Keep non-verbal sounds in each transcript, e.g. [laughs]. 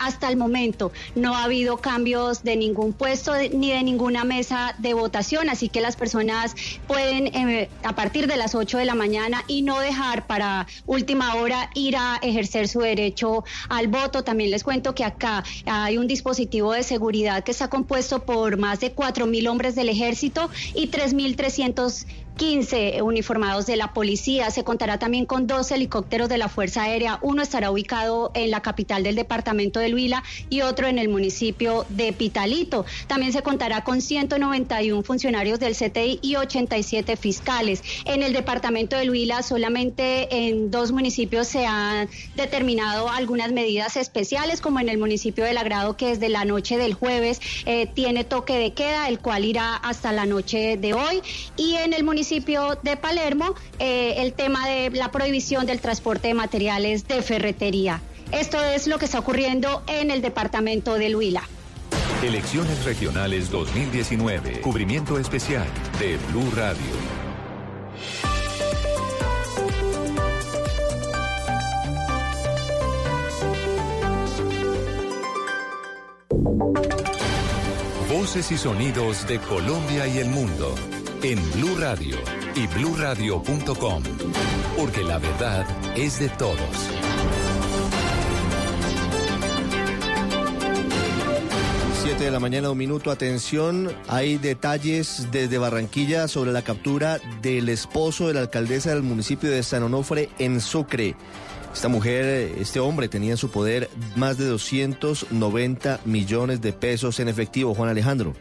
hasta el momento no ha habido cambios de ningún puesto ni de ninguna mesa de votación, así que las personas pueden eh, a partir de las 8 de la mañana y no dejar para última hora ir a ejercer su derecho al voto. También les cuento que acá hay un dispositivo de seguridad que está compuesto por más de 4 mil hombres del ejército y 3.300 15 uniformados de la policía. Se contará también con dos helicópteros de la Fuerza Aérea. Uno estará ubicado en la capital del departamento de Huila y otro en el municipio de Pitalito. También se contará con 191 funcionarios del CTI y 87 fiscales. En el departamento de Huila solamente en dos municipios se han determinado algunas medidas especiales, como en el municipio de Lagrado, que desde la noche del jueves eh, tiene toque de queda, el cual irá hasta la noche de hoy. Y en el municipio de Palermo eh, el tema de la prohibición del transporte de materiales de ferretería. Esto es lo que está ocurriendo en el departamento de Huila. Elecciones Regionales 2019. Cubrimiento especial de Blue Radio. Voces y sonidos de Colombia y el mundo en Blue Radio y bluradio.com, porque la verdad es de todos. Siete de la mañana, un minuto, atención, hay detalles desde Barranquilla sobre la captura del esposo de la alcaldesa del municipio de San Onofre en Sucre. Esta mujer, este hombre tenía en su poder más de 290 millones de pesos en efectivo, Juan Alejandro.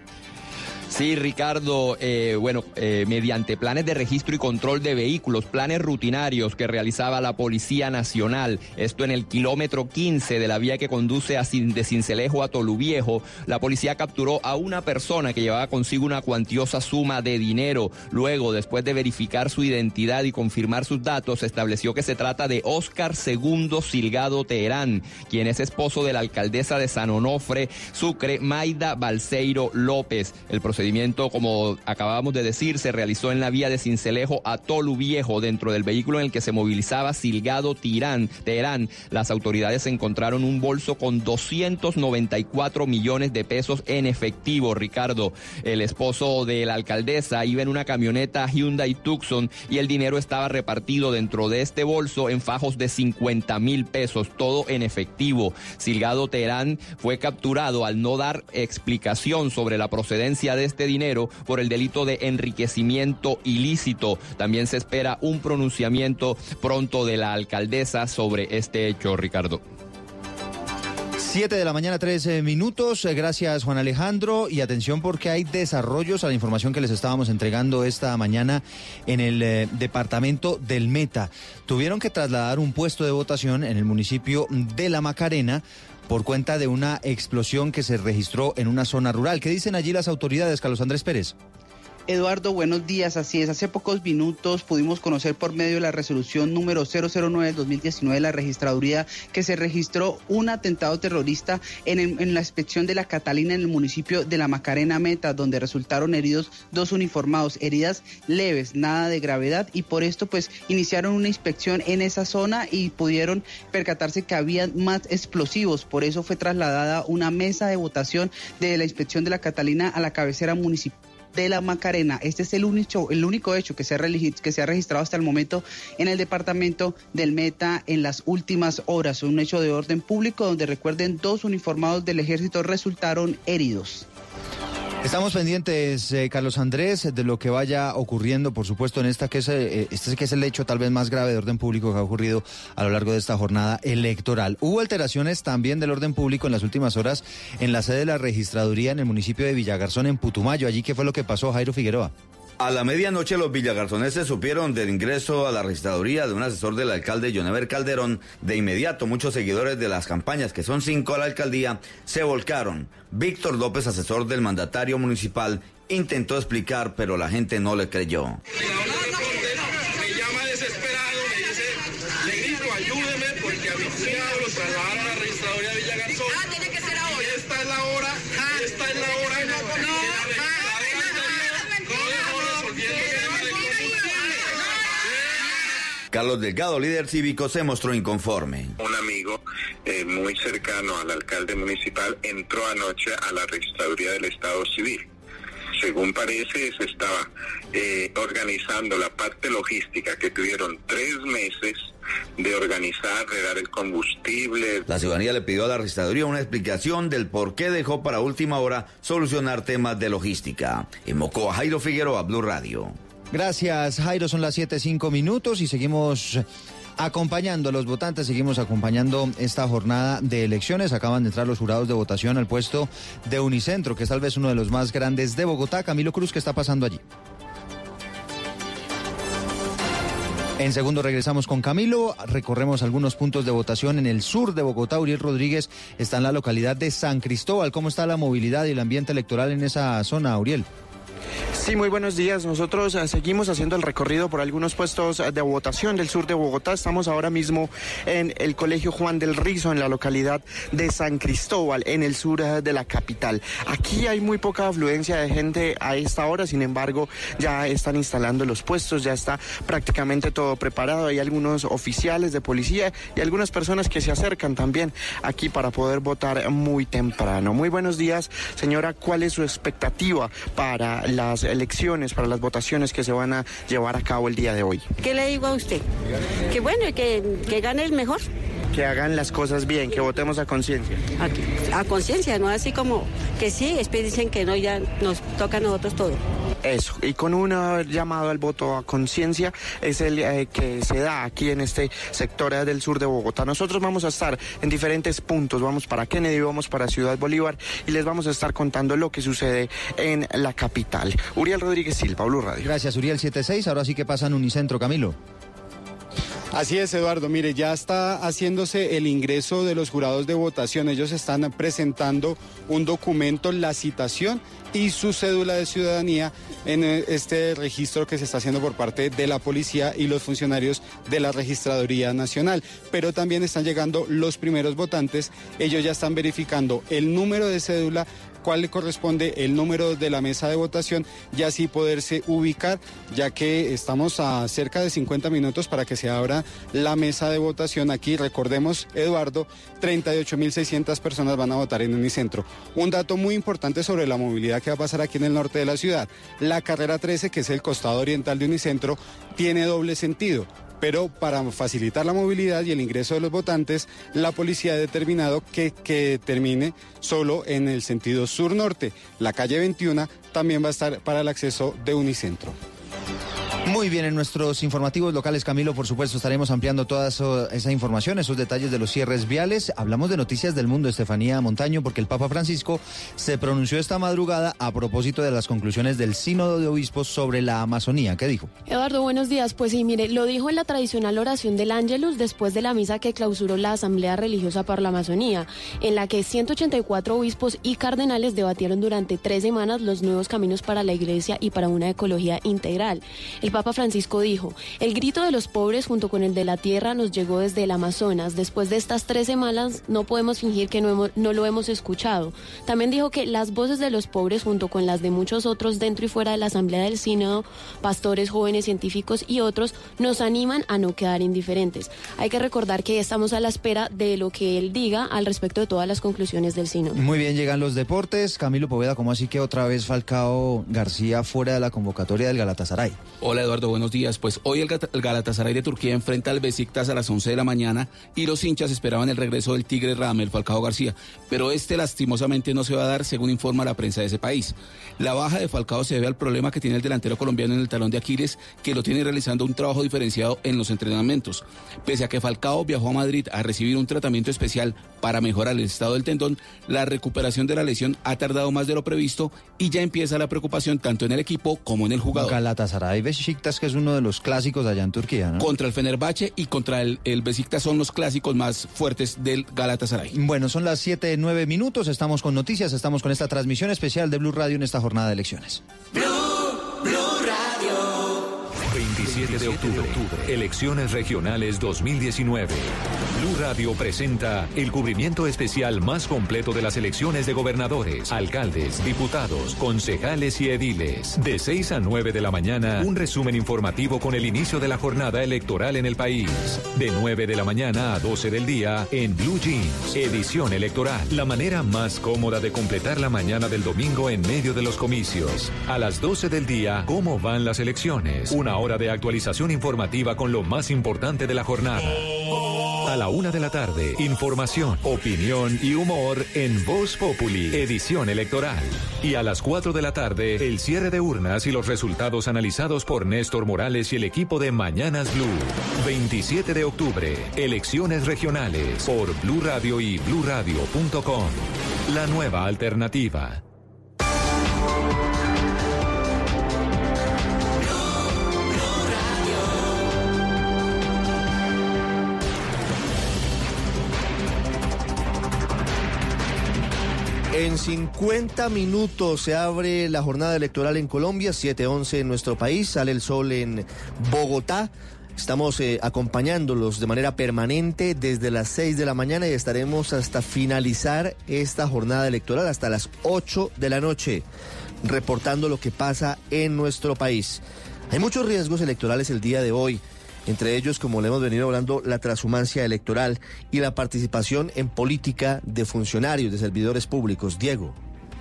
Sí, Ricardo, eh, bueno, eh, mediante planes de registro y control de vehículos, planes rutinarios que realizaba la Policía Nacional, esto en el kilómetro 15 de la vía que conduce a de Cincelejo a Toluviejo, la policía capturó a una persona que llevaba consigo una cuantiosa suma de dinero. Luego, después de verificar su identidad y confirmar sus datos, se estableció que se trata de Oscar Segundo Silgado Teherán, quien es esposo de la alcaldesa de San Onofre, Sucre, Maida Balseiro López. El procedimiento, como acabamos de decir, se realizó en la vía de Cincelejo a Tolu Viejo, dentro del vehículo en el que se movilizaba Silgado Tirán. Las autoridades encontraron un bolso con 294 millones de pesos en efectivo. Ricardo, el esposo de la alcaldesa, iba en una camioneta Hyundai Tucson y el dinero estaba repartido dentro de este bolso en fajos de 50 mil pesos, todo en efectivo. Silgado Teherán fue capturado al no dar explicación sobre la procedencia de este dinero por el delito de enriquecimiento ilícito. También se espera un pronunciamiento pronto de la alcaldesa sobre este hecho, Ricardo. Siete de la mañana, 13 minutos. Eh, gracias, Juan Alejandro. Y atención porque hay desarrollos a la información que les estábamos entregando esta mañana en el eh, departamento del Meta. Tuvieron que trasladar un puesto de votación en el municipio de La Macarena por cuenta de una explosión que se registró en una zona rural. ¿Qué dicen allí las autoridades, Carlos Andrés Pérez? Eduardo, buenos días. Así es, hace pocos minutos pudimos conocer por medio de la resolución número 009 del 2019 de la registraduría que se registró un atentado terrorista en, la inspección de la Catalina en el municipio de la Macarena Meta, donde resultaron heridos dos uniformados, heridas leves, nada de gravedad, y por esto pues iniciaron una inspección en esa zona y pudieron percatarse que había más explosivos. Por eso fue trasladada una mesa de votación de la inspección de la Catalina a la cabecera municipal de la Macarena. Este es el único, el único hecho que se, ha que se ha registrado hasta el momento en el departamento del Meta en las últimas horas. Un hecho de orden público donde recuerden dos uniformados del ejército resultaron heridos. Estamos pendientes, eh, Carlos Andrés, de lo que vaya ocurriendo, por supuesto, en esta que es, eh, este que es el hecho tal vez más grave de orden público que ha ocurrido a lo largo de esta jornada electoral. Hubo alteraciones también del orden público en las últimas horas en la sede de la registraduría en el municipio de Villagarzón, en Putumayo. Allí, ¿qué fue lo que pasó, Jairo Figueroa? A la medianoche los villagarzoneses supieron del ingreso a la registraduría de un asesor del alcalde Jonever Calderón. De inmediato muchos seguidores de las campañas, que son cinco a la alcaldía, se volcaron. Víctor López, asesor del mandatario municipal, intentó explicar, pero la gente no le creyó. Carlos Delgado, líder cívico, se mostró inconforme. Un amigo eh, muy cercano al alcalde municipal entró anoche a la registraduría del Estado Civil según parece, se estaba eh, organizando la parte logística que tuvieron tres meses de organizar, de dar el combustible. La ciudadanía le pidió a la registraduría una explicación del por qué dejó para última hora solucionar temas de logística. Invocó a Jairo Figueroa, Blue Radio. Gracias, Jairo. Son las 7, minutos y seguimos acompañando a los votantes, seguimos acompañando esta jornada de elecciones. Acaban de entrar los jurados de votación al puesto de Unicentro, que es tal vez uno de los más grandes de Bogotá. Camilo Cruz, ¿qué está pasando allí? En segundo regresamos con Camilo, recorremos algunos puntos de votación en el sur de Bogotá. Uriel Rodríguez está en la localidad de San Cristóbal. ¿Cómo está la movilidad y el ambiente electoral en esa zona, Uriel? Sí, muy buenos días. Nosotros eh, seguimos haciendo el recorrido por algunos puestos eh, de votación del sur de Bogotá. Estamos ahora mismo en el Colegio Juan del Rizo, en la localidad de San Cristóbal, en el sur eh, de la capital. Aquí hay muy poca afluencia de gente a esta hora, sin embargo, ya están instalando los puestos, ya está prácticamente todo preparado. Hay algunos oficiales de policía y algunas personas que se acercan también aquí para poder votar muy temprano. Muy buenos días, señora. ¿Cuál es su expectativa para las elecciones, para las votaciones que se van a llevar a cabo el día de hoy. ¿Qué le digo a usted? Que bueno, que, que gane el mejor. Que hagan las cosas bien, que votemos a conciencia. A, conciencia, no así como que sí, después dicen que no, ya nos toca a nosotros todo. Eso, y con un llamado al voto a conciencia es el eh, que se da aquí en este sector del sur de Bogotá. Nosotros vamos a estar en diferentes puntos, vamos para Kennedy, vamos para Ciudad Bolívar y les vamos a estar contando lo que sucede en la capital. Uriel Rodríguez Silva, Blue Radio. Gracias, Uriel 76. Ahora sí que pasa en Unicentro, Camilo. Así es, Eduardo. Mire, ya está haciéndose el ingreso de los jurados de votación. Ellos están presentando un documento, la citación y su cédula de ciudadanía en eh, este registro que se está haciendo por parte de la policía y los funcionarios de la Registraduría Nacional. Pero también están llegando los primeros votantes. Ellos ya están verificando el número de cédula cuál le corresponde el número de la mesa de votación y así poderse ubicar, ya que estamos a cerca de 50 minutos para que se abra la mesa de votación aquí. Recordemos, Eduardo, 38.600 personas van a votar en Unicentro. Un dato muy importante sobre la movilidad que va a pasar aquí en el norte de la ciudad. La carrera 13, que es el costado oriental de Unicentro, tiene doble sentido pero para facilitar la movilidad y el ingreso de los votantes, la policía ha determinado que, que termine solo en el sentido sur-norte. La calle 21 también va a estar para el acceso de Unicentro. Muy bien, en nuestros informativos locales, Camilo, por supuesto, estaremos ampliando toda esa información, esos detalles de los cierres viales. Hablamos de noticias del mundo, Estefanía Montaño, porque el Papa Francisco se pronunció esta madrugada a propósito de las conclusiones del Sínodo de Obispos sobre la Amazonía. ¿Qué dijo? Eduardo, buenos días. Pues sí, mire, lo dijo en la tradicional oración del Ángelus después de la misa que clausuró la Asamblea Religiosa para la Amazonía, en la que 184 obispos y cardenales debatieron durante tres semanas los nuevos caminos para la Iglesia y para una ecología integral. El Papa Francisco dijo, el grito de los pobres junto con el de la tierra nos llegó desde el Amazonas. Después de estas tres semanas no podemos fingir que no, no lo hemos escuchado. También dijo que las voces de los pobres junto con las de muchos otros dentro y fuera de la Asamblea del Sínodo, pastores, jóvenes, científicos y otros, nos animan a no quedar indiferentes. Hay que recordar que estamos a la espera de lo que él diga al respecto de todas las conclusiones del Sínodo. Muy bien, llegan los deportes. Camilo Poveda, ¿cómo así que otra vez Falcao García fuera de la convocatoria del Galatasaray? Hola Eduardo, buenos días. Pues hoy el Galatasaray de Turquía enfrenta al Besiktas a las 11 de la mañana y los hinchas esperaban el regreso del Tigre Ramel Falcao García, pero este lastimosamente no se va a dar según informa la prensa de ese país. La baja de Falcao se debe al problema que tiene el delantero colombiano en el talón de Aquiles, que lo tiene realizando un trabajo diferenciado en los entrenamientos. Pese a que Falcao viajó a Madrid a recibir un tratamiento especial para mejorar el estado del tendón, la recuperación de la lesión ha tardado más de lo previsto y ya empieza la preocupación tanto en el equipo como en el jugador. Galatasaray Besiktas que es uno de los clásicos allá en Turquía, ¿no? Contra el Fenerbahce y contra el, el Besiktas son los clásicos más fuertes del Galatasaray. Bueno, son las 7, 9 minutos, estamos con noticias, estamos con esta transmisión especial de Blue Radio en esta jornada de elecciones. Blue, Blue Radio. 27 de octubre, elecciones regionales 2019. Blue Radio presenta el cubrimiento especial más completo de las elecciones de gobernadores, alcaldes, diputados, concejales y ediles. De 6 a 9 de la mañana, un resumen informativo con el inicio de la jornada electoral en el país. De 9 de la mañana a 12 del día en Blue Jeans, edición electoral. La manera más cómoda de completar la mañana del domingo en medio de los comicios. A las 12 del día, ¿cómo van las elecciones? Una hora de actualización informativa con lo más importante de la jornada. A la una de la tarde, información, opinión y humor en Voz Populi, edición electoral. Y a las 4 de la tarde, el cierre de urnas y los resultados analizados por Néstor Morales y el equipo de Mañanas Blue. 27 de octubre, elecciones regionales por Blue Radio y bluradio.com. La nueva alternativa. En 50 minutos se abre la jornada electoral en Colombia, 7-11 en nuestro país, sale el sol en Bogotá. Estamos eh, acompañándolos de manera permanente desde las 6 de la mañana y estaremos hasta finalizar esta jornada electoral, hasta las 8 de la noche, reportando lo que pasa en nuestro país. Hay muchos riesgos electorales el día de hoy entre ellos, como le hemos venido hablando, la transhumancia electoral y la participación en política de funcionarios, de servidores públicos. Diego.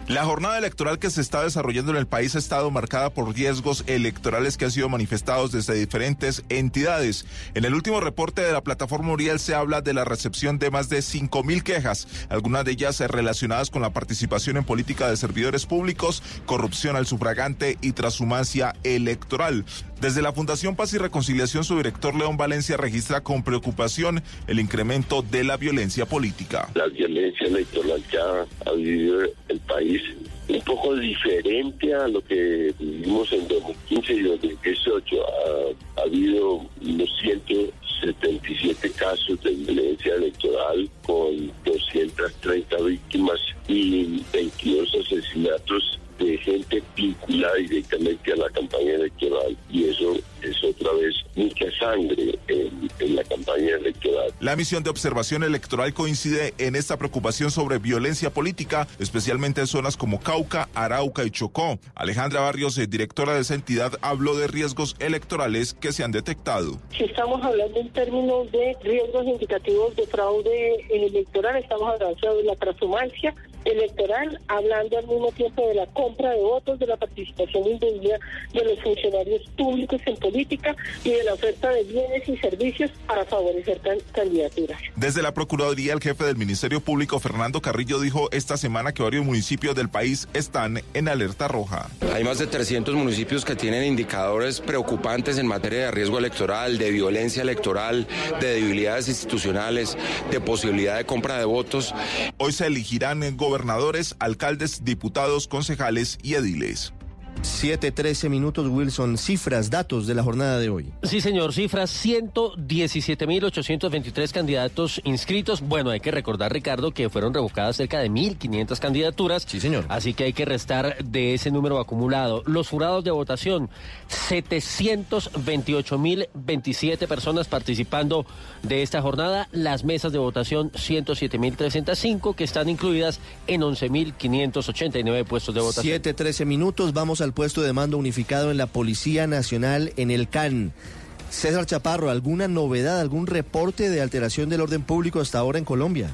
La jornada electoral que se está desarrollando en el país ha estado marcada por riesgos electorales que han sido manifestados desde diferentes entidades. En el último reporte de la plataforma Uriel se habla de la recepción de más de 5.000 quejas, algunas de ellas relacionadas con la participación en política de servidores públicos, corrupción al sufragante y transhumancia electoral. Desde la Fundación Paz y Reconciliación, su director León Valencia registra con preocupación el incremento de la violencia política. La violencia electoral que ha vivido el país un poco diferente a lo que vivimos en 2015 y 2018. Ha, ha habido unos 177 casos de violencia electoral con 230 víctimas y 22 asesinatos de gente vinculada directamente a la campaña electoral y eso es otra vez mucha sangre en, en, la campaña electoral. La misión de observación electoral coincide en esta preocupación sobre violencia política, especialmente en zonas como Cauca, Arauca y Chocó. Alejandra Barrios, eh, directora de esa entidad, habló de riesgos electorales que se han detectado. Si estamos hablando en términos de riesgos indicativos de fraude electoral, estamos hablando de la transhumancia electoral, hablando al mismo tiempo de la compra de votos, de la participación indebida de los funcionarios públicos en política y de la oferta de bienes y servicios para favorecer can candidaturas. Desde la Procuraduría, el jefe del Ministerio Público, Fernando Carrillo, dijo esta semana que varios municipios del país están en alerta roja. Hay más de 300 municipios que tienen indicadores preocupantes en materia de riesgo electoral, de violencia electoral, de debilidades institucionales, de posibilidad de compra de votos. Hoy se elegirán gobernadores, alcaldes, diputados, concejales y ediles. 7-13 minutos, Wilson. Cifras, datos de la jornada de hoy. Sí, señor. Cifras, 117.823 candidatos inscritos. Bueno, hay que recordar, Ricardo, que fueron revocadas cerca de 1.500 candidaturas. Sí, señor. Así que hay que restar de ese número acumulado. Los jurados de votación, 728.027 personas participando de esta jornada. Las mesas de votación, 107.305, que están incluidas en 11.589 puestos de votación. 7-13 minutos. Vamos al puesto de mando unificado en la Policía Nacional en el CAN. César Chaparro, ¿alguna novedad, algún reporte de alteración del orden público hasta ahora en Colombia?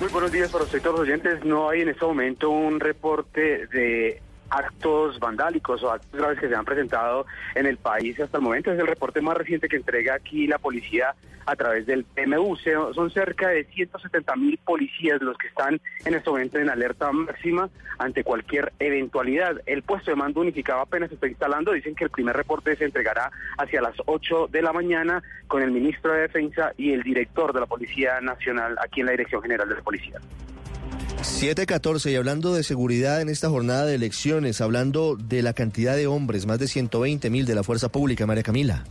Muy buenos días para los oyentes. No hay en este momento un reporte de actos vandálicos o actos graves que se han presentado en el país hasta el momento. Es el reporte más reciente que entrega aquí la policía a través del PMU. Son cerca de 170 mil policías los que están en este momento en alerta máxima ante cualquier eventualidad. El puesto de mando unificado apenas se está instalando. Dicen que el primer reporte se entregará hacia las 8 de la mañana con el ministro de Defensa y el director de la Policía Nacional aquí en la Dirección General de la Policía. 7-14 y hablando de seguridad en esta jornada de elecciones, hablando de la cantidad de hombres, más de 120 mil de la fuerza pública, María Camila.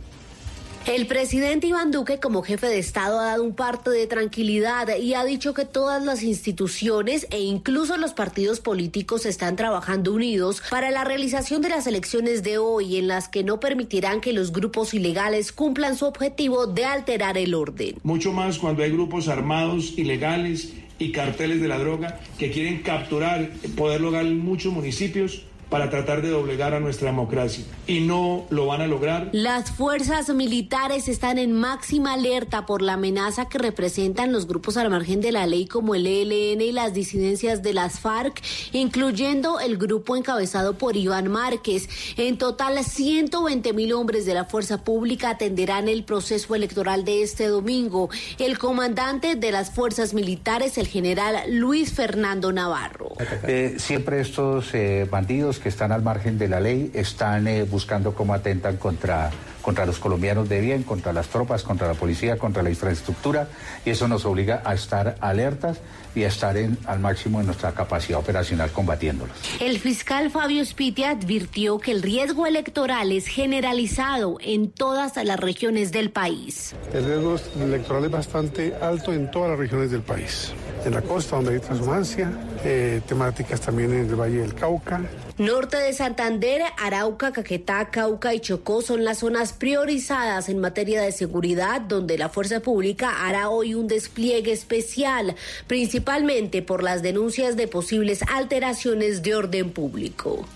El presidente Iván Duque, como jefe de Estado, ha dado un parte de tranquilidad y ha dicho que todas las instituciones e incluso los partidos políticos están trabajando unidos para la realización de las elecciones de hoy, en las que no permitirán que los grupos ilegales cumplan su objetivo de alterar el orden. Mucho más cuando hay grupos armados, ilegales y carteles de la droga que quieren capturar poder lograr en muchos municipios para tratar de doblegar a nuestra democracia. Y no lo van a lograr. Las fuerzas militares están en máxima alerta por la amenaza que representan los grupos al margen de la ley como el ELN y las disidencias de las FARC, incluyendo el grupo encabezado por Iván Márquez. En total, 120 mil hombres de la fuerza pública atenderán el proceso electoral de este domingo. El comandante de las fuerzas militares, el general Luis Fernando Navarro. Eh, siempre estos eh, bandidos que están al margen de la ley están eh, buscando cómo atentan contra, contra los colombianos de bien, contra las tropas, contra la policía, contra la infraestructura, y eso nos obliga a estar alertas y a estar en, al máximo en nuestra capacidad operacional combatiéndolos. El fiscal Fabio Spitia advirtió que el riesgo electoral es generalizado en todas las regiones del país. El riesgo electoral es bastante alto en todas las regiones del país. En la costa, donde hay transhumancia, eh, temáticas también en el Valle del Cauca, Norte de Santander, Arauca, Caquetá, Cauca y Chocó son las zonas priorizadas en materia de seguridad, donde la fuerza pública hará hoy un despliegue especial, principalmente por las denuncias de posibles alteraciones de orden público.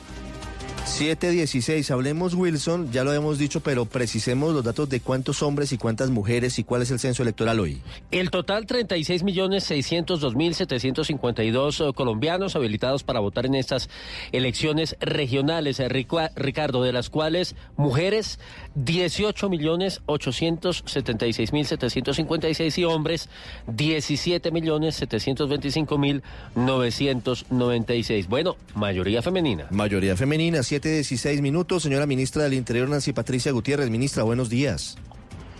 716, hablemos Wilson, ya lo hemos dicho, pero precisemos los datos de cuántos hombres y cuántas mujeres y cuál es el censo electoral hoy. El total 36 millones 602 mil 752 eh, colombianos habilitados para votar en estas elecciones regionales, eh, Ricardo, de las cuales mujeres 18 millones 876 mil 756 y hombres 17 millones 725 mil 996. Bueno, mayoría femenina. Mayoría femenina, 716 minutos. Señora ministra del Interior, Nancy Patricia Gutiérrez. Ministra, buenos días.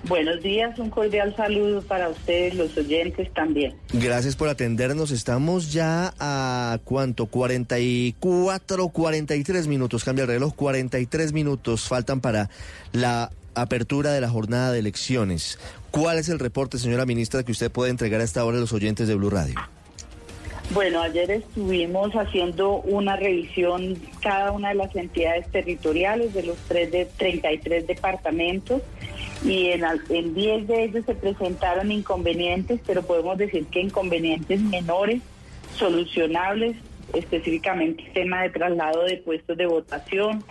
Buenos días, un cordial saludo para ustedes, los oyentes también. Gracias por atendernos. Estamos ya a cuánto, 44, 43 minutos, cambia el reloj, 43 minutos faltan para la apertura de la jornada de elecciones. ¿Cuál es el reporte, señora ministra, que usted puede entregar a esta hora a los oyentes de Blue Radio? Bueno, ayer estuvimos haciendo una revisión cada una de las entidades territoriales de los tres de 33 departamentos y en, en 10 de ellos se presentaron inconvenientes, pero podemos decir que inconvenientes menores, solucionables, específicamente tema de traslado de puestos de votación,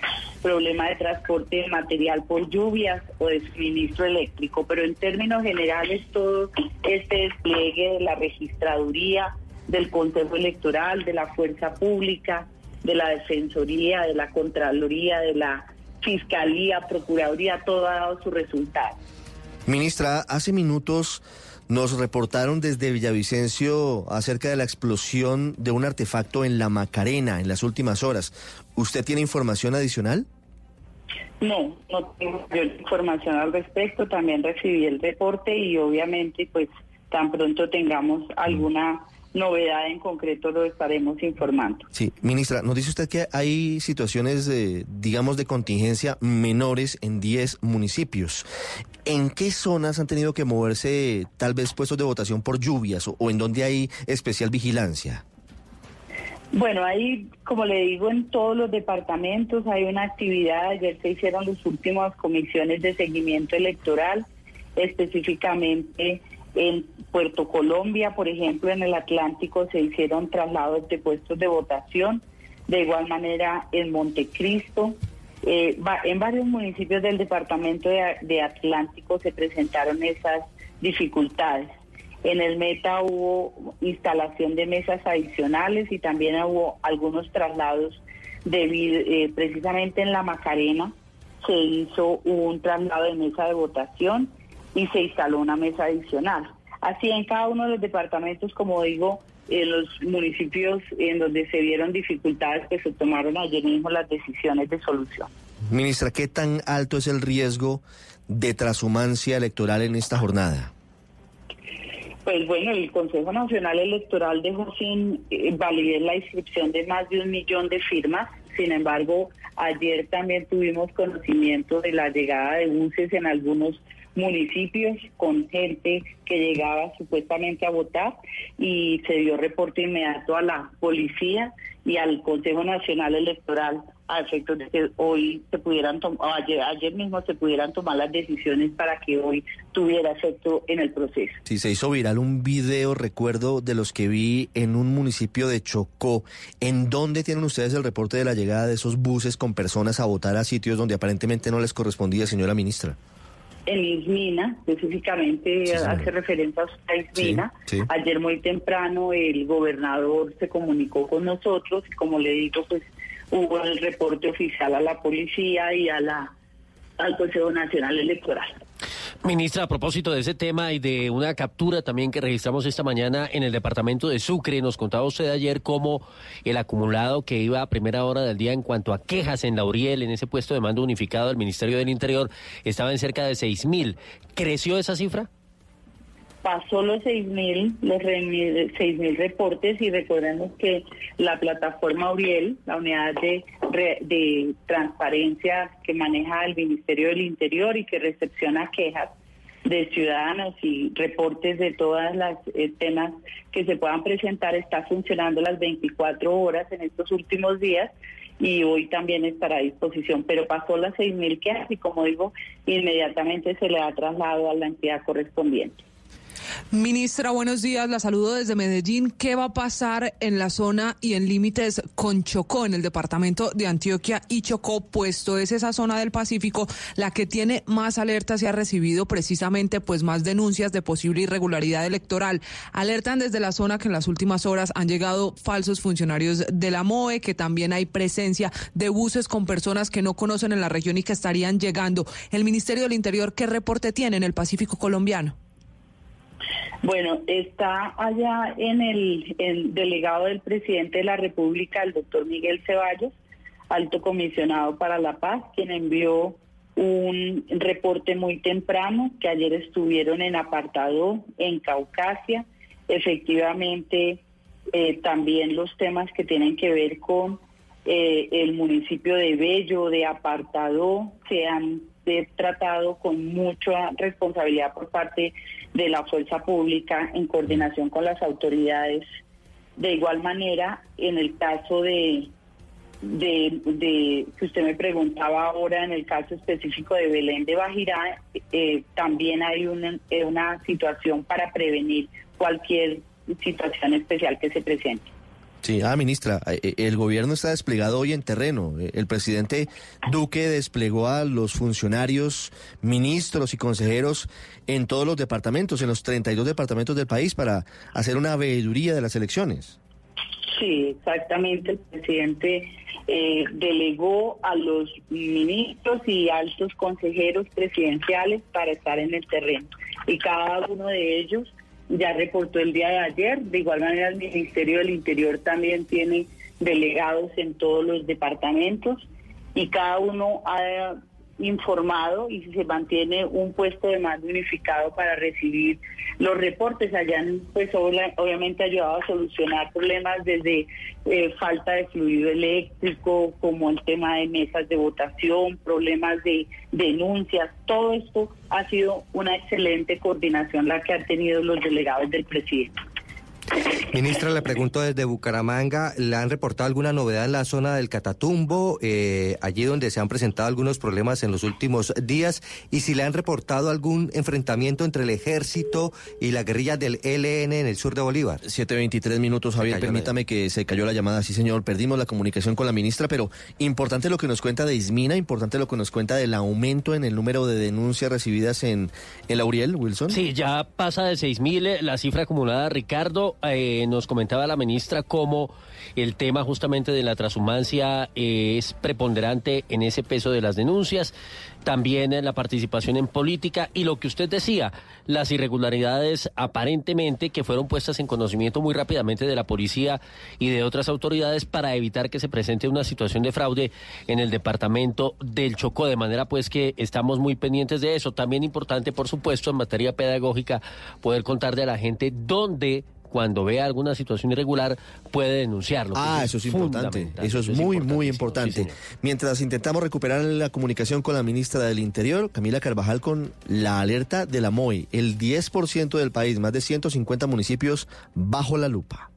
problema de transporte de material por lluvias o de suministro eléctrico, pero en términos generales todo este despliegue de la registraduría, del Consejo Electoral, de la Fuerza Pública, de la Defensoría, de la Contraloría, de la Fiscalía, Procuraduría, todo ha dado su resultado. Ministra, hace minutos nos reportaron desde Villavicencio acerca de la explosión de un artefacto en la Macarena en las últimas horas. ¿Usted tiene información adicional? No, no tengo información al respecto. También recibí el reporte y obviamente pues tan pronto tengamos alguna novedad en concreto lo estaremos informando. Sí, ministra, nos dice usted que hay situaciones, de, digamos, de contingencia menores en 10 municipios. ¿En qué zonas han tenido que moverse tal vez puestos de votación por lluvias o, en donde hay especial vigilancia? Bueno, ahí, como le digo, en todos los departamentos hay una actividad. Ayer se hicieron las últimas comisiones de seguimiento electoral, específicamente en Puerto Colombia, por ejemplo, en el Atlántico se hicieron traslados de puestos de votación. De igual manera, en Montecristo, eh, en varios municipios del departamento de, Atlántico se presentaron esas dificultades. En el Meta hubo instalación de mesas adicionales y también hubo algunos traslados debido, eh, precisamente en la Macarena se hizo un traslado de mesa de votación y se instaló una mesa adicional. Así en cada uno de los departamentos, como digo, en los municipios en donde se vieron dificultades, que pues se tomaron ayer mismo las decisiones de solución. Ministra, ¿qué tan alto es el riesgo de transhumancia electoral en esta jornada? Pues bueno, el Consejo Nacional Electoral dejó sin eh, validez la inscripción de más de un millón de firmas. Sin embargo, ayer también tuvimos conocimiento de la llegada de buses en algunos municipios con gente que llegaba supuestamente a votar y se dio reporte inmediato a la policía y al Consejo Nacional Electoral a efectos de que hoy se pudieran tomar, ayer, ayer mismo se pudieran tomar las decisiones para que hoy tuviera efecto en el proceso. Sí, se hizo viral un video, recuerdo, de los que vi en un municipio de Chocó. ¿En dónde tienen ustedes el reporte de la llegada de esos buses con personas a votar a sitios donde aparentemente no les correspondía, señora ministra? En Ismina, específicamente hace referencia a Ismina. Ayer muy temprano el gobernador se comunicó con nosotros y como le digo, pues hubo el reporte oficial a la policía y a la al Consejo Nacional Electoral. Ministra, a propósito de ese tema y de una captura también que registramos esta mañana en el departamento de Sucre, nos contaba usted ayer cómo el acumulado que iba a primera hora del día en cuanto a quejas en Lauriel, en ese puesto de mando unificado del Ministerio del Interior, estaba en cerca de seis mil. ¿Creció esa cifra? Pasó los 6.000 los 6.000 reportes y recordemos que la plataforma Uriel, la unidad de, transparencia que maneja el Ministerio del Interior y que recepciona quejas de ciudadanos y reportes de todas las eh, temas que se puedan presentar, está funcionando las 24 horas en estos últimos días y hoy también estará a disposición, pero pasó las 6.000 quejas y como digo, inmediatamente se le ha trasladado a la entidad correspondiente. Ministra, buenos días. La saludo desde Medellín. ¿Qué va a pasar en la zona y en límites con Chocó, en el departamento de Antioquia y Chocó, puesto es esa zona del Pacífico la que tiene más alertas y ha recibido precisamente pues más denuncias de posible irregularidad electoral? Alertan desde la zona que en las últimas horas han llegado falsos funcionarios de la MOE, que también hay presencia de buses con personas que no conocen en la región y que estarían llegando. El Ministerio del Interior, ¿qué reporte tiene en el Pacífico colombiano? Bueno, está allá en el, delegado del presidente de la República, el doctor Miguel Ceballos, alto comisionado para la paz, quien envió un reporte muy temprano que ayer estuvieron en apartado en Caucasia. Efectivamente, eh, también los temas que tienen que ver con eh, el municipio de Bello, de apartado, se han tratado con mucha responsabilidad por parte de la fuerza pública en coordinación con las autoridades. De igual manera, en el caso de, de, que usted me preguntaba ahora, en el caso específico de Belén de Bajirá, eh, también hay una, una situación para prevenir cualquier situación especial que se presente. Sí, ah, ministra, eh, eh, el gobierno está desplegado hoy en terreno. Eh, el presidente Duque desplegó a los funcionarios, ministros y consejeros en todos los departamentos, en los 32 departamentos del país, para hacer una veeduría de las elecciones. Sí, exactamente. El presidente delegó a los ministros y altos consejeros presidenciales para estar en el terreno. Y cada uno de ellos ya reportó el día de ayer. De igual manera, el Ministerio del Interior también tiene delegados en todos los departamentos y cada uno ha informado y se mantiene un puesto de mando unificado para recibir los reportes. Allá pues obviamente ayudado a solucionar problemas desde eh, falta de fluido eléctrico, como el tema de mesas de votación, problemas de denuncias. Todo esto ha sido una excelente coordinación la que han tenido los delegados del presidente. Ministra, le pregunto desde Bucaramanga, ¿le han reportado alguna novedad en la zona del Catatumbo, eh, allí donde se han presentado algunos problemas en los últimos días? Y si le han reportado algún enfrentamiento entre el ejército y la guerrilla del ELN en el sur de Bolívar. 7.23 minutos, Javier, permítame que se cayó la llamada, sí señor, perdimos la comunicación con la ministra, pero importante lo que nos cuenta de Ismina, importante lo que nos cuenta del aumento en el número de denuncias recibidas en, en Lauriel, Wilson. Sí, ya pasa de 6.000 eh, la cifra acumulada, Ricardo. Eh, nos comentaba la ministra cómo el tema justamente de la transhumancia es preponderante en ese peso de las denuncias, también en la participación en política y lo que usted decía, las irregularidades aparentemente que fueron puestas en conocimiento muy rápidamente de la policía y de otras autoridades para evitar que se presente una situación de fraude en el departamento del Chocó, de manera pues que estamos muy pendientes de eso. También importante, por supuesto, en materia pedagógica, poder contarle a la gente dónde cuando vea alguna situación irregular puede denunciarlo. Ah, eso es importante. Eso es muy, muy importante. Mientras intentamos recuperar la comunicación con la ministra del Interior, Camila Carvajal, con la alerta de la MOI, el 10% del país, más de 150 municipios bajo la lupa.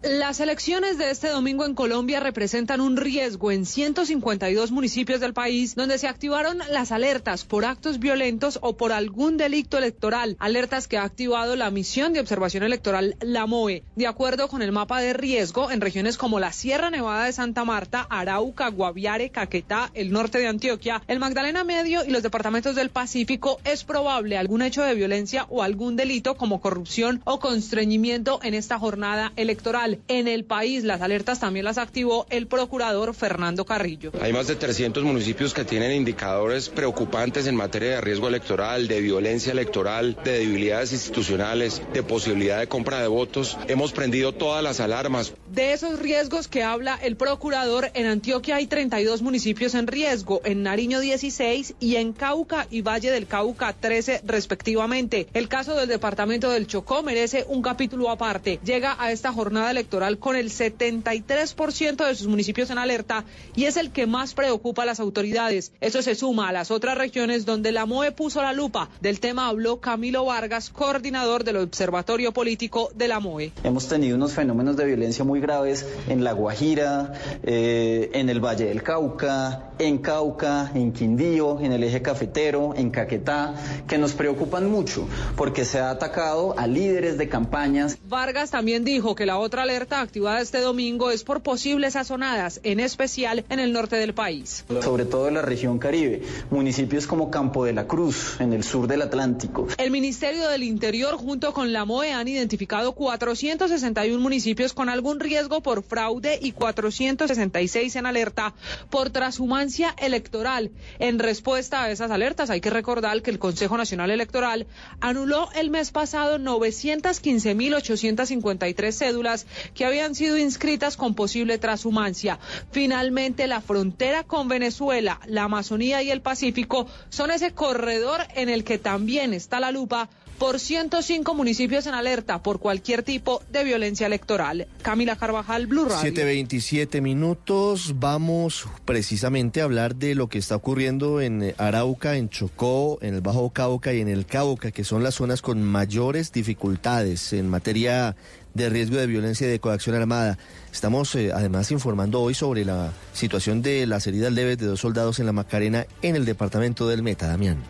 Las elecciones de este domingo en Colombia representan un riesgo en 152 municipios del país donde se activaron las alertas por actos violentos o por algún delito electoral, alertas que ha activado la misión de observación electoral, la MOE. De acuerdo con el mapa de riesgo, en regiones como la Sierra Nevada de Santa Marta, Arauca, Guaviare, Caquetá, el norte de Antioquia, el Magdalena Medio y los departamentos del Pacífico, es probable algún hecho de violencia o algún delito como corrupción o constreñimiento en esta jornada electoral. En el país las alertas también las activó el procurador Fernando Carrillo. Hay más de 300 municipios que tienen indicadores preocupantes en materia de riesgo electoral, de violencia electoral, de debilidades institucionales, de posibilidad de compra de votos. Hemos prendido todas las alarmas. De esos riesgos que habla el procurador, en Antioquia hay 32 municipios en riesgo, en Nariño 16 y en Cauca y Valle del Cauca 13 respectivamente. El caso del departamento del Chocó merece un capítulo aparte. Llega a esta jornada electoral con el 73% de sus municipios en alerta y es el que más preocupa a las autoridades. Eso se suma a las otras regiones donde la MOE puso la lupa. Del tema habló Camilo Vargas, coordinador del Observatorio Político de la MOE. Hemos tenido unos fenómenos de violencia muy graves en La Guajira, eh, en el Valle del Cauca, en Cauca, en Quindío, en el eje cafetero, en Caquetá, que nos preocupan mucho porque se ha atacado a líderes de campañas. Vargas también dijo que la otra alerta activada este domingo es por posibles azonadas, en especial en el norte del país. Sobre todo en la región Caribe, municipios como Campo de la Cruz, en el sur del Atlántico. El Ministerio del Interior junto con la MOE han identificado 461 municipios con algún riesgo por fraude y 466 en alerta por transhumancia electoral. En respuesta a esas alertas, hay que recordar que el Consejo Nacional Electoral anuló el mes pasado 915.853 cédulas que habían sido inscritas con posible transhumancia. Finalmente, la frontera con Venezuela, la Amazonía y el Pacífico son ese corredor en el que también está la lupa por 105 municipios en alerta por cualquier tipo de violencia electoral. Camila Carvajal, Blue Radio. 727 minutos. Vamos precisamente a hablar de lo que está ocurriendo en Arauca, en Chocó, en el Bajo Cauca y en el Cauca, que son las zonas con mayores dificultades en materia de riesgo de violencia y de coacción armada. Estamos eh, además informando hoy sobre la situación de las heridas leves de dos soldados en la Macarena en el departamento del Meta, Damián.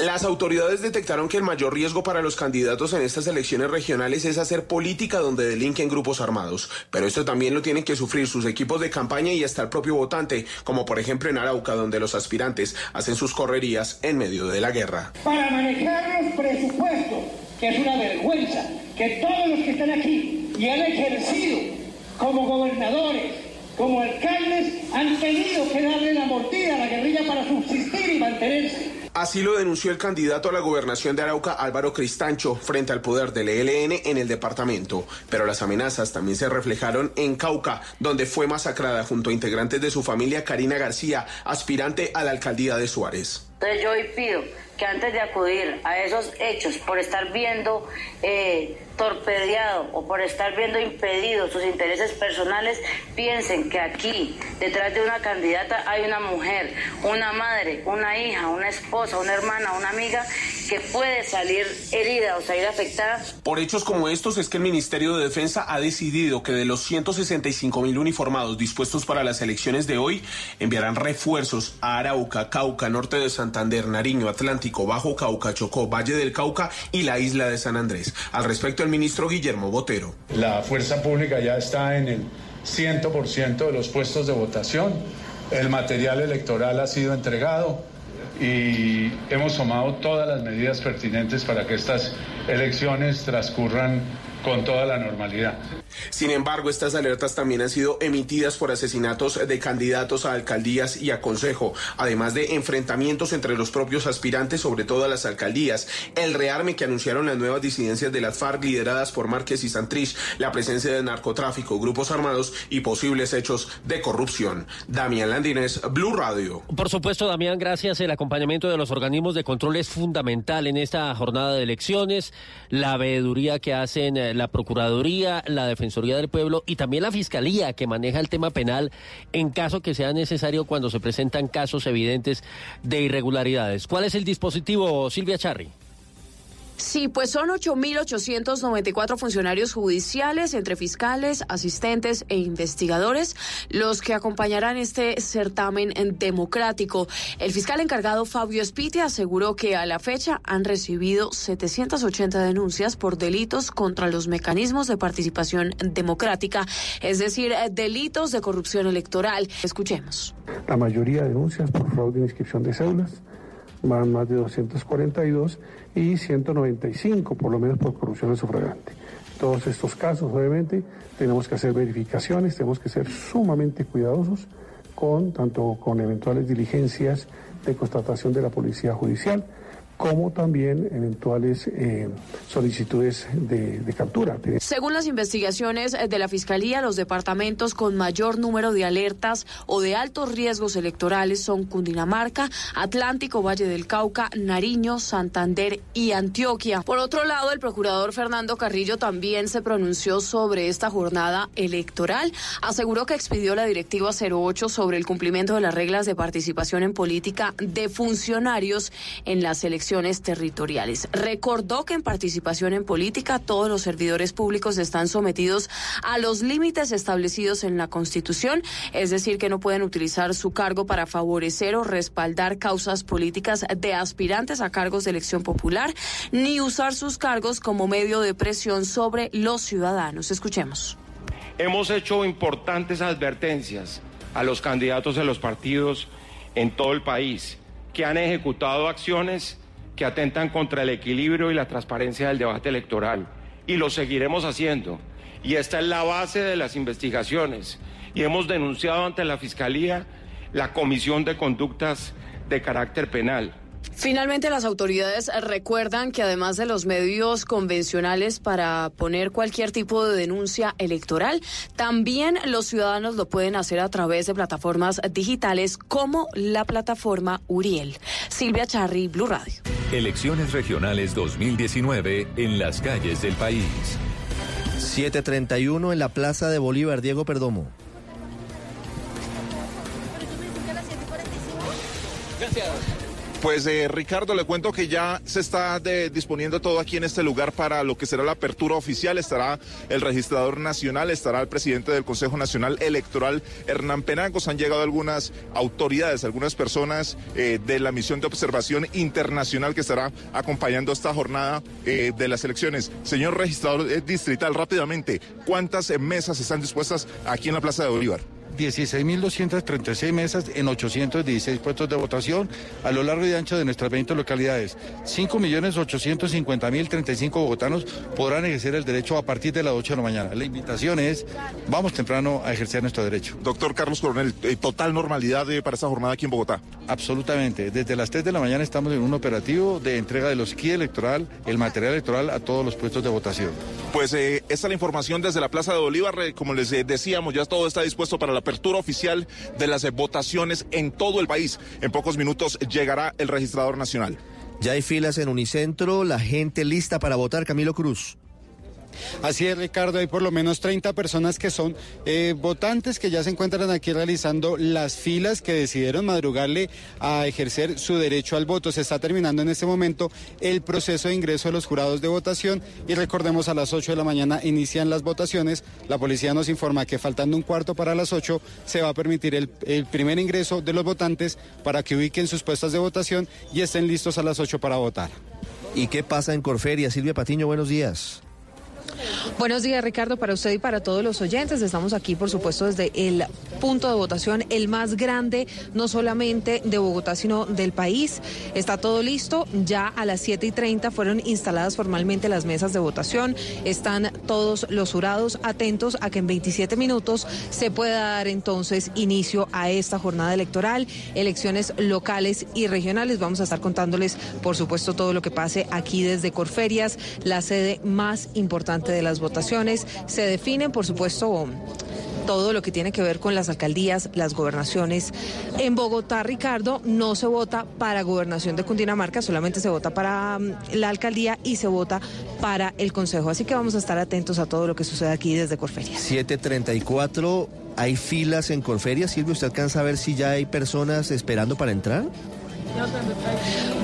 Las autoridades detectaron que el mayor riesgo para los candidatos en estas elecciones regionales es hacer política donde delinquen grupos armados. Pero esto también lo tienen que sufrir sus equipos de campaña y hasta el propio votante, como por ejemplo en Arauca, donde los aspirantes hacen sus correrías en medio de la guerra. Para manejar los presupuestos, que es una vergüenza, que todos los que están aquí y han ejercido como gobernadores, como alcaldes, han tenido que darle la mordida a la guerrilla para subsistir y mantenerse. Así lo denunció el candidato a la gobernación de Arauca, Álvaro Cristancho, frente al poder del ELN en el departamento. Pero las amenazas también se reflejaron en Cauca, donde fue masacrada junto a integrantes de su familia Karina García, aspirante a la alcaldía de Suárez. Entonces yo hoy pido que antes de acudir a esos hechos por estar viendo eh, torpedeado o por estar viendo impedidos sus intereses personales, piensen que aquí, detrás de una candidata, hay una mujer, una madre, una hija, una esposa, una hermana, una amiga que puede salir herida o salir afectada. Por hechos como estos es que el Ministerio de Defensa ha decidido que de los 165 mil uniformados dispuestos para las elecciones de hoy, enviarán refuerzos a Arauca, Cauca, norte de Santander, Nariño, Atlántico, Bajo Cauca, Chocó, Valle del Cauca y la isla de San Andrés. Al respecto, el ministro Guillermo Botero. La fuerza pública ya está en el 100% de los puestos de votación. El material electoral ha sido entregado y hemos tomado todas las medidas pertinentes para que estas elecciones transcurran con toda la normalidad. Sin embargo, estas alertas también han sido emitidas por asesinatos de candidatos a alcaldías y a consejo, además de enfrentamientos entre los propios aspirantes, sobre todo a las alcaldías, el rearme que anunciaron las nuevas disidencias de las FARC lideradas por Márquez y Santrich, la presencia de narcotráfico, grupos armados y posibles hechos de corrupción. Damián Landines, Blue Radio. Por supuesto, Damián, gracias. El acompañamiento de los organismos de control es fundamental en esta jornada de elecciones. La veeduría que hacen eh, la Procuraduría, la Defensoría del Pueblo y también la Fiscalía que maneja el tema penal en caso que sea necesario cuando se presentan casos evidentes de irregularidades. ¿Cuál es el dispositivo, Silvia Charri? Sí, pues son 8.894 funcionarios judiciales, entre fiscales, asistentes e investigadores, los que acompañarán este certamen democrático. El fiscal encargado Fabio Spiti aseguró que a la fecha han recibido 780 denuncias por delitos contra los mecanismos de participación democrática, es decir, delitos de corrupción electoral. Escuchemos. La mayoría de denuncias por fraude de inscripción de cédulas, van más de 242 y 195 por lo menos por corrupción sufragante. Todos estos casos, obviamente, tenemos que hacer verificaciones, tenemos que ser sumamente cuidadosos con tanto con eventuales diligencias de constatación de la policía judicial como también eventuales eh, solicitudes de, de, captura. Según las investigaciones de la Fiscalía, los departamentos con mayor número de alertas o de altos riesgos electorales son Cundinamarca, Atlántico, Valle del Cauca, Nariño, Santander y Antioquia. Por otro lado, el procurador Fernando Carrillo también se pronunció sobre esta jornada electoral. Aseguró que expidió la directiva 08 sobre el cumplimiento de las reglas de participación en política de funcionarios en las elecciones territoriales. Recordó que en participación en política todos los servidores públicos están sometidos a los límites establecidos en la Constitución, es decir, que no pueden utilizar su cargo para favorecer o respaldar causas políticas de aspirantes a cargos de elección popular, ni usar sus cargos como medio de presión sobre los ciudadanos. Escuchemos. Hemos hecho importantes advertencias a los candidatos de los partidos en todo el país que han ejecutado acciones que atentan contra el equilibrio y la transparencia del debate electoral. Y lo seguiremos haciendo. Y esta es la base de las investigaciones. Y hemos denunciado ante la Fiscalía la comisión de conductas de carácter penal. Finalmente, las autoridades recuerdan que además de los medios convencionales para poner cualquier tipo de denuncia electoral, también los ciudadanos lo pueden hacer a través de plataformas digitales como la plataforma Uriel. Silvia Charri, Blue Radio. Elecciones regionales 2019 en las calles del país. 731 en la Plaza de Bolívar, Diego Perdomo. Gracias. Pues eh, Ricardo, le cuento que ya se está de, disponiendo todo aquí en este lugar para lo que será la apertura oficial. Estará el registrador nacional, estará el presidente del Consejo Nacional Electoral, Hernán Penagos. Han llegado algunas autoridades, algunas personas eh, de la misión de observación internacional que estará acompañando esta jornada eh, de las elecciones. Señor registrador eh, distrital, rápidamente, ¿cuántas mesas están dispuestas aquí en la Plaza de Bolívar? 16.236 mesas en 816 puestos de votación a lo largo y ancho de nuestras 20 localidades. 5.850.035 bogotanos podrán ejercer el derecho a partir de las 8 de la mañana. La invitación es, vamos temprano a ejercer nuestro derecho. Doctor Carlos Coronel, eh, ¿total normalidad para esta jornada aquí en Bogotá? Absolutamente. Desde las 3 de la mañana estamos en un operativo de entrega de los kits electoral, el material electoral a todos los puestos de votación. Pues eh, esta es la información desde la Plaza de Bolívar. Como les eh, decíamos, ya todo está dispuesto para la apertura oficial de las votaciones en todo el país. En pocos minutos llegará el registrador nacional. Ya hay filas en Unicentro, la gente lista para votar, Camilo Cruz. Así es, Ricardo, hay por lo menos 30 personas que son eh, votantes que ya se encuentran aquí realizando las filas que decidieron madrugarle a ejercer su derecho al voto. Se está terminando en este momento el proceso de ingreso de los jurados de votación y recordemos a las 8 de la mañana inician las votaciones. La policía nos informa que faltando un cuarto para las 8 se va a permitir el, el primer ingreso de los votantes para que ubiquen sus puestas de votación y estén listos a las 8 para votar. ¿Y qué pasa en Corferia? Silvia Patiño, buenos días. Buenos días, Ricardo, para usted y para todos los oyentes. Estamos aquí, por supuesto, desde el punto de votación, el más grande, no solamente de Bogotá, sino del país. Está todo listo. Ya a las 7 y 30 fueron instaladas formalmente las mesas de votación. Están todos los jurados atentos a que en 27 minutos se pueda dar entonces inicio a esta jornada electoral, elecciones locales y regionales. Vamos a estar contándoles, por supuesto, todo lo que pase aquí desde Corferias, la sede más importante de las votaciones. Se definen, por supuesto, todo lo que tiene que ver con las alcaldías, las gobernaciones. En Bogotá, Ricardo, no se vota para gobernación de Cundinamarca, solamente se vota para mm, la alcaldía y se vota para el Consejo. Así que vamos a estar atentos a todo lo que sucede aquí desde Corferias. 734, ¿hay filas en Corferias? Silvio, ¿usted alcanza a ver si ya hay personas esperando para entrar?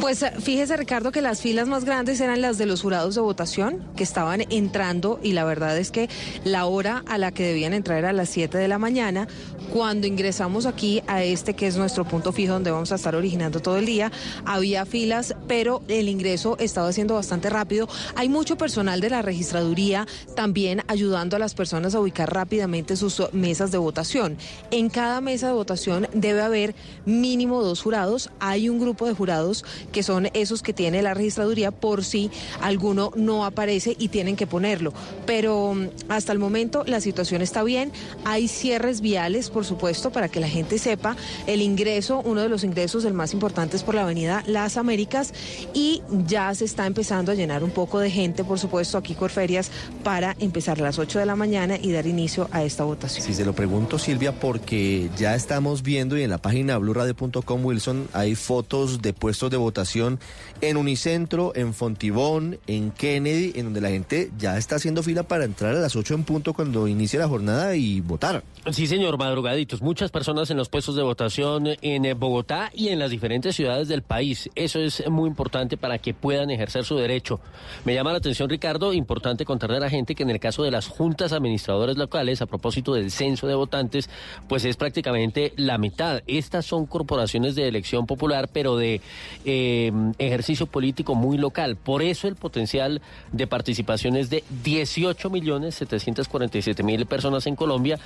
Pues fíjese Ricardo que las filas más grandes eran las de los jurados de votación que estaban entrando y la verdad es que la hora a la que debían entrar era a las 7 de la mañana. Cuando ingresamos aquí a este que es nuestro punto fijo donde vamos a estar originando todo el día, había filas, pero el ingreso estaba siendo bastante rápido. Hay mucho personal de la registraduría también ayudando a las personas a ubicar rápidamente sus mesas de votación. En cada mesa de votación debe haber mínimo dos jurados. Hay un grupo de jurados que son esos que tiene la registraduría por si alguno no aparece y tienen que ponerlo. Pero mm, hasta el momento la situación está bien. Hay cierres viales, por supuesto, para que la gente sepa. El ingreso, uno de los ingresos, el más importante es por la avenida Las Américas y ya se está empezando a llenar un poco de gente, por supuesto, aquí Corferias para empezar a las 8 de la mañana y dar inicio a esta votación. Si se lo pregunto, Silvia, porque ya estamos viendo y en la página blurradio.com, Wilson, hay fotos de puestos de votación en Unicentro, en Fontibón, en Kennedy, en donde la gente ya está haciendo fila para entrar a las 8 en punto cuando inicie la jornada y votar. Sí, señor, madrugaditos. Muchas personas en los puestos de votación en eh, Bogotá y en las diferentes ciudades del país. Eso es muy importante para que puedan ejercer su derecho. Me llama la atención, Ricardo, importante contarle a la gente que en el caso de las juntas administradoras locales, a propósito del censo de votantes, pues es prácticamente la mitad. Estas son corporaciones de elección popular, pero de eh, ejercicio político muy local. Por eso el potencial de participación es de 18 millones 747 mil personas en Colombia.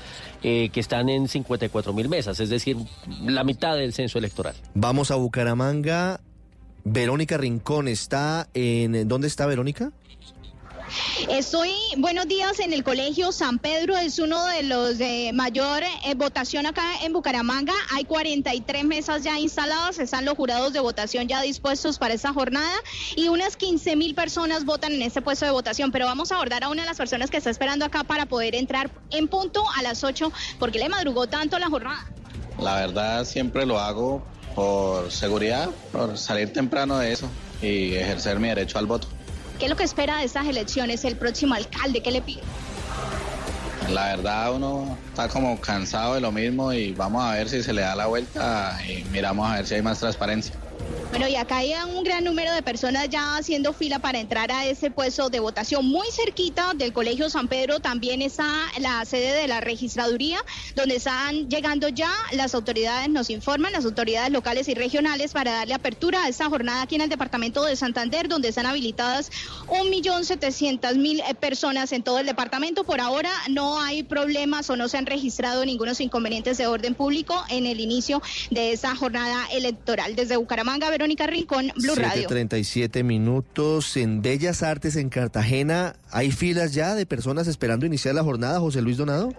Eh, que están en 54 mil mesas, es decir, la mitad del censo electoral. Vamos a Bucaramanga. Verónica Rincón está en... ¿Dónde está Verónica? Estoy, buenos días, en el Colegio San Pedro, es uno de los de mayor eh, votación acá en Bucaramanga. Hay 43 mesas ya instaladas, están los jurados de votación ya dispuestos para esta jornada y unas 15 mil personas votan en este puesto de votación. Pero vamos a abordar a una de las personas que está esperando acá para poder entrar en punto a las 8. ¿Por qué le madrugó tanto la jornada? La verdad, siempre lo hago por seguridad, por salir temprano de eso y ejercer mi derecho al voto. ¿Qué es lo que espera de estas elecciones el próximo alcalde? ¿Qué le pide? La verdad uno está como cansado de lo mismo y vamos a ver si se le da la vuelta y miramos a ver si hay más transparencia. Bueno, y acá hay un gran número de personas ya haciendo fila para entrar a ese puesto de votación. Muy cerquita del Colegio San Pedro también está la sede de la registraduría, donde están llegando ya las autoridades, nos informan, las autoridades locales y regionales para darle apertura a esta jornada aquí en el departamento de Santander, donde están habilitadas 1.700.000 eh, personas en todo el departamento. Por ahora no hay problemas o no se han registrado ningunos inconvenientes de orden público en el inicio de esta jornada electoral. Desde Bucaramanga, Verónica Rincón, Blue Radio. 37 minutos en Bellas Artes en Cartagena. ¿Hay filas ya de personas esperando iniciar la jornada, José Luis Donado?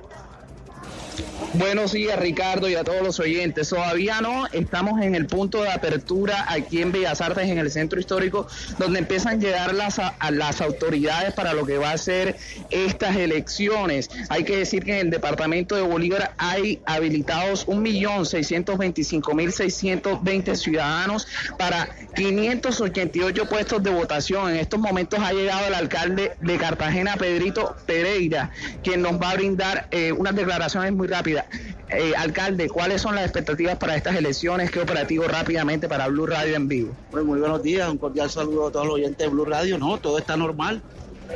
Buenos días, Ricardo, y a todos los oyentes. Todavía no, estamos en el punto de apertura aquí en Bellas Artes, en el centro histórico, donde empiezan a llegar las, a, las autoridades para lo que va a ser estas elecciones. Hay que decir que en el departamento de Bolívar hay habilitados 1.625.620 ciudadanos para 588 puestos de votación. En estos momentos ha llegado el alcalde de Cartagena, Pedrito Pereira, quien nos va a brindar eh, unas declaraciones muy rápidas. Eh, alcalde, ¿cuáles son las expectativas para estas elecciones? ¿Qué operativo rápidamente para Blue Radio en vivo? Pues muy buenos días, un cordial saludo a todos los oyentes de Blue Radio. No, todo está normal.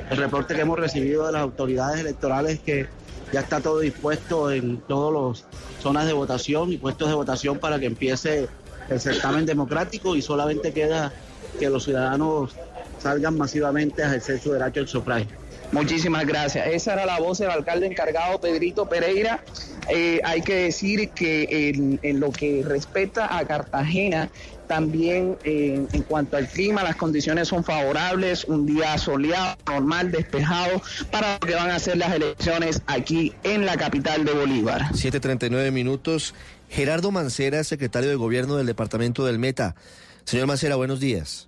El reporte que hemos recibido de las autoridades electorales que ya está todo dispuesto en todas las zonas de votación y puestos de votación para que empiece el certamen democrático y solamente queda que los ciudadanos salgan masivamente a ejercer su derecho al sufragio. Muchísimas gracias. Esa era la voz del alcalde encargado, Pedrito Pereira. Eh, hay que decir que en, lo que respecta a Cartagena, también eh, en cuanto al clima, las condiciones son favorables, un día soleado, normal, despejado, para lo que van a ser las elecciones aquí en la capital de Bolívar. 7.39 minutos. Gerardo Mancera, secretario de Gobierno del Departamento del Meta. Señor Mancera, buenos días.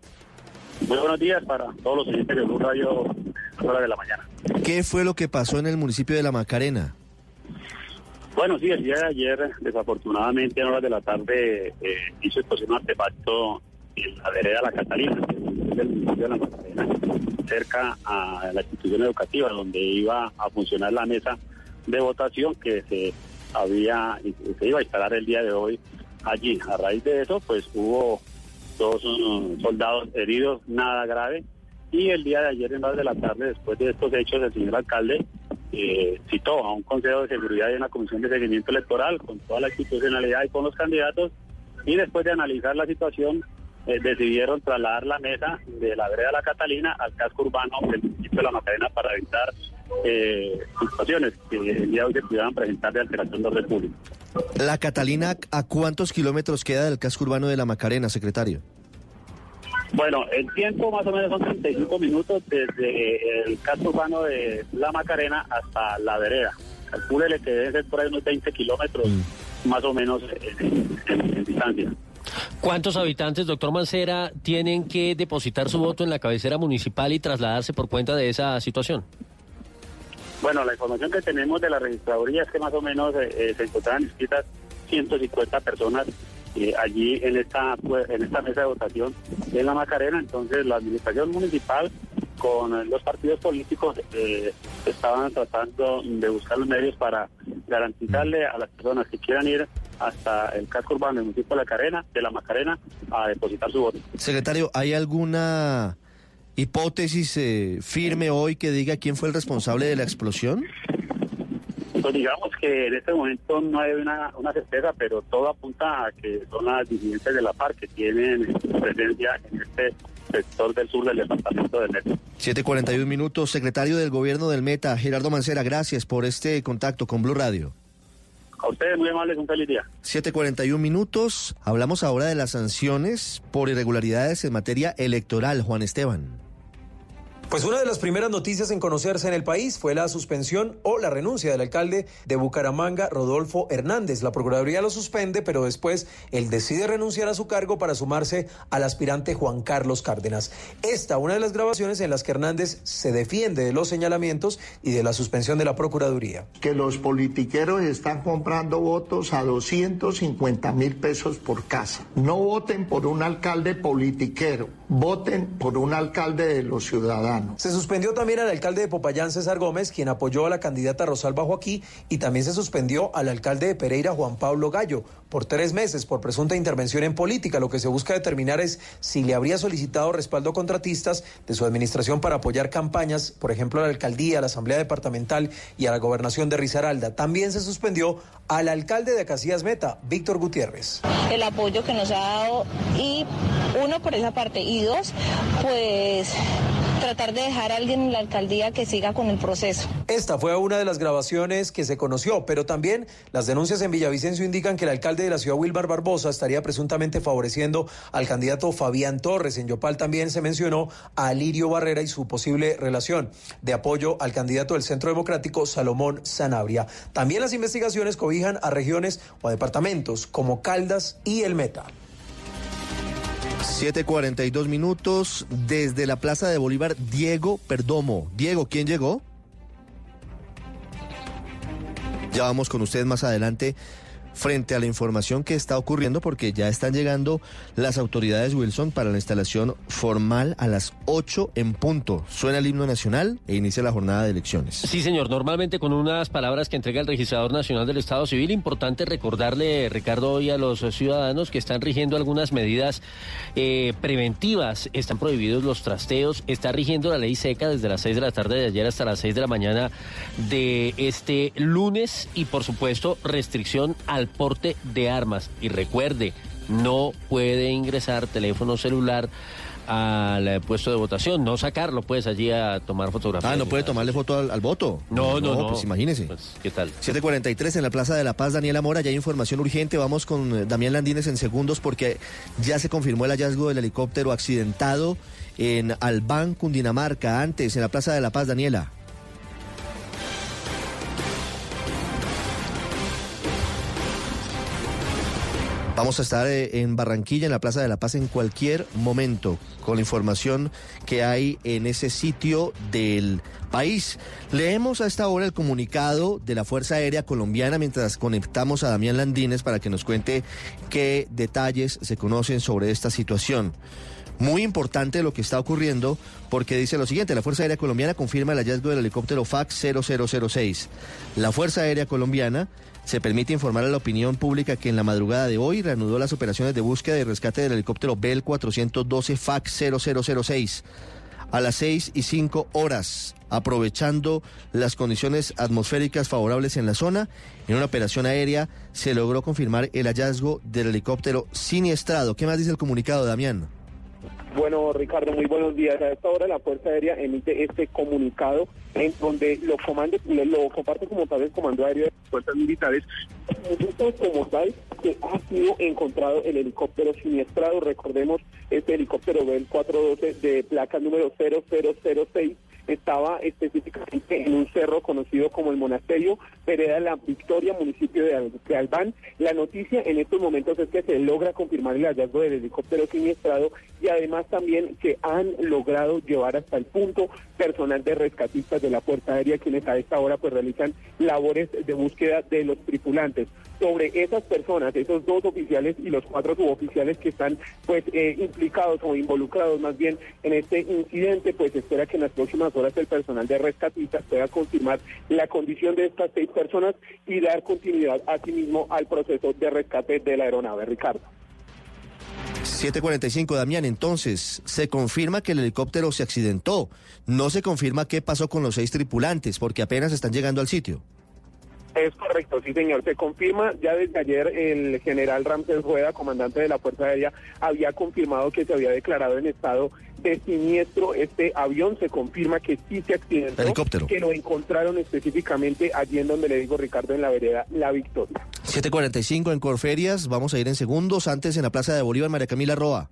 Muy buenos días para todos los oyentes de Blue Radio a hora de la mañana. ¿Qué fue lo que pasó en el municipio de La Macarena? Bueno, sí, el día de ayer, desafortunadamente, en horas de la tarde, eh, hizo explosión un artefacto en la vereda La Catalina, del municipio de La Macarena, cerca a la institución educativa, donde iba a funcionar la mesa de votación que se había, se iba a instalar el día de hoy allí. A raíz de eso, pues hubo dos soldados heridos, nada grave. Y el día de ayer, en horas de la tarde, después de estos hechos, el señor alcalde eh, citó a un Consejo de Seguridad y una Comisión de Seguimiento Electoral con toda la institucionalidad y con los candidatos. Y después de analizar la situación, eh, decidieron trasladar la mesa de la vereda La Catalina al casco urbano del municipio de La Macarena para evitar eh, situaciones que el día de hoy se pudieran presentar de alteración de orden público. La Catalina, ¿a cuántos kilómetros queda del casco urbano de La Macarena, secretario? Bueno, el tiempo más o menos son 35 minutos desde el casco urbano de La Macarena hasta la vereda. Calcúlele que deben ser por ahí unos 20 kilómetros mm. más o menos en, en, en, distancia. ¿Cuántos habitantes, doctor Mancera, tienen que depositar su voto en la cabecera municipal y trasladarse por cuenta de esa situación? Bueno, la información que tenemos de la registraduría es que más o menos eh, se encontraban inscritas 150 personas eh, allí en esta en esta mesa de votación en la Macarena. Entonces, la administración municipal con los partidos políticos eh, estaban tratando de buscar los medios para garantizarle a las personas que quieran ir hasta el casco urbano del municipio de la, Carena, de la Macarena a depositar su voto. Secretario, ¿hay alguna hipótesis eh, firme hoy que diga quién fue el responsable de la explosión? Pues digamos que en este momento no hay una, una certeza, pero todo apunta a que son las disidencias de la FARC que tienen presencia en este sector del sur del departamento del Meta. 7.41 minutos, secretario del gobierno del Meta, Gerardo Mancera, gracias por este contacto con Blue Radio. A ustedes muy amables, un feliz día. 7.41 minutos, hablamos ahora de las sanciones por irregularidades en materia electoral, Juan Esteban. Pues una de las primeras noticias en conocerse en el país fue la suspensión o la renuncia del alcalde de Bucaramanga, Rodolfo Hernández. La Procuraduría lo suspende, pero después él decide renunciar a su cargo para sumarse al aspirante Juan Carlos Cárdenas. Esta, una de las grabaciones en las que Hernández se defiende de los señalamientos y de la suspensión de la Procuraduría. Que los politiqueros están comprando votos a 250 mil pesos por casa. No voten por un alcalde politiquero, voten por un alcalde de los ciudadanos. Se suspendió también al alcalde de Popayán, César Gómez, quien apoyó a la candidata Rosalba Joaquí, y también se suspendió al alcalde de Pereira, Juan Pablo Gallo, por tres meses por presunta intervención en política. Lo que se busca determinar es si le habría solicitado respaldo a contratistas de su administración para apoyar campañas, por ejemplo, a la alcaldía, a la asamblea departamental y a la gobernación de Risaralda. También se suspendió al alcalde de Casillas Meta, Víctor Gutiérrez. El apoyo que nos ha dado y uno por esa parte y dos, pues tratar de dejar a alguien en la alcaldía que siga con el proceso. Esta fue una de las grabaciones que se conoció, pero también las denuncias en Villavicencio indican que el alcalde de la ciudad, Wilmar Barbosa, estaría presuntamente favoreciendo al candidato Fabián Torres. En Yopal también se mencionó a Alirio Barrera y su posible relación de apoyo al candidato del Centro Democrático, Salomón Sanabria. También las investigaciones cobijan a regiones o a departamentos como Caldas y El Meta. 7.42 minutos desde la Plaza de Bolívar, Diego Perdomo. Diego, ¿quién llegó? Ya vamos con usted más adelante frente a la información que está ocurriendo porque ya están llegando las autoridades Wilson para la instalación formal a las 8 en punto. Suena el himno nacional e inicia la jornada de elecciones. Sí, señor, normalmente con unas palabras que entrega el registrador nacional del Estado Civil. Importante recordarle, Ricardo, hoy a los ciudadanos que están rigiendo algunas medidas eh, preventivas. Están prohibidos los trasteos, está rigiendo la ley seca desde las 6 de la tarde de ayer hasta las 6 de la mañana de este lunes y por supuesto restricción al porte de armas. Y recuerde, no puede ingresar teléfono celular al eh, puesto de votación, no sacarlo pues allí a tomar fotografías. Ah, no puede tomarle foto al, al voto. No, no, no. Pues imagínese. Pues, ¿Qué tal? 743 en la Plaza de la Paz, Daniela Mora, ya hay información urgente. Vamos con eh, Damián Landines en segundos porque ya se confirmó el hallazgo del helicóptero accidentado en Albán, Cundinamarca, antes en la Plaza de la Paz, Daniela. Vamos a estar eh, en Barranquilla, en la Plaza de la Paz, en cualquier momento, con la información que hay en ese sitio del país. Leemos a esta hora el comunicado de la Fuerza Aérea Colombiana mientras conectamos a Damián Landines para que nos cuente qué detalles se conocen sobre esta situación. Muy importante lo que está ocurriendo porque dice lo siguiente, la Fuerza Aérea Colombiana confirma el hallazgo del helicóptero FAX 0006. La Fuerza Aérea Colombiana se permite informar a la opinión pública que en la madrugada de hoy reanudó las operaciones de búsqueda y rescate del helicóptero Bell 412 FAX 0006 a las 6 y 5 horas, aprovechando las condiciones atmosféricas favorables en la zona. En una operación aérea se logró confirmar el hallazgo del helicóptero siniestrado. ¿Qué más dice el comunicado, Damián? Bueno, Ricardo, muy buenos días. A esta hora la Fuerza Aérea emite este comunicado en donde lo, comande, lo comparte como tal el Comando Aéreo de las Fuerzas Militares, como tal que ha sido encontrado el helicóptero siniestrado. Recordemos este helicóptero Bell 412 de placa número 0006 estaba específicamente en un cerro conocido como el Monasterio Pereda La Victoria, municipio de, Al de, Albán. La noticia en estos momentos es que se logra confirmar el hallazgo del helicóptero siniestrado y además también que han logrado llevar hasta el punto personal de rescatistas de la Fuerza Aérea quienes a esta hora pues realizan labores de búsqueda de los tripulantes. Sobre esas personas, esos dos oficiales y los cuatro suboficiales que están pues eh, implicados o involucrados más bien en este incidente, pues espera que en las próximas horas el personal de rescatistas pueda confirmar la condición de estas seis personas y dar continuidad asimismo al proceso de rescate de la aeronave. Ricardo. 745, Damián. Entonces, se confirma que el helicóptero se accidentó. No se confirma qué pasó con los seis tripulantes, porque apenas están llegando al sitio. Es correcto, sí señor. Se confirma, ya desde ayer el general Ramsés Rueda, comandante de la Fuerza Aérea, había confirmado que se había declarado en estado de siniestro este avión. Se confirma que sí se accidentó. Helicóptero. Que lo encontraron específicamente allí en donde le digo Ricardo, en la vereda La Victoria. 745 en Corferias. Vamos a ir en segundos. Antes en la Plaza de Bolívar, María Camila Roa.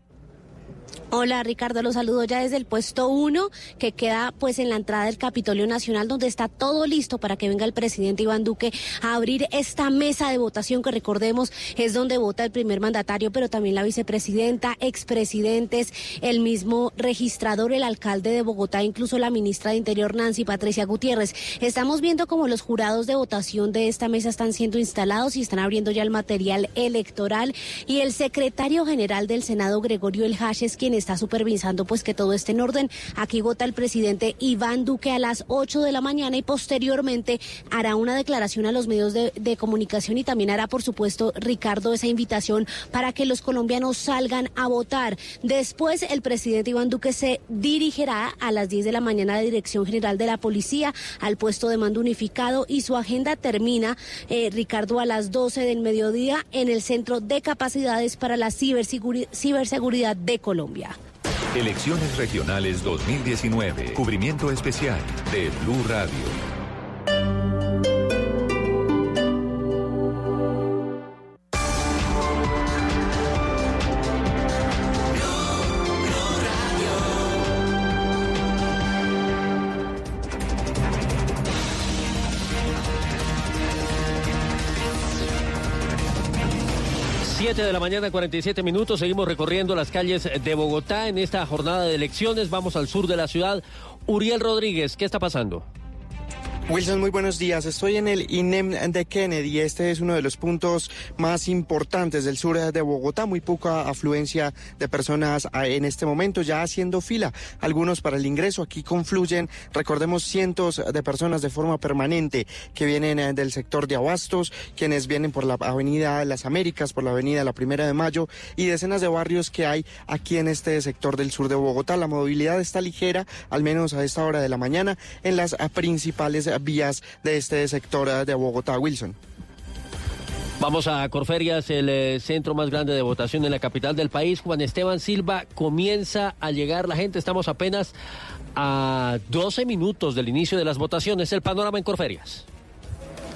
Hola Ricardo, los saludo ya desde el puesto 1 que queda pues en la entrada del Capitolio Nacional donde está todo listo para que venga el presidente Iván Duque a abrir esta mesa de votación que recordemos es donde vota el primer mandatario pero también la vicepresidenta, expresidentes, el mismo registrador, el alcalde de Bogotá, incluso la ministra de Interior Nancy Patricia Gutiérrez. Estamos viendo como los jurados de votación de esta mesa están siendo instalados y están abriendo ya el material electoral y el secretario general del Senado Gregorio El Hash es quien está supervisando pues que todo esté en orden. Aquí vota el presidente Iván Duque a las 8 de la mañana y posteriormente hará una declaración a los medios de, comunicación y también hará por supuesto Ricardo esa invitación para que los colombianos salgan a votar. Después el presidente Iván Duque se dirigirá a las 10 de la mañana a la Dirección General de la Policía al puesto de mando unificado y su agenda termina, eh, Ricardo, a las 12 del mediodía en el Centro de Capacidades para la Ciberseguridad de Colombia. Elecciones Regionales 2019. Cubrimiento especial de Blue Radio. Siete de la mañana, 47 minutos. Seguimos recorriendo las calles de Bogotá en esta jornada de elecciones. Vamos al sur de la ciudad. Uriel Rodríguez, ¿qué está pasando? Wilson, muy buenos días. Estoy en el INEM de Kennedy. Este es uno de los puntos más importantes del sur de Bogotá. Muy poca afluencia de personas en este momento, ya haciendo fila. Algunos para el ingreso. Aquí confluyen, recordemos, cientos de personas de forma permanente que vienen del sector de Abastos, quienes vienen por la Avenida Las Américas, por la Avenida La Primera de Mayo y decenas de barrios que hay aquí en este sector del sur de Bogotá. La movilidad está ligera, al menos a esta hora de la mañana, en las principales vías de este sector de Bogotá, Wilson. Vamos a Corferias, el eh, centro más grande de votación en la capital del país. Juan Esteban Silva comienza a llegar la gente. Estamos apenas a 12 minutos del inicio de las votaciones. El panorama en Corferias.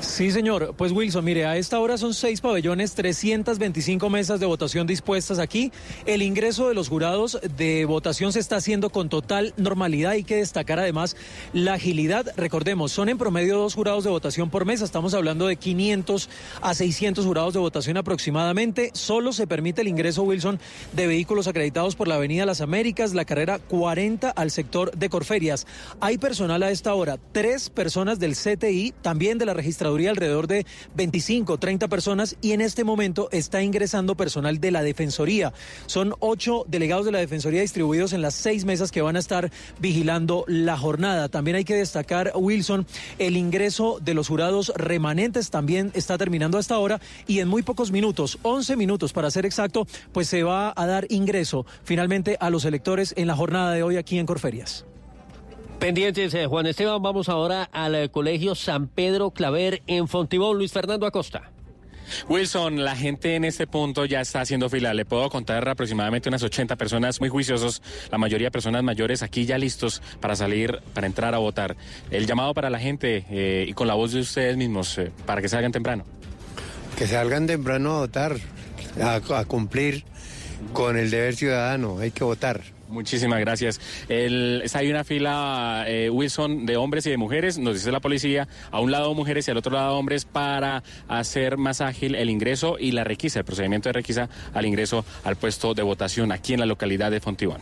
Sí, señor. Pues Wilson, mire, a esta hora son seis pabellones, 325 mesas de votación dispuestas aquí. El ingreso de los jurados de votación se está haciendo con total normalidad. Hay que destacar además la agilidad. Recordemos, son en promedio dos jurados de votación por mesa. Estamos hablando de 500 a 600 jurados de votación aproximadamente. Solo se permite el ingreso, Wilson, de vehículos acreditados por la Avenida Las Américas, la carrera 40 al sector de Corferias. Hay personal a esta hora, tres personas del CTI, también de la alrededor de 25, 30 personas y en este momento está ingresando personal de la Defensoría. Son ocho delegados de la Defensoría distribuidos en las seis mesas que van a estar vigilando la jornada. También hay que destacar, Wilson, el ingreso de los jurados remanentes también está terminando hasta ahora y en muy pocos minutos, 11 minutos para ser exacto, pues se va a dar ingreso finalmente a los electores en la jornada de hoy aquí en Corferias. Pendientes, eh, Juan Esteban, vamos ahora al eh, Colegio San Pedro Claver en Fontibón. Luis Fernando Acosta. Wilson, la gente en este punto ya está haciendo fila. Le puedo contar aproximadamente unas 80 personas muy juiciosos, la mayoría personas mayores aquí ya listos para salir, para entrar a votar. El llamado para la gente eh, y con la voz de ustedes mismos para que salgan temprano. Que salgan temprano a votar, a cumplir con el deber ciudadano. Hay que votar. Muchísimas gracias. El, hay una fila, eh, Wilson, de hombres y de mujeres, nos dice la policía, a un lado mujeres y al otro lado hombres para hacer más ágil el ingreso y la requisa, el procedimiento de requisa al ingreso al puesto de votación aquí en la localidad de Fontibón.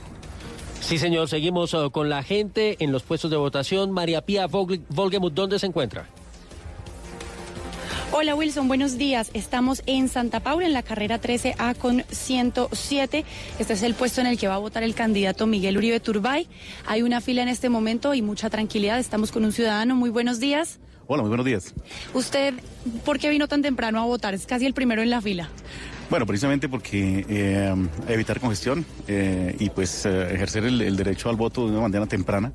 Sí, señor, seguimos uh, con la gente en los puestos de votación. María Pía Volgemuth, ¿dónde se encuentra? Hola Wilson, buenos días. Estamos en Santa Paula en la carrera 13A con 107. Este es el puesto en el que va a votar el candidato Miguel Uribe Turbay. Hay una fila en este momento y mucha tranquilidad. Estamos con un ciudadano. Muy buenos días. Hola, muy buenos días. ¿Usted por qué vino tan temprano a votar? Es casi el primero en la fila. Bueno, precisamente porque eh, evitar congestión eh, y pues eh, ejercer el derecho al voto de una manera temprana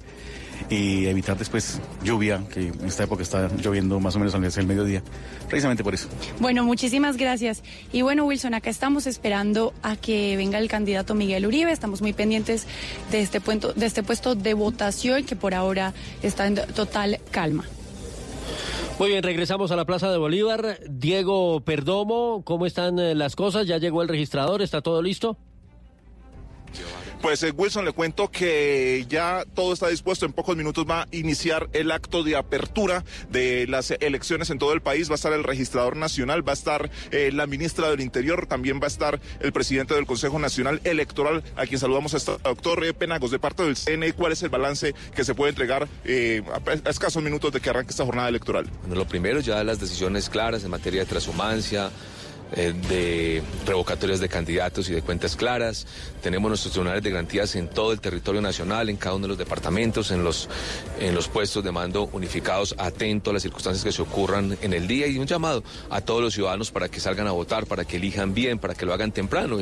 y evitar después lluvia, que en esta época está lloviendo más o menos al el mediodía, precisamente por eso. Bueno, muchísimas gracias. Y bueno, Wilson, acá estamos esperando a que venga el candidato Miguel Uribe, estamos muy pendientes de este, puesto, de este puesto de votación que por ahora está en total calma. Muy bien, regresamos a la Plaza de Bolívar. Diego Perdomo, ¿cómo están eh, las cosas? ¿Ya llegó el registrador? ¿Está todo listo? Pues eh, Wilson, le cuento que ya todo está dispuesto. En pocos minutos va a iniciar el acto de apertura de las elecciones en todo el país. Va a estar el registrador nacional, va a estar eh, la ministra del Interior, también va a estar el presidente del Consejo Nacional Electoral, a quien saludamos, a doctor eh, Penagos, de parte del CNE. ¿Cuál es el balance que se puede entregar a escasos minutos de que arranque esta jornada electoral? Bueno, lo primero, ya las decisiones claras en materia de transhumancia eh, de revocatorias de candidatos y de cuentas claras. Tenemos nuestros tribunales de garantías en todo el territorio nacional, en cada uno de los departamentos, en los, en los puestos de mando unificados, atento a las circunstancias que se ocurran en el día y un llamado a todos los ciudadanos para que salgan a votar, para que elijan bien, para que lo hagan temprano.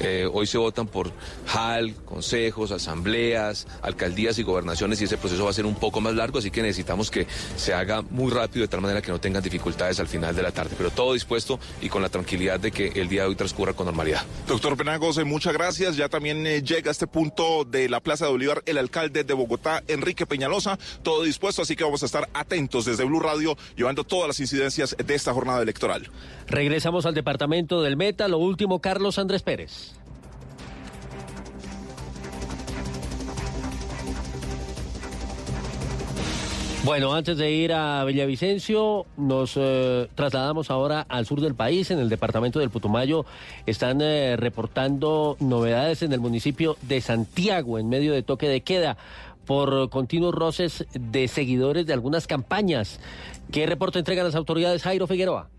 Eh, hoy se votan por HAL, consejos, asambleas, alcaldías y gobernaciones y ese proceso va a ser un poco más largo, así que necesitamos que se haga muy rápido de tal manera que no tengan dificultades al final de la tarde. Pero todo dispuesto y con la tranquilidad de que el día de hoy transcurra con normalidad. Doctor Penagos, eh, muchas gracias. Ya también eh, llega a este punto de la Plaza de Bolívar el alcalde de Bogotá, Enrique Peñalosa. Todo dispuesto, así que vamos a estar atentos desde Blue Radio, llevando todas las incidencias de esta jornada electoral. Regresamos al departamento del Meta. Lo último, Carlos Andrés Pérez. Bueno, antes de ir a Villavicencio, nos eh, trasladamos ahora al sur del país, en el departamento del Putumayo. Están eh, reportando novedades en el municipio de Santiago, en medio de toque de queda, por continuos roces de seguidores de algunas campañas. ¿Qué reporte entregan las autoridades, Jairo Figueroa?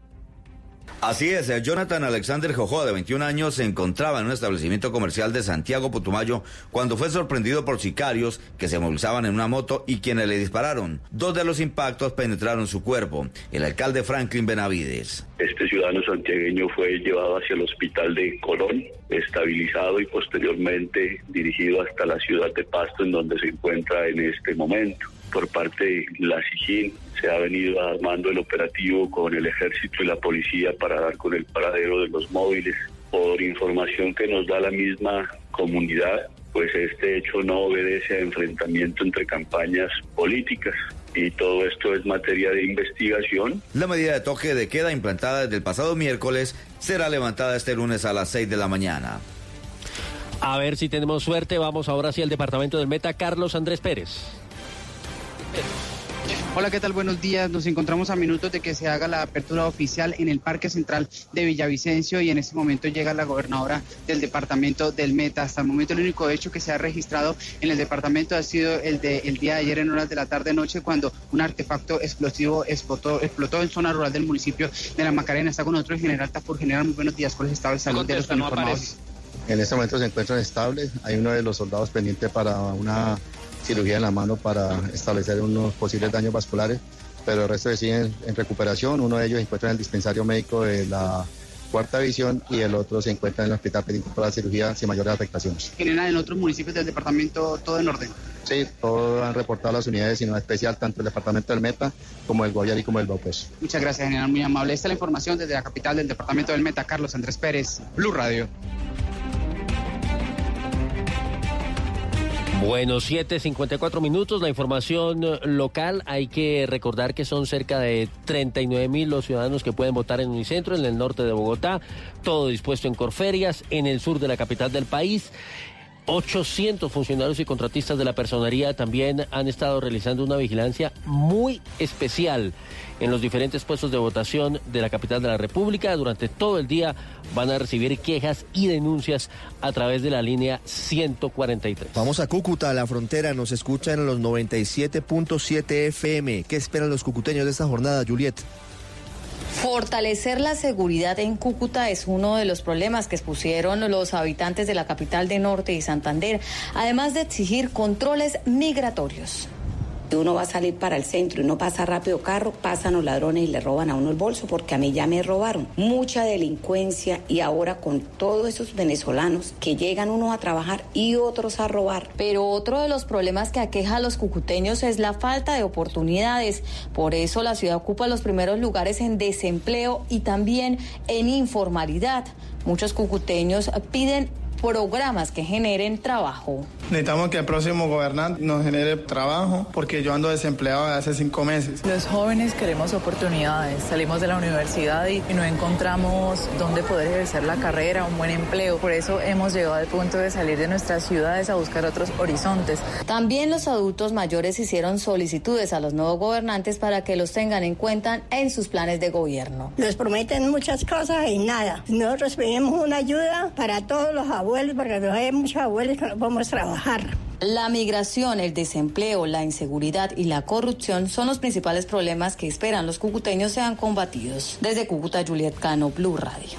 Así es, Jonathan Alexander Jojoa, de 21 años, se encontraba en un establecimiento comercial de Santiago Putumayo cuando fue sorprendido por sicarios que se movilizaban en una moto y quienes le dispararon. Dos de los impactos penetraron su cuerpo. El alcalde Franklin Benavides. Este ciudadano santiagueño fue llevado hacia el hospital de Colón, estabilizado y posteriormente dirigido hasta la ciudad de Pasto, en donde se encuentra en este momento. Por parte de la SIGIN. Se ha venido armando el operativo con el ejército y la policía para dar con el paradero de los móviles. Por información que nos da la misma comunidad, pues este hecho no obedece a enfrentamiento entre campañas políticas y todo esto es materia de investigación. La medida de toque de queda implantada desde el pasado miércoles será levantada este lunes a las 6 de la mañana. A ver si tenemos suerte. Vamos ahora hacia el departamento del Meta, Carlos Andrés Pérez. Hola, ¿qué tal? Buenos días. Nos encontramos a minutos de que se haga la apertura oficial en el Parque Central de Villavicencio y en este momento llega la gobernadora del departamento del Meta. Hasta el momento el único hecho que se ha registrado en el departamento ha sido el de el día de ayer en horas de la tarde-noche cuando un artefacto explosivo explotó, explotó en zona rural del municipio de La Macarena. Está con nosotros el general Tafur. General, muy buenos días. ¿Cuál es el estado de salud de los uniformados? En este momento se encuentran estables. Hay uno de los soldados pendiente para una cirugía en la mano para establecer unos posibles daños vasculares, pero el resto siguen en recuperación. Uno de ellos se encuentra en el dispensario médico de la cuarta división y el otro se encuentra en el hospital pendiente para la cirugía sin mayores afectaciones. General, en otros municipios del departamento todo en orden. Sí, todos han reportado las unidades de especial, tanto el departamento del Meta como el Guayari como el Bopes. Muchas gracias, general, muy amable. Esta es la información desde la capital del departamento del Meta, Carlos Andrés Pérez, Blue Radio. Bueno, 7.54 minutos, la información local. Hay que recordar que son cerca de 39 mil los ciudadanos que pueden votar en Unicentro, en el norte de Bogotá, todo dispuesto en Corferias, en el sur de la capital del país. 800 funcionarios y contratistas de la personería también han estado realizando una vigilancia muy especial en los diferentes puestos de votación de la capital de la República. Durante todo el día van a recibir quejas y denuncias a través de la línea 143. Vamos a Cúcuta, la frontera. Nos escuchan en los 97.7 FM. ¿Qué esperan los cucuteños de esta jornada, Juliet? Fortalecer la seguridad en Cúcuta es uno de los problemas que expusieron los habitantes de la capital de Norte y Santander, además de exigir controles migratorios uno va a salir para el centro y no pasa rápido carro, pasan los ladrones y le roban a uno el bolso, porque a mí ya me robaron. Mucha delincuencia y ahora con todos esos venezolanos que llegan unos a trabajar y otros a robar. Pero otro de los problemas que aqueja a los cucuteños es la falta de oportunidades. Por eso la ciudad ocupa los primeros lugares en desempleo y también en informalidad. Muchos cucuteños piden programas que generen trabajo. Necesitamos que el próximo gobernante nos genere trabajo porque yo ando desempleado desde hace cinco meses. Los jóvenes queremos oportunidades. Salimos de la universidad y, no encontramos dónde poder ejercer la carrera, un buen empleo. Por eso hemos llegado al punto de salir de nuestras ciudades a buscar otros horizontes. También los adultos mayores hicieron solicitudes a los nuevos gobernantes para que los tengan en cuenta en sus planes de gobierno. Nos prometen muchas cosas y nada. Nosotros pedimos una ayuda para todos los abuelos porque hay muchos abuelos que no podemos trabajar. La migración, el desempleo, la inseguridad y la corrupción son los principales problemas que esperan los cucuteños sean combatidos. Desde Cúcuta, Juliet Cano, Blue Radio.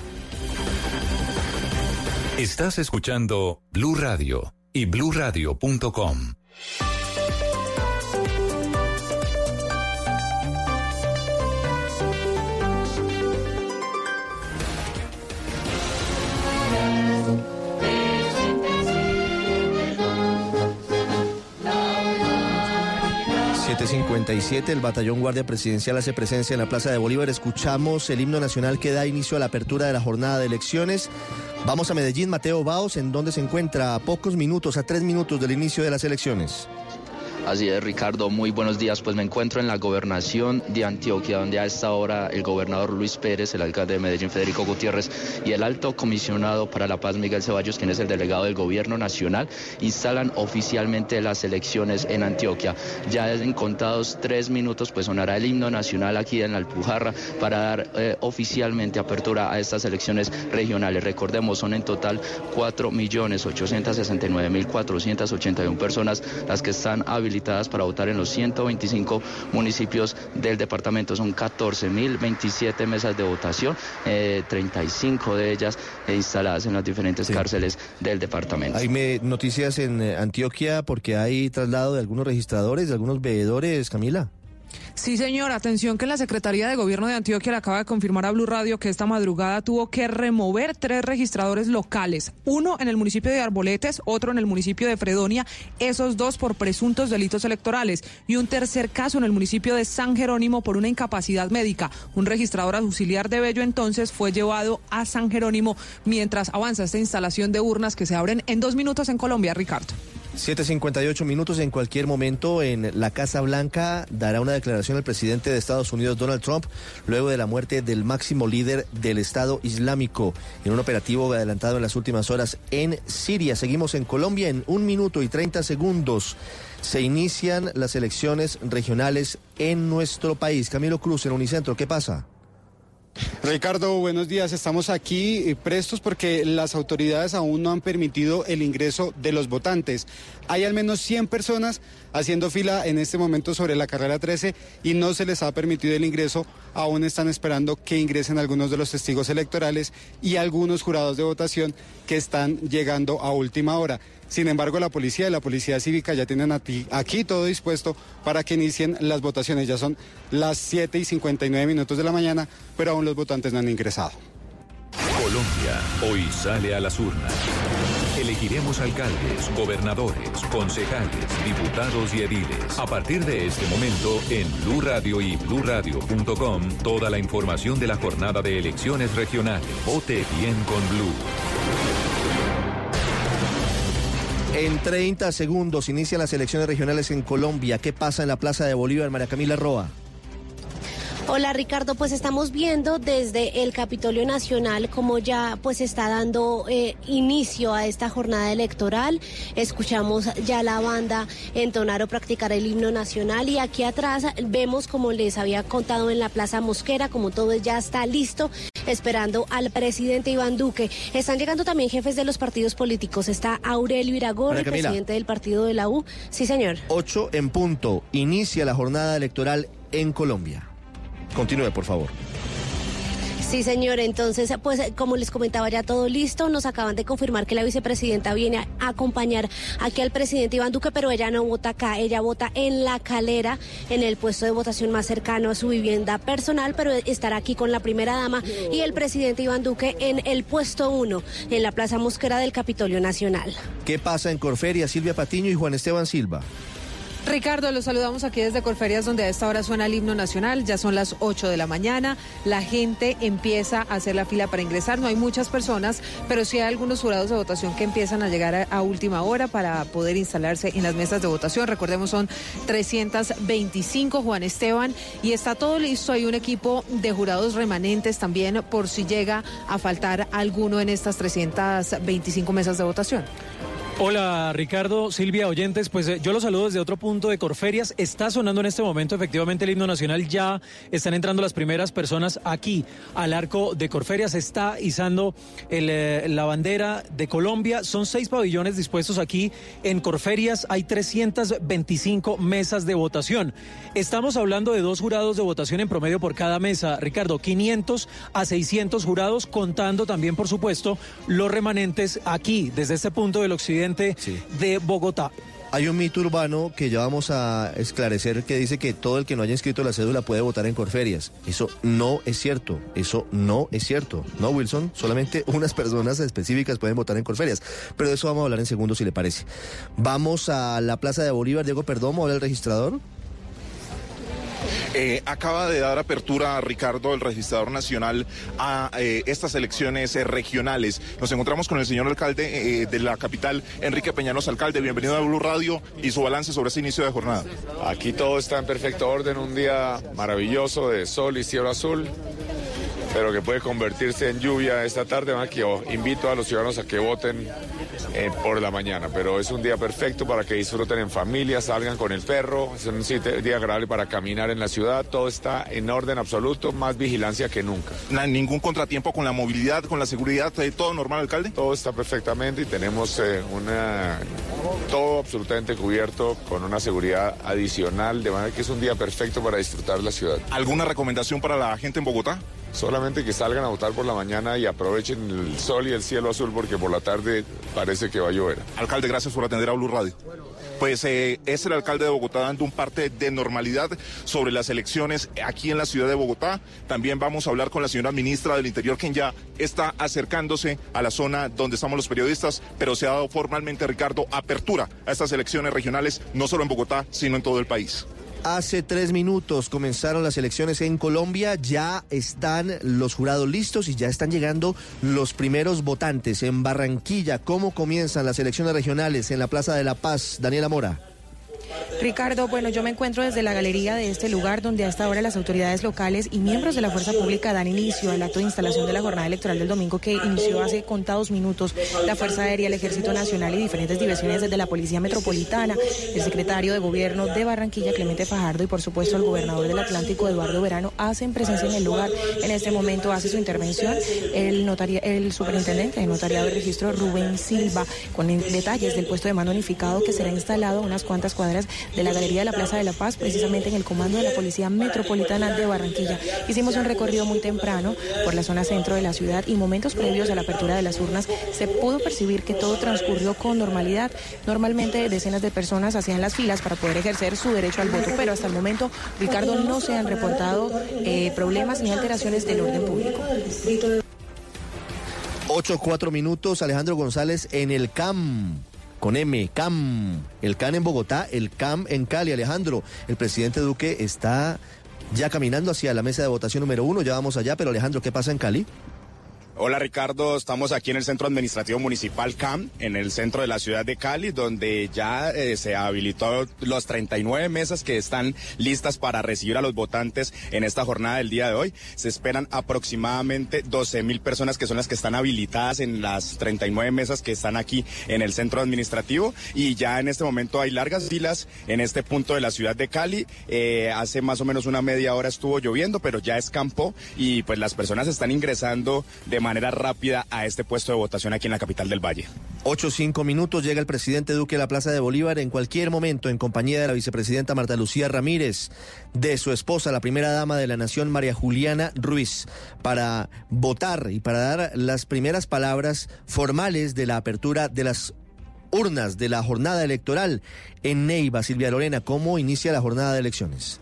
Estás escuchando Blue Radio y bluradio.com. 757, el Batallón Guardia Presidencial hace presencia en la Plaza de Bolívar. Escuchamos el himno nacional que da inicio a la apertura de la jornada de elecciones. Vamos a Medellín, Mateo Baos, en donde se encuentra a pocos minutos, a tres minutos del inicio de las elecciones. Así es, Ricardo, muy buenos días. Pues me encuentro en la gobernación de Antioquia, donde a esta hora el gobernador Luis Pérez, el alcalde de Medellín, Federico Gutiérrez, y el alto comisionado para la paz, Miguel Ceballos, quien es el delegado del gobierno nacional, instalan oficialmente las elecciones en Antioquia. Ya en contados tres minutos, pues sonará el himno nacional aquí en la Alpujarra para dar eh, oficialmente apertura a estas elecciones regionales. Recordemos, son en total 4.869.481 personas las que están habilitadas para votar en los 125 municipios del departamento. Son 14.027 mesas de votación, 35 eh, de ellas instaladas en las diferentes cárceles del departamento. Hay noticias en eh, Antioquia porque hay traslado de algunos registradores, de algunos veedores, Camila. Sí, señor. Atención que la Secretaría de Gobierno de Antioquia le acaba de confirmar a Blue Radio que esta madrugada tuvo que remover tres registradores locales. Uno en el municipio de Arboletes, otro en el municipio de Fredonia, esos dos por presuntos delitos electorales. Y un tercer caso en el municipio de San Jerónimo por una incapacidad médica. Un registrador auxiliar de Bello entonces fue llevado a San Jerónimo mientras avanza esta instalación de urnas que se abren en dos minutos en Colombia, Ricardo. 7.58 minutos en cualquier momento en la Casa Blanca dará una declaración el presidente de Estados Unidos Donald Trump luego de la muerte del máximo líder del Estado Islámico en un operativo adelantado en las últimas horas en Siria. Seguimos en Colombia en un minuto y 30 segundos. Se inician las elecciones regionales en nuestro país. Camilo Cruz en Unicentro, ¿qué pasa? Ricardo, buenos días. Estamos aquí eh, prestos porque las autoridades aún no han permitido el ingreso de los votantes. Hay al menos 100 personas haciendo fila en este momento sobre la carrera 13 y no se les ha permitido el ingreso. Aún están esperando que ingresen algunos de los testigos electorales y algunos jurados de votación que están llegando a última hora. Sin embargo, la policía y la policía cívica ya tienen aquí todo dispuesto para que inicien las votaciones. Ya son las 7 y 59 minutos de la mañana, pero aún los votantes no han ingresado. Colombia hoy sale a las urnas. Elegiremos alcaldes, gobernadores, concejales, diputados y ediles. A partir de este momento, en Blue Radio y BlueRadio.com, toda la información de la jornada de elecciones regionales. Vote bien con Blue. En 30 segundos inician las elecciones regionales en Colombia. ¿Qué pasa en la Plaza de Bolívar, María Camila Roa? Hola Ricardo, pues estamos viendo desde el Capitolio Nacional cómo ya pues está dando eh, inicio a esta jornada electoral. Escuchamos ya la banda entonar o practicar el himno nacional y aquí atrás vemos como les había contado en la Plaza Mosquera, como todo ya está listo esperando al presidente Iván Duque. Están llegando también jefes de los partidos políticos. Está Aurelio Iragor, el presidente del partido de la U. Sí, señor. 8 en punto. Inicia la jornada electoral en Colombia. Continúe, por favor. Sí, señor. Entonces, pues como les comentaba, ya todo listo. Nos acaban de confirmar que la vicepresidenta viene a acompañar aquí al presidente Iván Duque, pero ella no vota acá. Ella vota en la calera, en el puesto de votación más cercano a su vivienda personal, pero estará aquí con la primera dama y el presidente Iván Duque en el puesto uno, en la Plaza Mosquera del Capitolio Nacional. ¿Qué pasa en Corferia? Silvia Patiño y Juan Esteban Silva. Ricardo, los saludamos aquí desde Corferias, donde a esta hora suena el himno nacional. Ya son las 8 de la mañana. La gente empieza a hacer la fila para ingresar. No hay muchas personas, pero sí hay algunos jurados de votación que empiezan a llegar a, última hora para poder instalarse en las mesas de votación. Recordemos, son 325, Juan Esteban, y está todo listo. Hay un equipo de jurados remanentes también por si llega a faltar alguno en estas 325 mesas de votación. Hola Ricardo, Silvia, oyentes, pues eh, yo los saludo desde otro punto de Corferias. Está sonando en este momento efectivamente el himno nacional, ya están entrando las primeras personas aquí al arco de Corferias, está izando eh, la bandera de Colombia. Son seis pabellones dispuestos aquí en Corferias, hay 325 mesas de votación. Estamos hablando de dos jurados de votación en promedio por cada mesa, Ricardo, 500 a 600 jurados, contando también, por supuesto, los remanentes aquí, desde este punto del occidente de Bogotá. Hay un mito urbano que ya vamos a esclarecer que dice que todo el que no haya inscrito la cédula puede votar en Corferias. Eso no es cierto. Eso no es cierto. No, Wilson. Solamente unas personas específicas pueden votar en Corferias. Pero de eso vamos a hablar en segundos si le parece. Vamos a la Plaza de Bolívar. Diego Perdomo, hola el registrador. Eh, acaba de dar apertura, Ricardo, el registrador nacional, a eh, estas elecciones eh, regionales. Nos encontramos con el señor alcalde de la capital, Enrique Peñanos, alcalde. Bienvenido a Blue Radio y su balance sobre este inicio de jornada. Aquí todo está en perfecto orden, un día maravilloso de sol y cielo azul pero que puede convertirse en lluvia esta tarde. Aquí invito a los ciudadanos a que voten eh, por la mañana, pero es un día perfecto para que disfruten en familia, salgan con el perro, es un día agradable para caminar en la ciudad, todo está en orden absoluto, más vigilancia que nunca. ¿Ningún contratiempo con la movilidad, con la seguridad, eh, todo normal, alcalde? Todo está perfectamente y tenemos eh, una, todo absolutamente cubierto con una seguridad adicional, de manera que es un día perfecto para disfrutar la ciudad. ¿Alguna recomendación para la gente en Bogotá? Solamente que salgan a votar por la mañana y aprovechen el sol y el cielo azul porque por la tarde parece que va a llover. Alcalde, gracias por atender a Blue Radio. pues eh, es el alcalde de Bogotá dando un parte de normalidad sobre las elecciones aquí en la ciudad de Bogotá. También vamos a hablar con la señora ministra del Interior, quien ya está acercándose a la zona donde estamos los periodistas, pero se ha dado formalmente, Ricardo, apertura a estas elecciones regionales, no solo en Bogotá, sino en todo el país. Hace tres minutos comenzaron las elecciones en Colombia, ya están los jurados listos y ya están llegando los primeros votantes en Barranquilla. ¿Cómo comienzan las elecciones regionales en la Plaza de la Paz? Daniela Mora. Ricardo, bueno, yo me encuentro desde la galería de este lugar donde hasta ahora las autoridades locales y miembros de la fuerza pública dan inicio al acto de instalación de la jornada electoral del domingo que inició hace contados minutos la Fuerza Aérea, el Ejército Nacional y diferentes divisiones desde la Policía Metropolitana, el secretario de Gobierno de Barranquilla, Clemente Fajardo, y por supuesto el gobernador del Atlántico, Eduardo Verano, hacen presencia en el lugar. En este momento hace su intervención el, notaria, el superintendente de notariado de registro, Rubén Silva, con detalles del puesto de mando unificado que será instalado unas cuantas cuadras de la Galería de la Plaza de la Paz, precisamente en el comando de la Policía Metropolitana de Barranquilla. Hicimos un recorrido muy temprano por la zona centro de la ciudad y momentos previos a la apertura de las urnas se pudo percibir que todo transcurrió con normalidad. Normalmente decenas de personas hacían las filas para poder ejercer su derecho al voto, pero hasta el momento, Ricardo, no se han reportado eh, problemas ni alteraciones del orden público. Ocho, cuatro minutos, Alejandro González en el CAM con M, CAM. El CAN en Bogotá, el CAM en Cali. Alejandro, el presidente Duque está ya caminando hacia la mesa de votación número uno. Ya vamos allá, pero Alejandro, ¿qué pasa en Cali? Hola Ricardo, estamos aquí en el Centro Administrativo Municipal CAM, en el centro de la ciudad de Cali, donde ya eh, se habilitó los 39 mesas que están listas para recibir a los votantes en esta jornada del día de hoy. Se esperan aproximadamente 12 mil personas que son las que están habilitadas en las 39 mesas que están aquí en el centro administrativo y ya en este momento hay largas filas en este punto de la ciudad de Cali. Eh, hace más o menos una media hora estuvo lloviendo, pero ya escampó y pues las personas están ingresando de manera rápida a este puesto de votación aquí en la capital del Valle. Ocho cinco minutos llega el presidente Duque a la Plaza de Bolívar en cualquier momento en compañía de la vicepresidenta Marta Lucía Ramírez, de su esposa, la primera dama de la nación, María Juliana Ruiz, para votar y para dar las primeras palabras formales de la apertura de las urnas de la jornada electoral en Neiva. Silvia Lorena, ¿cómo inicia la jornada de elecciones?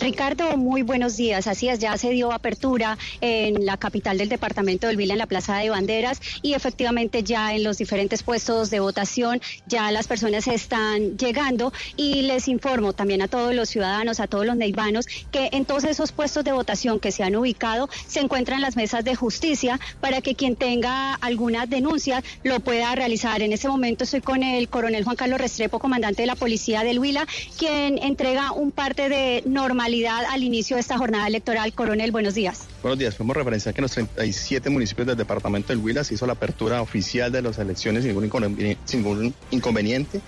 Ricardo, muy buenos días. Así es, ya se dio apertura en la capital del departamento del Vila, en la Plaza de Banderas, y efectivamente ya en los diferentes puestos de votación ya las personas están llegando y les informo también a todos los ciudadanos, a todos los neivanos, que en todos esos puestos de votación que se han ubicado se encuentran las mesas de justicia para que quien tenga alguna denuncia lo pueda realizar. En ese momento estoy con el coronel Juan Carlos Restrepo, comandante de la policía del Huila, quien entrega un parte de normal al inicio de esta jornada electoral. Coronel, buenos días. Buenos días. Podemos referenciar que en los 37 municipios del departamento del Huila se hizo la apertura oficial de las elecciones sin ningún inconveniente.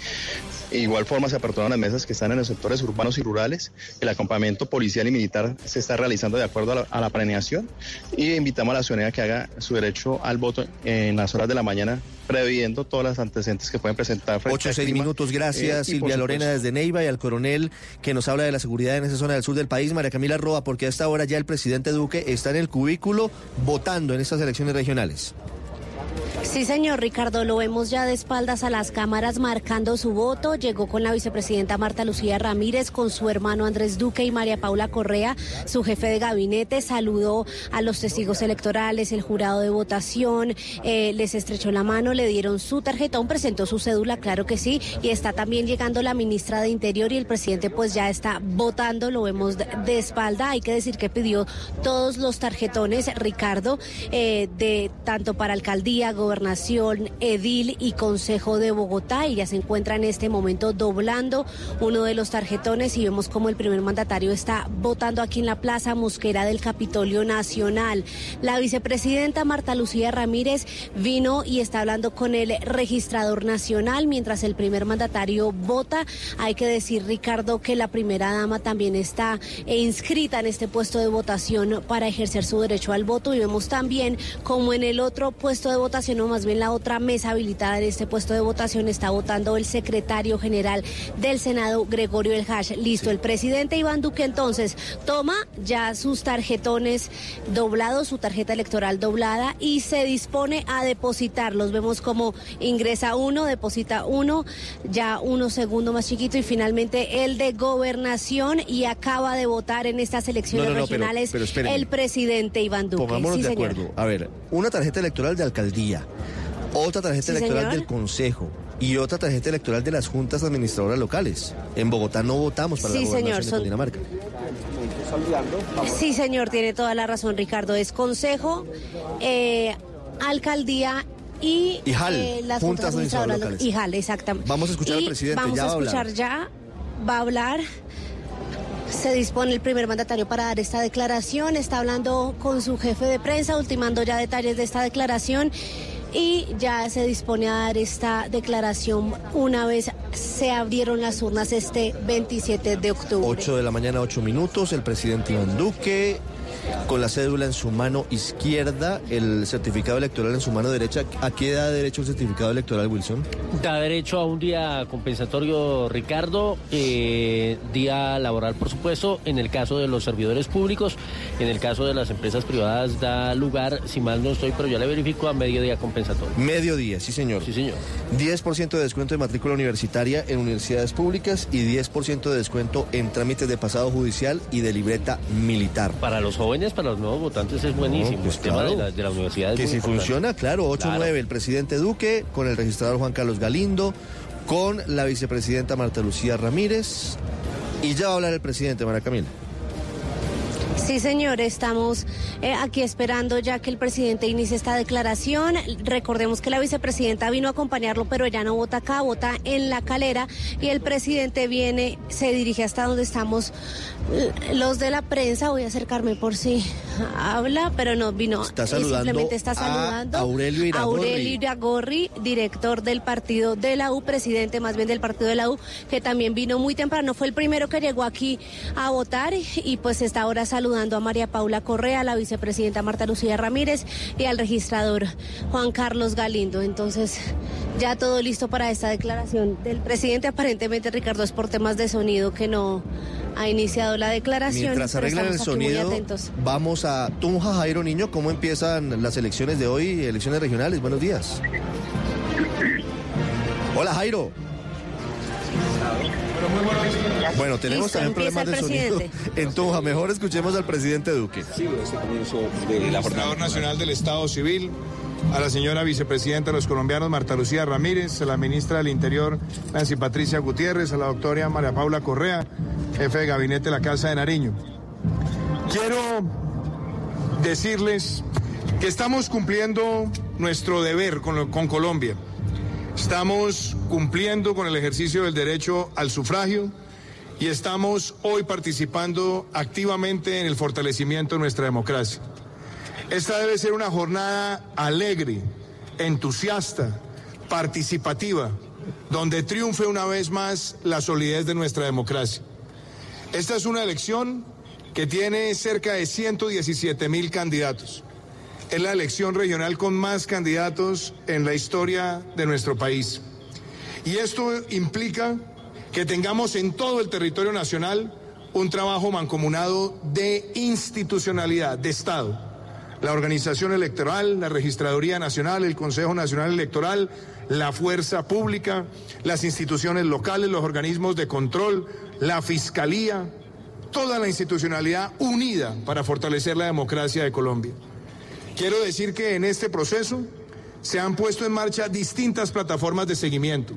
De igual forma se aperturaron las mesas que están en los sectores urbanos y rurales. El acompañamiento policial y militar se está realizando de acuerdo a la, planeación y invitamos a la ciudadanía que haga su derecho al voto en las horas de la mañana previendo todas las antecedentes que pueden presentar. Ocho o seis minutos, gracias eh, Silvia Lorena desde Neiva y al coronel que nos habla de la seguridad en esa zona del sur del país, María Camila Roa, porque a esta hora ya el presidente Duque está en el cubículo votando en estas elecciones regionales. Sí, señor Ricardo, lo vemos ya de espaldas a las cámaras marcando su voto. Llegó con la vicepresidenta Marta Lucía Ramírez, con su hermano Andrés Duque y María Paula Correa, su jefe de gabinete. Saludó a los testigos electorales, el jurado de votación, eh, les estrechó la mano, le dieron su tarjetón, presentó su cédula, claro que sí. Y está también llegando la ministra de Interior y el presidente pues ya está votando, lo vemos de, espalda. Hay que decir que pidió todos los tarjetones, Ricardo, eh, de tanto para alcaldía, Gobernación, Edil y Consejo de Bogotá. y ya se encuentra en este momento doblando uno de los tarjetones y vemos como el primer mandatario está votando aquí en la Plaza Mosquera del Capitolio Nacional. La vicepresidenta Marta Lucía Ramírez vino y está hablando con el registrador nacional mientras el primer mandatario vota. Hay que decir, Ricardo, que la primera dama también está inscrita en este puesto de votación para ejercer su derecho al voto y vemos también como en el otro puesto de votación votación, o más bien la otra mesa habilitada en este puesto de votación, está votando el secretario general del Senado, Gregorio El Hash. Listo, el presidente Iván Duque entonces toma ya sus tarjetones doblados, su tarjeta electoral doblada y se dispone a depositarlos. Vemos como ingresa uno, deposita uno, ya uno segundo más chiquito y finalmente el de gobernación y acaba de votar en estas elecciones No, no, no, pero- regionales pero el presidente Iván Duque. Pongámonos Sí, de acuerdo. A ver, una tarjeta electoral de alcaldía, otra tarjeta Sí, electoral señor. del consejo y otra tarjeta electoral de las juntas administradoras locales. En Bogotá no votamos para Sí, la gobernación señor, de Cundinamarca. Sí, señor, tiene toda la razón, Ricardo. Es consejo, eh, alcaldía y, Y eh, las juntas juntas administradoras locales. lo- y exactamente. Vamos a escuchar al presidente, Vamos ya a va a hablar. escuchar ya, va a hablar. Se dispone el primer mandatario para dar esta declaración. Está hablando con su jefe de prensa, ultimando ya detalles de esta declaración. Y ya se dispone a dar esta declaración una vez se abrieron las urnas este 27 de octubre. 8 de la mañana, 8 minutos. El presidente Iván Duque, con la cédula en su mano izquierda, el certificado electoral en su mano derecha. ¿A qué da derecho el certificado electoral, Wilson? Da derecho a un día compensatorio, Ricardo, eh, día laboral, por supuesto, en el caso de los servidores públicos, en el caso de las empresas privadas da lugar, si mal no estoy, pero ya le verifico, a medio día compensatorio. Mediodía, sí señor. Sí señor. 10% de descuento de matrícula universitaria en universidades públicas y 10% de descuento en trámites de pasado judicial y de libreta militar. Para los jóvenes, para los nuevos votantes es buenísimo. No, pues el tema de la, de la universidad Que si importante. funciona, claro, 8-9, Claro. el presidente Duque, con el registrador Juan Carlos Galindo, con la vicepresidenta Marta Lucía Ramírez. Y ya va a hablar el presidente, Mara Camila. Sí, señor, estamos eh, aquí esperando ya que el presidente inicie esta declaración. Recordemos que la vicepresidenta vino a acompañarlo, pero ella no vota acá, vota en la calera y el presidente viene, se dirige hasta donde estamos eh, los de la prensa. Voy a acercarme por si habla, pero no vino. Está eh, saludando simplemente está a saludando Aurelio Iragorri. Aurelio Iragorri, director del partido de la U, presidente más bien del partido de la U, que también vino muy temprano. Fue el primero que llegó aquí a votar y, y pues está ahora saludando a María Paula Correa, a la vicepresidenta Marta Lucía Ramírez y al registrador Juan Carlos Galindo. Entonces, ya todo listo para esta declaración del presidente. Aparentemente, Ricardo, es por temas de sonido que no ha iniciado la declaración. Mientras arreglan el sonido, vamos a Tunja, Jairo Niño. ¿Cómo empiezan las elecciones de hoy, elecciones regionales? Buenos días. Hola, Jairo. Bueno, tenemos Listo, también problemas de sonido en Tunja. Mejor escuchemos al presidente Duque. el Administrador Nacional del Estado Civil, a la señora vicepresidenta de los colombianos Marta Lucía Ramírez, a la ministra del Interior Nancy Patricia Gutiérrez, a la doctora María Paula Correa, jefe de gabinete de la Casa de Nariño. Quiero decirles que estamos cumpliendo nuestro deber con, lo- con Colombia. Estamos cumpliendo con el ejercicio del derecho al sufragio y estamos hoy participando activamente en el fortalecimiento de nuestra democracia. Esta debe ser una jornada alegre, entusiasta, participativa, donde triunfe una vez más la solidez de nuestra democracia. Esta es una elección que tiene cerca de 117 mil candidatos. Es la elección regional con más candidatos en la historia de nuestro país. Y esto implica que tengamos en todo el territorio nacional un trabajo mancomunado de institucionalidad, de Estado. La organización electoral, la Registraduría Nacional, el Consejo Nacional Electoral, la Fuerza Pública, las instituciones locales, los organismos de control, la Fiscalía, toda la institucionalidad unida para fortalecer la democracia de Colombia. Quiero decir que en este proceso se han puesto en marcha distintas plataformas de seguimiento.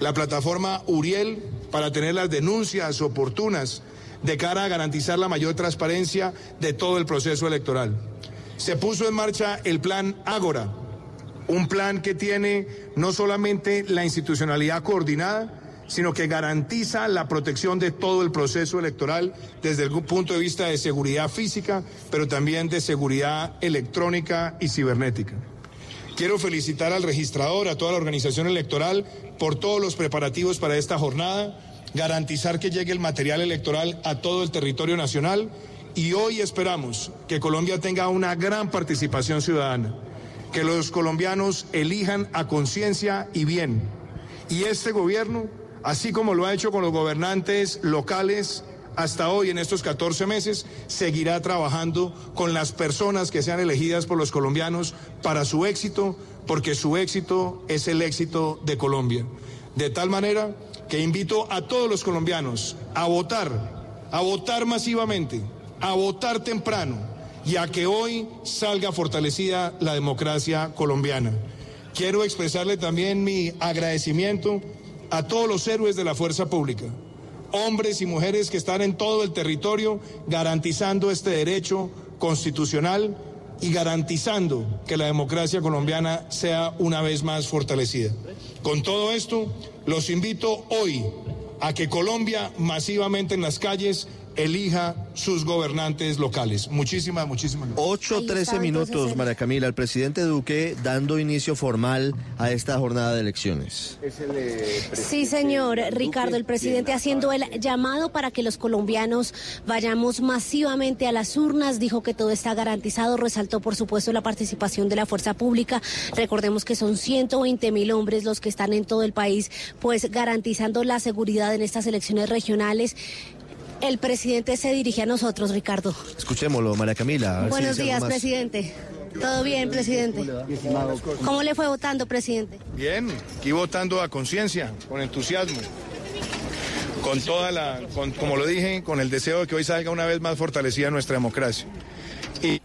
La plataforma Uriel para tener las denuncias oportunas de cara a garantizar la mayor transparencia de todo el proceso electoral. Se puso en marcha el plan Ágora, un plan que tiene no solamente la institucionalidad coordinada, sino que garantiza la protección de todo el proceso electoral desde el punto de vista de seguridad física, pero también de seguridad electrónica y cibernética. Quiero felicitar al registrador, a toda la organización electoral por todos los preparativos para esta jornada, garantizar que llegue el material electoral a todo el territorio nacional y hoy esperamos que Colombia tenga una gran participación ciudadana. que los colombianos elijan a conciencia y bien. Y este gobierno, así como lo ha hecho con los gobernantes locales, hasta hoy, en estos 14 meses, seguirá trabajando con las personas que sean elegidas por los colombianos para su éxito, porque su éxito es el éxito de Colombia. De tal manera que invito a todos los colombianos a votar, a votar masivamente, a votar temprano y a que hoy salga fortalecida la democracia colombiana. Quiero expresarle también mi agradecimiento a todos los héroes de la fuerza pública hombres y mujeres que están en todo el territorio garantizando este derecho constitucional y garantizando que la democracia colombiana sea una vez más fortalecida. Con todo esto, los invito hoy a que Colombia masivamente en las calles elija sus gobernantes locales. Muchísimas, muchísimas gracias. 8.13 minutos, María Camila. El presidente Duque dando inicio formal a esta jornada de elecciones. Sí, señor Ricardo, el presidente haciendo el llamado para que los colombianos vayamos masivamente a las urnas. Dijo que todo está garantizado. Resaltó, por supuesto, la participación de la fuerza pública. Recordemos que son 120 mil hombres los que están en todo el país, pues garantizando la seguridad en estas elecciones regionales el presidente se dirige a nosotros, Ricardo. Escuchémoslo, María Camila. Buenos días, presidente. ¿Todo bien, presidente? ¿Cómo le fue votando, presidente? Bien, aquí votando a conciencia, con entusiasmo. Con toda la, como lo dije, con el deseo de que hoy salga una vez más fortalecida nuestra democracia. Y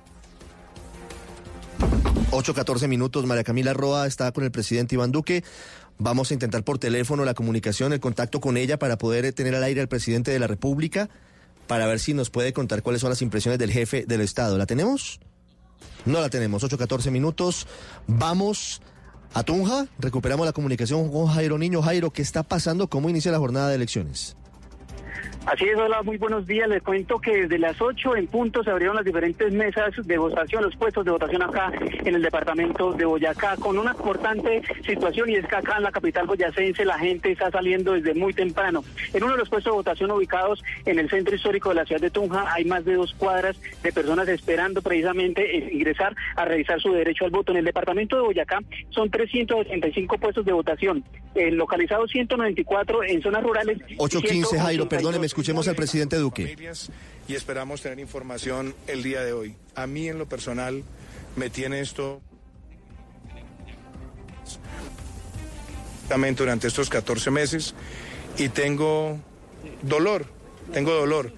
8-14 minutos, María Camila Roa está con el presidente Iván Duque. Vamos a intentar por teléfono la comunicación, el contacto con ella para poder tener al aire al presidente de la República, para ver si nos puede contar cuáles son las impresiones del jefe del Estado. ¿La tenemos? No la tenemos. 8-14 minutos. Vamos a Tunja. Recuperamos la comunicación con Jairo Niño. Jairo, ¿qué está pasando? ¿Cómo inicia la jornada de elecciones? Así es, hola, muy buenos días. Les cuento que desde las 8 en punto se abrieron las diferentes mesas de votación, los puestos de votación acá en el departamento de Boyacá, con una importante situación y es que acá en la capital boyacense la gente está saliendo desde muy temprano. En uno de los puestos de votación ubicados en el centro histórico de la ciudad de Tunja hay más de dos cuadras de personas esperando precisamente ingresar a realizar su derecho al voto. En el departamento de Boyacá son 385 puestos de votación, eh, localizados 194 en zonas rurales. 815, Jairo, perdóneme, Escuchemos al presidente Duque. Y esperamos tener información el día de hoy. A mí en lo personal me tiene esto durante estos 14 meses y tengo dolor, tengo dolor,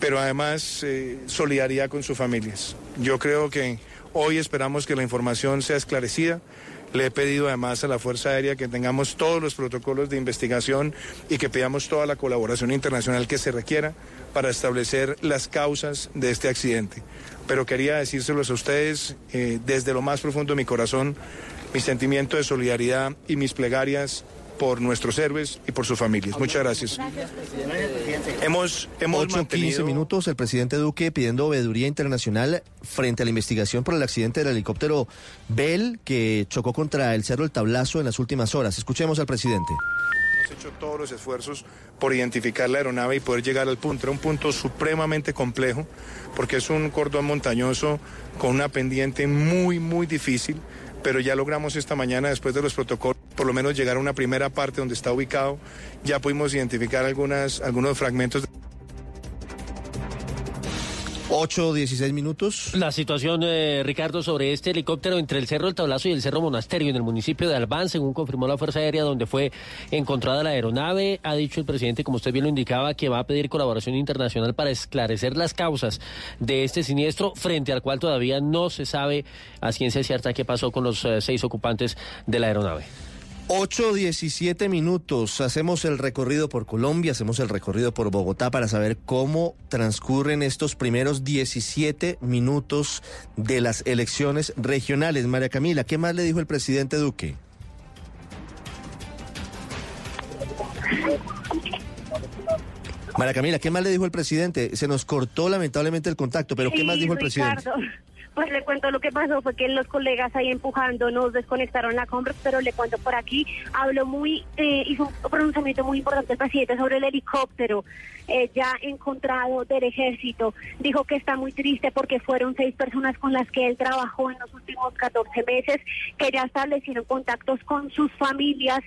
pero además eh, solidaridad con sus familias. Yo creo que hoy esperamos que la información sea esclarecida le he pedido además a la Fuerza Aérea que tengamos todos los protocolos de investigación y que pidamos toda la colaboración internacional que se requiera para establecer las causas de este accidente. Pero quería decírselos a ustedes eh, desde lo más profundo de mi corazón, mi sentimiento de solidaridad y mis plegarias por nuestros héroes y por sus familias. Muchas gracias. Hemos, hemos 8, 15 minutos, el presidente Duque pidiendo veeduría internacional frente a la investigación por el accidente del helicóptero Bell que chocó contra el Cerro El Tablazo en las últimas horas. Escuchemos al presidente Hemos hecho todos los esfuerzos por identificar la aeronave y poder llegar al punto. Era un punto supremamente complejo porque es un cordón montañoso con una pendiente muy, muy difícil pero ya logramos esta mañana, después de los protocolos, por lo menos llegar a una primera parte donde está ubicado. Ya pudimos identificar algunas, algunos fragmentos. 8 16 minutos. La situación, eh, Ricardo, sobre este helicóptero entre el Cerro del Tablazo y el Cerro Monasterio en el municipio de Albán, según confirmó la Fuerza Aérea, donde fue encontrada la aeronave. Ha dicho el presidente, como usted bien lo indicaba, que va a pedir colaboración internacional para esclarecer las causas de este siniestro, frente al cual todavía no se sabe a ciencia cierta qué pasó con los eh, seis ocupantes de la aeronave. 8.17 minutos. Hacemos el recorrido por Colombia, hacemos el recorrido por Bogotá para saber cómo transcurren estos primeros 17 minutos de las elecciones regionales. María Camila, ¿qué más le dijo el presidente Duque? María Camila, ¿qué más le dijo el presidente? Se nos cortó lamentablemente el contacto, pero ¿qué más dijo el presidente? Pues le cuento lo que pasó, fue que los colegas ahí empujando nos desconectaron la compra, pero le cuento por aquí, habló muy, eh, hizo un pronunciamiento muy importante el presidente sobre el helicóptero ya encontrado del ejército. Dijo que está muy triste porque fueron seis personas con las que él trabajó en los últimos 14 meses, que ya establecieron contactos con sus familias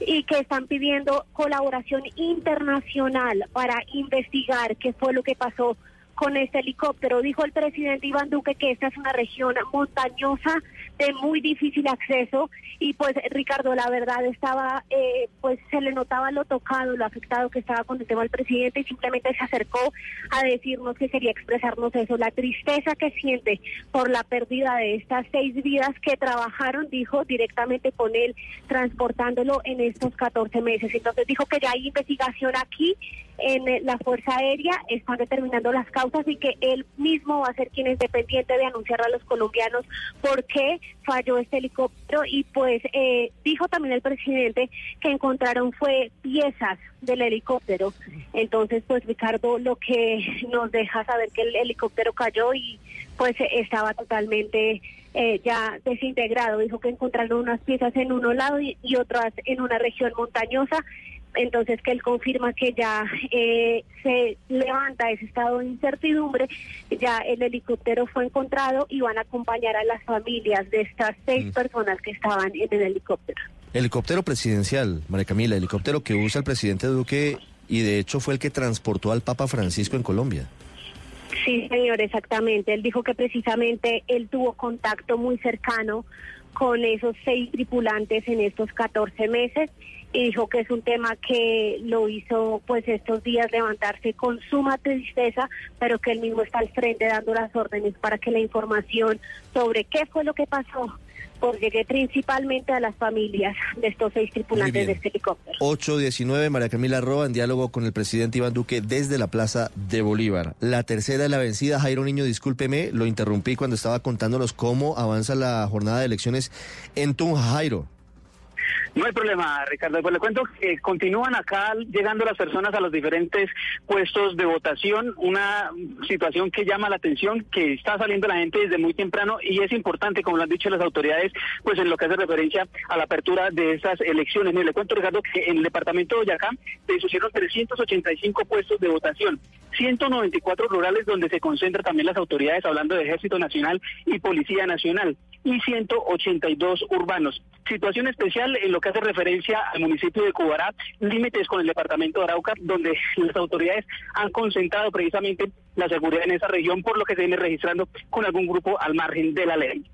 y que están pidiendo colaboración internacional para investigar qué fue lo que pasó con este helicóptero. Dijo el presidente Iván Duque que esta es una región montañosa de muy difícil acceso y pues Ricardo, la verdad estaba, eh, pues se le notaba lo tocado, lo afectado que estaba con el tema del presidente y simplemente se acercó a decirnos que quería expresarnos eso, la tristeza que siente por la pérdida de estas seis vidas que trabajaron, dijo, directamente con él, transportándolo en estos 14 meses. Entonces dijo que ya hay investigación aquí en eh, la Fuerza Aérea, están determinando las causas y que él mismo va a ser quien es dependiente de anunciar a los colombianos por qué falló este helicóptero y pues eh, dijo también el presidente que encontraron fue piezas del helicóptero. Entonces pues Ricardo lo que nos deja saber que el helicóptero cayó y pues estaba totalmente eh, ya desintegrado. Dijo que encontraron unas piezas en uno lado y otras en una región montañosa entonces que él confirma que ya eh, se levanta ese estado de incertidumbre, ya el helicóptero fue encontrado y van a acompañar a las familias de estas seis personas que estaban en el helicóptero. Helicóptero presidencial, María Camila, helicóptero que usa el presidente Duque y de hecho fue el que transportó al Papa Francisco en Colombia. Sí, señor, exactamente. Él dijo que precisamente él tuvo contacto muy cercano con esos seis tripulantes en estos 14 meses y dijo que es un tema que lo hizo pues estos días levantarse con suma tristeza, pero que él mismo está al frente dando las órdenes para que la información sobre qué fue lo que pasó pues llegue principalmente a las familias de estos seis tripulantes de este helicóptero. 819, María Camila Roa, en diálogo con el presidente Iván Duque desde la Plaza de Bolívar. La tercera de la vencida, Jairo Niño, discúlpeme, lo interrumpí cuando estaba contándonos cómo avanza la jornada de elecciones en Tunja, Jairo. No hay problema, Ricardo. Pues le cuento que continúan acá llegando las personas a los diferentes puestos de votación, una situación que llama la atención, que está saliendo la gente desde muy temprano y es importante, como lo han dicho las autoridades, pues en lo que hace referencia a la apertura de estas elecciones. le cuento, Ricardo, que en el departamento de Boyacá se pusieron 385 puestos de votación, 194 rurales donde se concentran también las autoridades hablando de Ejército Nacional y Policía Nacional y 182 urbanos. Situación especial en lo que hace referencia al municipio de Cubará, límites con el departamento de Arauca, donde las autoridades han concentrado precisamente la seguridad en esa región, por lo que se viene registrando con algún grupo al margen de la ley.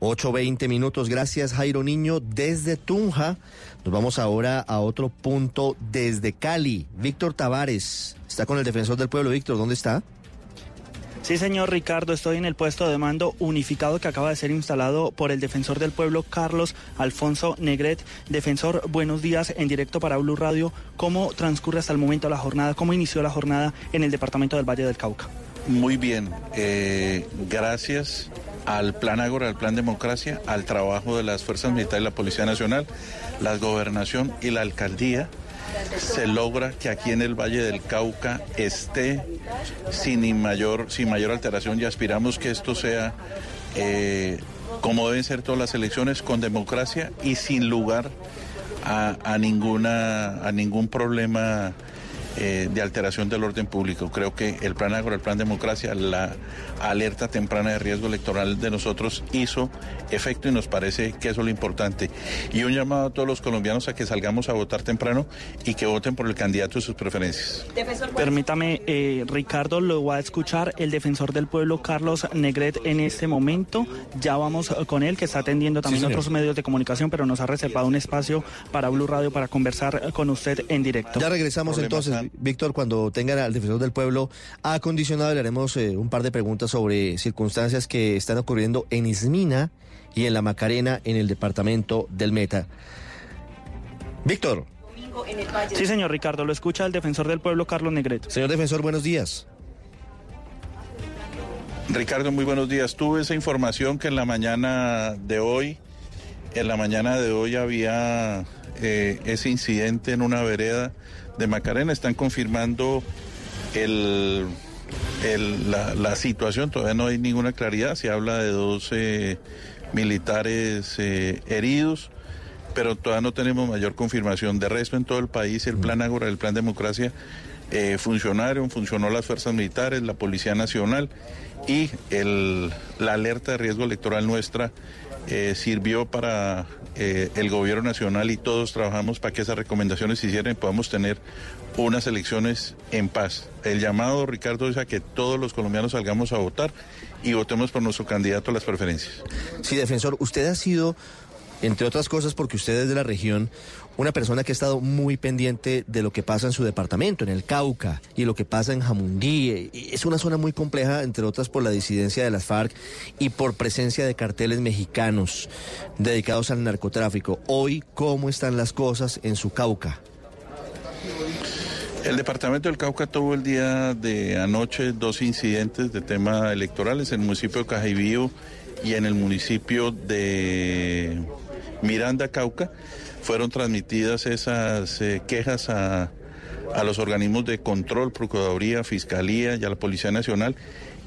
8.20 minutos, gracias Jairo Niño desde Tunja. Nos vamos ahora a otro punto desde Cali. Víctor Tavares está con el defensor del pueblo. Víctor, ¿dónde está? Sí, señor Ricardo, estoy en el puesto de mando unificado que acaba de ser instalado por el defensor del pueblo Carlos Alfonso Negret. Defensor, buenos días en directo para Blue Radio. ¿Cómo transcurre hasta el momento la jornada? ¿Cómo inició la jornada en el departamento del Valle del Cauca? Muy bien, eh, gracias al Plan Ágora, al Plan Democracia, al trabajo de las Fuerzas Militares y la Policía Nacional, la Gobernación y la Alcaldía se logra que aquí en el Valle del Cauca esté sin mayor, sin mayor alteración y aspiramos que esto sea eh, como deben ser todas las elecciones, con democracia y sin lugar a, ninguna, a ningún problema eh, de alteración del orden público. Creo que el Plan Agro, el Plan Democracia, la alerta temprana de riesgo electoral de nosotros hizo efecto y nos parece que eso es lo importante. Y un llamado a todos los colombianos a que salgamos a votar temprano y que voten por el candidato de sus preferencias. Permítame, eh, Ricardo, lo va a escuchar el defensor del pueblo, Carlos Negret, en este momento. Ya vamos con él, que está atendiendo también otros medios de comunicación, pero nos ha reservado un espacio para Blue Radio para conversar con usted en directo. Ya regresamos entonces. Víctor, cuando tengan al defensor del pueblo acondicionado, le haremos eh, un par de preguntas sobre circunstancias que están ocurriendo en Ismina y en la Macarena, en el departamento del Meta. Víctor. Sí, señor Ricardo, lo escucha el defensor del pueblo, Carlos Negret. Señor defensor, buenos días. Ricardo, muy buenos días. Tuve esa información que en la mañana de hoy, en la mañana de hoy había eh, ese incidente en una vereda de Macarena. Están confirmando el, la, situación, todavía no hay ninguna claridad, se habla de 12 militares eh, heridos, pero todavía no tenemos mayor confirmación. De resto, en todo el país, el plan Ágora, el plan Democracia, eh, funcionaron, funcionó las fuerzas militares, la Policía Nacional y el, la alerta de riesgo electoral nuestra eh, sirvió para eh, el gobierno nacional y todos trabajamos para que esas recomendaciones se hicieran y podamos tener unas elecciones en paz. El llamado, Ricardo, es a que todos los colombianos salgamos a votar y votemos por nuestro candidato a las preferencias. Sí, defensor, usted ha sido, entre otras cosas, porque usted es de la región, una persona que ha estado muy pendiente de lo que pasa en su departamento, en el Cauca, y lo que pasa en Jamundí. Es una zona muy compleja, entre otras por la disidencia de las FARC y por presencia de carteles mexicanos dedicados al narcotráfico. Hoy, ¿cómo están las cosas en su Cauca? El departamento del Cauca tuvo el día de anoche dos incidentes de tema electorales en el municipio de Cajaibío y en el municipio de Miranda, Cauca fueron transmitidas esas eh, quejas a, a los organismos de control, Procuraduría, Fiscalía y a la Policía Nacional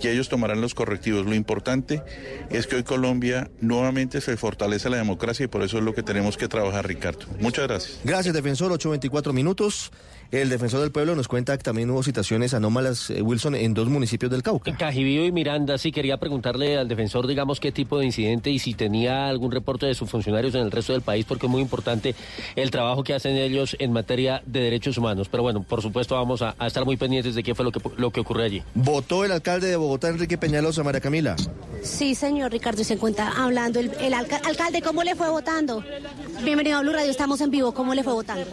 y ellos tomarán los correctivos. Lo importante es que hoy Colombia nuevamente se fortalece la democracia y por eso es lo que tenemos que trabajar, Ricardo. Muchas gracias. Gracias, defensor. 8.24 minutos. El defensor del pueblo nos cuenta que también hubo situaciones anómalas, eh, Wilson, en dos municipios del Cauca. En Cajibío y Miranda, sí quería preguntarle al defensor, digamos, qué tipo de incidente y si tenía algún reporte de sus funcionarios en el resto del país, porque es muy importante el trabajo que hacen ellos en materia de derechos humanos. Pero bueno, por supuesto vamos a, estar muy pendientes de qué fue lo que, lo que ocurrió allí. Votó el alcalde de Bogotá, Enrique Peñalosa, María Camila. Sí, señor Ricardo, se encuentra hablando el, alcalde. ¿Cómo le fue votando? Bienvenido a Blue Radio, estamos en vivo. ¿Cómo le fue votando?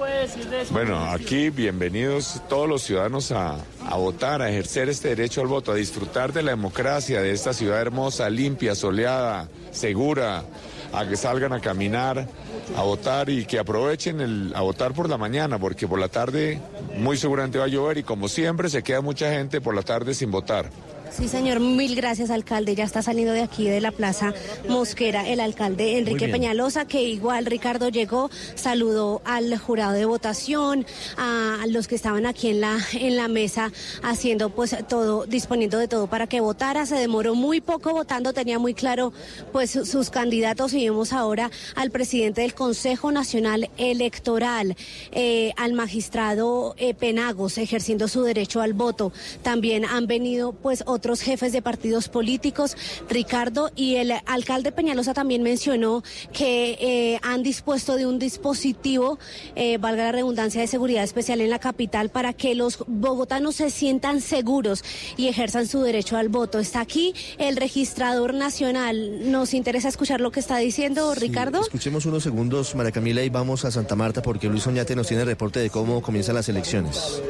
Bueno, aquí bienvenidos todos los ciudadanos a, votar, a ejercer este derecho al voto, a disfrutar de la democracia de esta ciudad hermosa, limpia, soleada, segura, a que salgan a caminar, a votar y que aprovechen el, a votar por la mañana, porque por la tarde muy seguramente va a llover y como siempre se queda mucha gente por la tarde sin votar. Sí, señor, mil gracias, alcalde. Ya está saliendo de aquí de la Plaza Mosquera el alcalde Enrique Peñalosa, que igual Ricardo llegó, saludó al jurado de votación, a los que estaban aquí en la, en la mesa haciendo pues todo, disponiendo de todo para que votara. Se demoró muy poco votando, tenía muy claro pues sus candidatos y vemos ahora al presidente del Consejo Nacional Electoral, eh, al magistrado eh, Penagos ejerciendo su derecho al voto. También han venido pues otros jefes de partidos políticos, Ricardo, y el alcalde Peñalosa también mencionó que eh, han dispuesto de un dispositivo, eh, valga la redundancia, de seguridad especial en la capital para que los bogotanos se sientan seguros y ejerzan su derecho al voto. Está aquí el registrador nacional. Nos interesa escuchar lo que está diciendo Ricardo. Escuchemos unos segundos, María Camila, y vamos a Santa Marta porque Luis Oñate nos tiene el reporte de cómo comienzan las elecciones.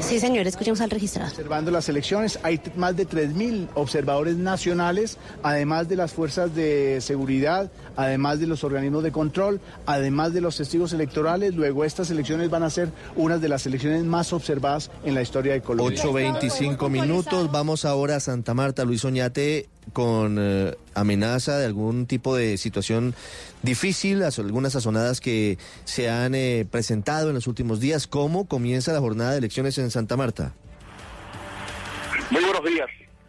Sí, señor, escuchemos al registrador. Observando las elecciones, hay más de 3.000 observadores nacionales, además de las fuerzas de seguridad, además de los organismos de control, además de los testigos electorales. Luego estas elecciones van a ser unas de las elecciones más observadas en la historia de Colombia. 8.25 minutos, vamos ahora a Santa Marta. Luis Oñate, con eh, amenaza de algún tipo de situación difícil, algunas sazonadas que se han eh, presentado en los últimos días. ¿Cómo comienza la jornada de elecciones en Santa Marta? Muy buenos días.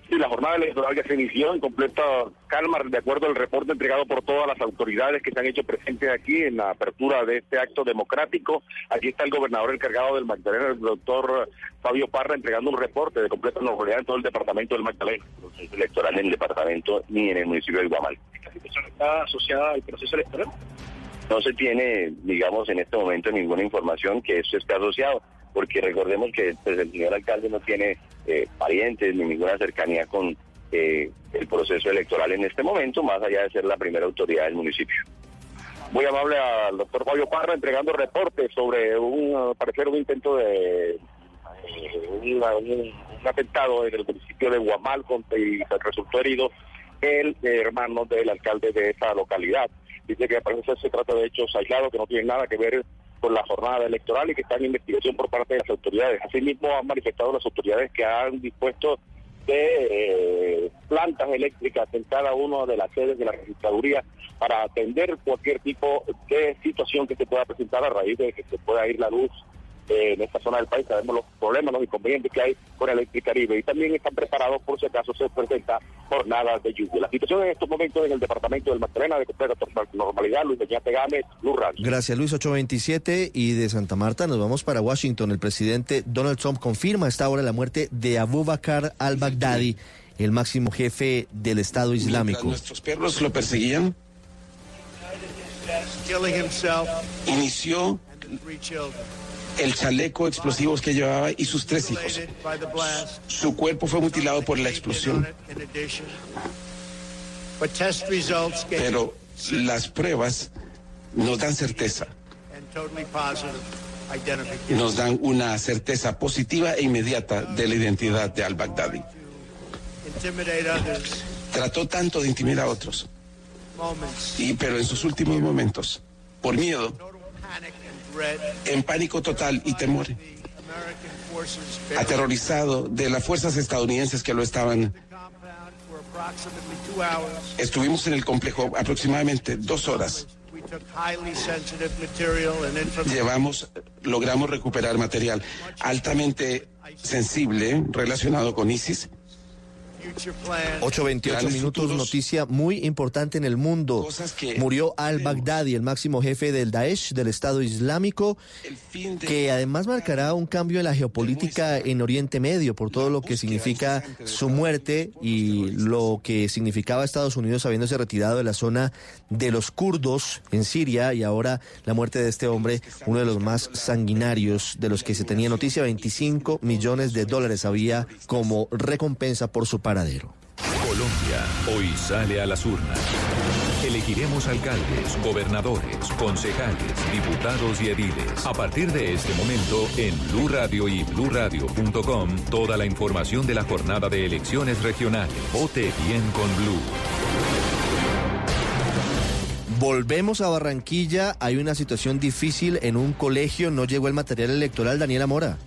Sí, la jornada electoral ya se inició en completa calma, de acuerdo al reporte entregado por todas las autoridades que se han hecho presentes aquí en la apertura de este acto democrático. Aquí está el gobernador encargado del Magdalena, el doctor Fabio Parra, entregando un reporte de completa normalidad en todo el departamento del Magdalena. proceso electoral en el departamento ni en el municipio de Guamal. ¿Esta situación está asociada al proceso electoral? No se tiene, digamos, en este momento ninguna información que eso esté asociado porque recordemos que pues, el señor alcalde no tiene eh, parientes ni ninguna cercanía con eh, el proceso electoral en este momento, más allá de ser la primera autoridad del municipio. Muy amable al doctor Fabio Parra entregando reportes sobre un, parecer un intento de eh, un, atentado en el municipio de Guamal y resultó herido el hermano del alcalde de esa localidad. Dice que parece se trata de hechos aislados que no tienen nada que ver con la jornada electoral y que está en investigación por parte de las autoridades. Asimismo, han manifestado las autoridades que han dispuesto de eh, plantas eléctricas en cada una de las sedes de la registraduría para atender cualquier tipo de situación que se pueda presentar a raíz de que se pueda ir la luz eh, en esta zona del país. Sabemos los problemas, los inconvenientes que hay con el Caribe y también están preparados por si acaso se presenta jornadas de lluvia. La situación en estos momentos en el departamento del Magdalena de completa normalidad, Luis Beñate Gámez, Luz Gracias Luis, 827 y de Santa Marta nos vamos para Washington. El presidente Donald Trump confirma a esta hora la muerte de Abu Bakr al-Baghdadi, el máximo jefe del Estado Islámico. nuestros perros lo perseguían, inició el chaleco explosivos que llevaba y sus tres hijos. Su cuerpo fue mutilado por la explosión. Pero las pruebas nos dan certeza. Nos dan una certeza positiva e inmediata de la identidad de al-Baghdadi. Trató tanto de intimidar a otros. Y, pero en sus últimos momentos, por miedo, en pánico total y temor, aterrorizado de las fuerzas estadounidenses que lo estaban. Estuvimos en el complejo aproximadamente dos horas. Llevamos, logramos recuperar material altamente sensible relacionado con ISIS 8.28 minutos, noticia muy importante en el mundo. Murió al-Baghdadi, el máximo jefe del Daesh, del Estado Islámico, que además marcará un cambio en la geopolítica en Oriente Medio por todo lo que significa su muerte y lo que significaba Estados Unidos habiéndose retirado de la zona de los kurdos en Siria y ahora la muerte de este hombre, uno de los más sanguinarios de los que se tenía noticia, 25 millones de dólares había como recompensa por su paradero. Colombia hoy sale a las urnas. Elegiremos alcaldes, gobernadores, concejales, diputados y ediles. A partir de este momento, en Blue Radio y BlueRadio.com, toda la información de la jornada de elecciones regionales. Vote bien con Blue. Volvemos a Barranquilla. Hay una situación difícil en un colegio. No llegó el material electoral. Daniela Mora.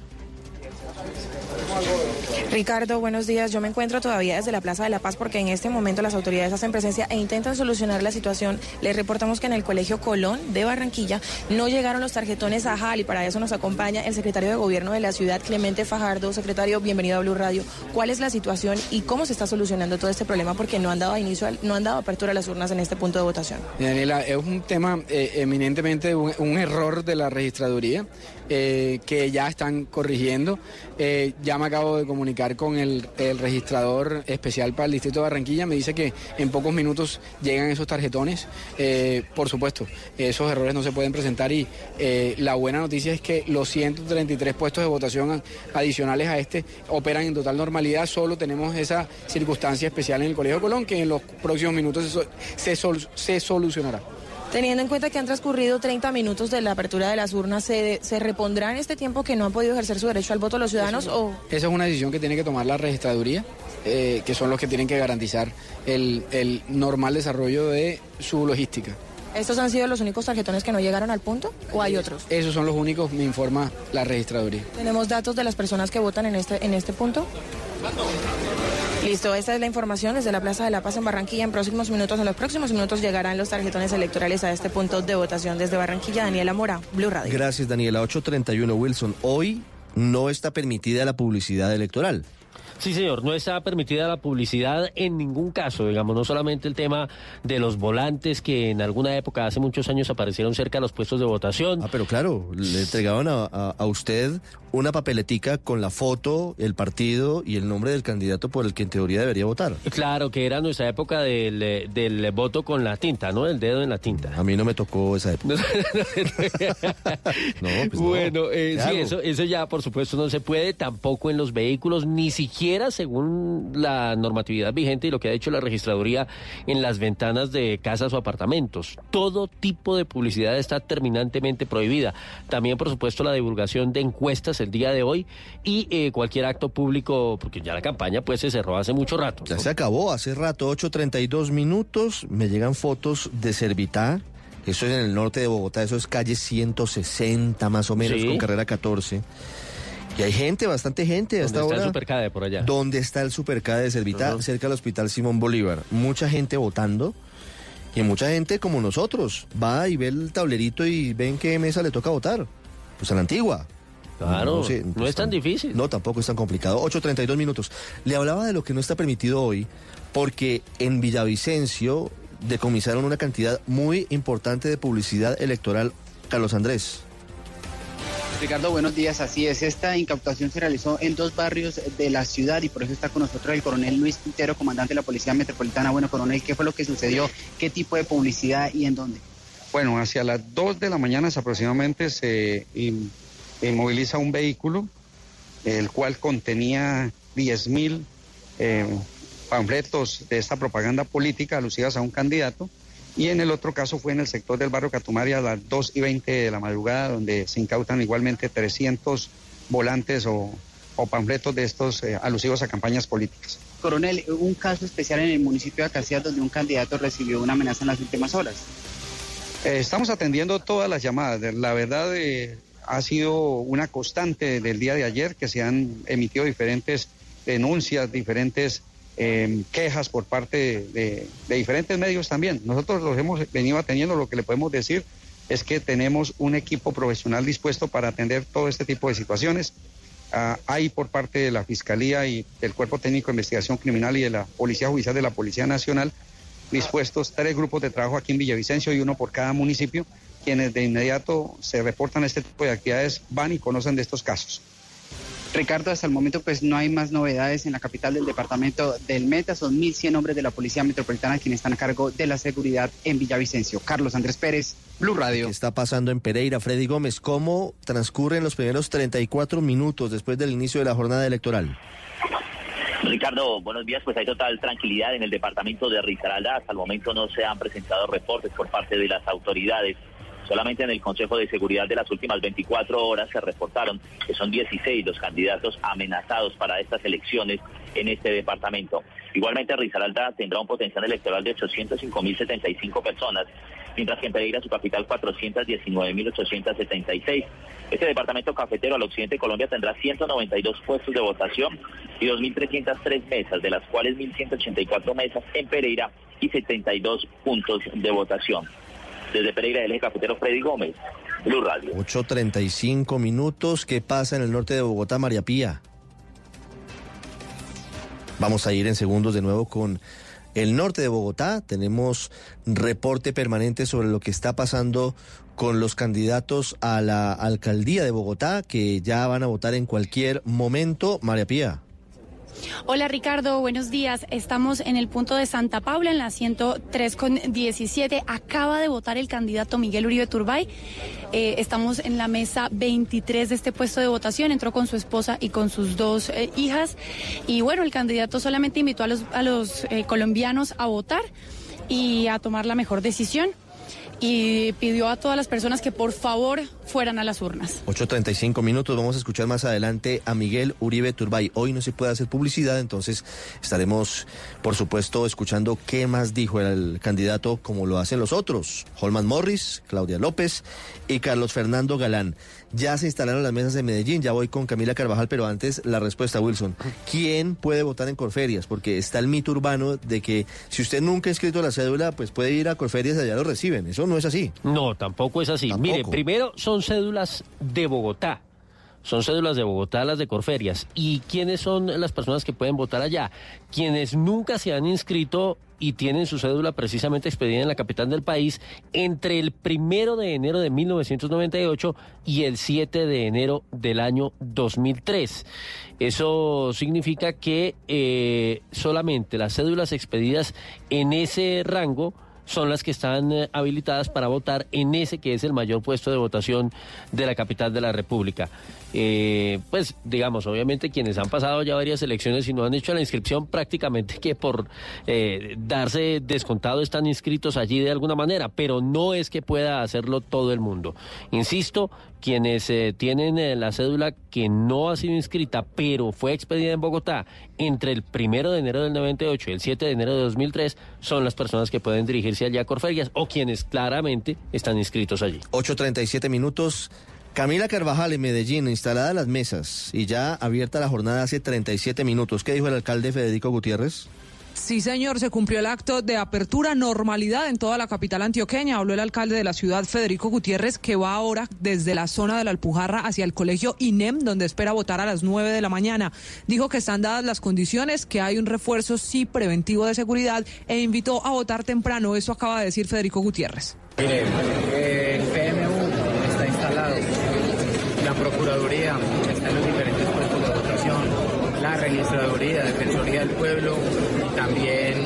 Ricardo, buenos días. Yo me encuentro todavía desde la Plaza de la Paz porque en este momento las autoridades hacen presencia e intentan solucionar la situación. Les reportamos que en el Colegio Colón de Barranquilla no llegaron los tarjetones a JAL y para eso nos acompaña el secretario de Gobierno de la ciudad, Clemente Fajardo. Secretario, bienvenido a Blue Radio. ¿Cuál es la situación y cómo se está solucionando todo este problema? Porque no han dado inicio, no han dado apertura a las urnas en este punto de votación. Daniela, es un tema eh, eminentemente un, un, error de la registraduría eh, que ya están corrigiendo. Eh, ya me acabo de comunicar con el, registrador especial para el Distrito de Barranquilla. Me dice que en pocos minutos llegan esos tarjetones. Eh, por supuesto, esos errores no se pueden presentar y eh, la buena noticia es que los 133 puestos de votación adicionales a este operan en total normalidad. Solo tenemos esa circunstancia especial en el Colegio Colón que en los próximos minutos se, se solucionará. Teniendo en cuenta que han transcurrido 30 minutos de la apertura de las urnas, ¿se, se repondrá en este tiempo que no han podido ejercer su derecho al voto los ciudadanos? Eso, o... Esa es una decisión que tiene que tomar la registraduría, eh, que son los que tienen que garantizar el, el normal desarrollo de su logística. ¿Estos han sido los únicos tarjetones que no llegaron al punto o hay otros? Esos son los únicos, me informa la registraduría. ¿Tenemos datos de las personas que votan en este, en este punto? Listo, esta es la información desde la Plaza de la Paz en Barranquilla. En próximos minutos, en los próximos minutos llegarán los tarjetones electorales a este punto de votación desde Barranquilla. Daniela Mora, Blue Radio. Gracias, Daniela. 831 Wilson. Hoy no está permitida la publicidad electoral. Sí, señor, no está permitida la publicidad en ningún caso, digamos, no solamente el tema de los volantes que en alguna época, hace muchos años, aparecieron cerca de los puestos de votación. Ah, pero claro, le entregaban a, a usted una papeletica con la foto, el partido y el nombre del candidato por el que en teoría debería votar. Claro, que era nuestra época del, del voto con la tinta, ¿no? El dedo en la tinta. A mí no me tocó esa época. [laughs] no, pues bueno, eh, sí, eso, eso ya por supuesto no se puede, tampoco en los vehículos, ni siquiera según la normatividad vigente y lo que ha hecho la registraduría en las ventanas de casas o apartamentos. Todo tipo de publicidad está terminantemente prohibida. También, por supuesto, la divulgación de encuestas el día de hoy y eh, cualquier acto público, porque ya la campaña pues se cerró hace mucho rato. Ya se acabó, hace rato, 8.32 minutos, me llegan fotos de Servitá, eso es en el norte de Bogotá, eso es calle 160 más o menos, con carrera 14. Y hay gente, bastante gente hasta ¿Dónde está el Supercade por allá? ¿Dónde está el Supercade de Servitá? Cerca del Hospital Simón Bolívar. Mucha gente votando. Y mucha gente como nosotros va y ve el tablerito y ven qué mesa le toca votar. Pues a la antigua Claro, no, es tan difícil. No, tampoco es tan complicado. 8.32 minutos. Le hablaba de lo que no está permitido hoy, porque en Villavicencio decomisaron una cantidad muy importante de publicidad electoral. Carlos Andrés. Ricardo, buenos días. Así es, esta incautación se realizó en dos barrios de la ciudad y por eso está con nosotros el coronel Luis Quintero, comandante de la Policía Metropolitana. Bueno, coronel, ¿qué fue lo que sucedió? ¿Qué tipo de publicidad y en dónde? Bueno, hacia las 2 de la mañana aproximadamente se inmoviliza un vehículo, el cual contenía 10 mil eh, panfletos de esta propaganda política alusivas a un candidato. Y en el otro caso fue en el sector del barrio Catumaria a las 2 y 20 de la madrugada, donde se incautan igualmente 300 volantes o, panfletos de estos eh, alusivos a campañas políticas. Coronel, un caso especial en el municipio de Casillas donde un candidato recibió una amenaza en las últimas horas. Eh, estamos atendiendo todas las llamadas. La verdad eh, ha sido una constante del día de ayer que se han emitido diferentes denuncias, diferentes eh, quejas por parte de, diferentes medios también. Nosotros los hemos venido atendiendo, lo que le podemos decir es que tenemos un equipo profesional dispuesto para atender todo este tipo de situaciones. Ah, hay por parte de la Fiscalía y del Cuerpo Técnico de Investigación Criminal y de la Policía Judicial de la Policía Nacional dispuestos tres grupos de trabajo aquí en Villavicencio y uno por cada municipio, quienes de inmediato se reportan este tipo de actividades van y conocen de estos casos. Ricardo, hasta el momento pues no hay más novedades en la capital del departamento del Meta. Son 1.100 hombres de la Policía Metropolitana quienes están a cargo de la seguridad en Villavicencio. Carlos Andrés Pérez, Blue Radio. ¿Qué está pasando en Pereira? Freddy Gómez, ¿cómo transcurren los primeros 34 minutos después del inicio de la jornada electoral? Ricardo, buenos días. Pues hay total tranquilidad en el departamento de Risaralda. Hasta el momento no se han presentado reportes por parte de las autoridades. Solamente en el Consejo de Seguridad de las últimas 24 horas se reportaron que son 16 los candidatos amenazados para estas elecciones en este departamento. Igualmente, Risaralda tendrá un potencial electoral de 805.075 personas, mientras que en Pereira, su capital, 419.876. Este departamento cafetero al occidente de Colombia tendrá 192 puestos de votación y 2.303 mesas, de las cuales 1.184 mesas en Pereira y 72 puntos de votación. Desde Pereira, el eje cafetero Freddy Gómez, Blue Radio. 8.35 minutos. ¿Qué pasa en el norte de Bogotá, María Pía? Vamos a ir en segundos de nuevo con el norte de Bogotá. Tenemos reporte permanente sobre lo que está pasando con los candidatos a la alcaldía de Bogotá, que ya van a votar en cualquier momento. María Pía. Hola Ricardo, buenos días. Estamos en el punto de Santa Paula, en la 103 con 17. Acaba de votar el candidato Miguel Uribe Turbay. Eh, estamos en la mesa 23 de este puesto de votación. Entró con su esposa y con sus dos eh, hijas. Y bueno, el candidato solamente invitó a los, eh, colombianos a votar y a tomar la mejor decisión y pidió a todas las personas que por favor fueran a las urnas. 8.35 minutos, vamos a escuchar más adelante a Miguel Uribe Turbay. Hoy no se puede hacer publicidad, entonces estaremos, por supuesto, escuchando qué más dijo el candidato, como lo hacen los otros, Holman Morris, Claudia López y Carlos Fernando Galán. Ya se instalaron las mesas de Medellín, ya voy con Camila Carvajal, pero antes la respuesta, Wilson. ¿Quién puede votar en Corferias? Porque está el mito urbano de que si usted nunca ha escrito la cédula, pues puede ir a Corferias y allá lo reciben. Eso no es así. No, tampoco es así. Mire, primero son cédulas de Bogotá. Son cédulas de Bogotá, las de Corferias. ¿Y quiénes son las personas que pueden votar allá? Quienes nunca se han inscrito y tienen su cédula precisamente expedida en la capital del país entre el primero de enero de 1998 y el 7 de enero del año 2003. Eso significa que eh, solamente las cédulas expedidas en ese rango son las que están eh, habilitadas para votar en ese que es el mayor puesto de votación de la capital de la República. Eh, pues digamos, obviamente quienes han pasado ya varias elecciones y no han hecho la inscripción prácticamente que por eh, darse descontado están inscritos allí de alguna manera, pero no es que pueda hacerlo todo el mundo. Insisto, quienes eh, tienen la cédula que no ha sido inscrita, pero fue expedida en Bogotá entre el primero de enero del 98 y el 7 de enero de 2003, son las personas que pueden dirigirse allá a Corferias o quienes claramente están inscritos allí. 8.37 minutos. Camila Carvajal en Medellín, instalada las mesas y ya abierta la jornada hace 37 minutos. ¿Qué dijo el alcalde Federico Gutiérrez? Sí, señor, se cumplió el acto de apertura, normalidad en toda la capital antioqueña. Habló el alcalde de la ciudad, Federico Gutiérrez, que va ahora desde la zona de la Alpujarra hacia el colegio INEM, donde espera votar a las 9 de la mañana. Dijo que están dadas las condiciones, que hay un refuerzo sí preventivo de seguridad e invitó a votar temprano. Eso acaba de decir Federico Gutiérrez. Mire, el PMU está instalado, la Procuraduría está en los diferentes puestos de votación la registraduría, Defensoría del Pueblo, también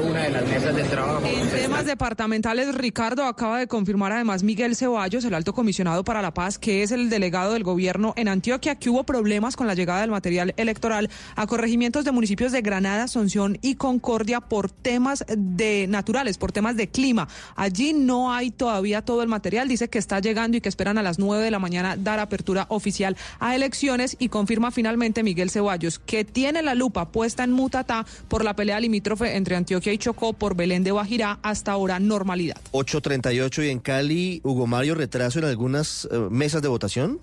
cada una de las mesas de trabajo. En temas departamentales, Ricardo acaba de confirmar además Miguel Ceballos, el alto comisionado para la paz, que es el delegado del gobierno en Antioquia, que hubo problemas con la llegada del material electoral a corregimientos de municipios de Granada, Asunción y Concordia por temas de naturales, por temas de clima. Allí no hay todavía todo el material, dice que está llegando y que esperan a las 9 de la mañana dar apertura oficial a elecciones y confirma finalmente Miguel Ceballos que tiene la lupa puesta en Mutatá por la pelea limítrofe entre Antioquia y Chocó por Belén de Bajirá, hasta ahora normalidad. 8.38 y en Cali, Hugo Mario, retraso en algunas eh, mesas de votación.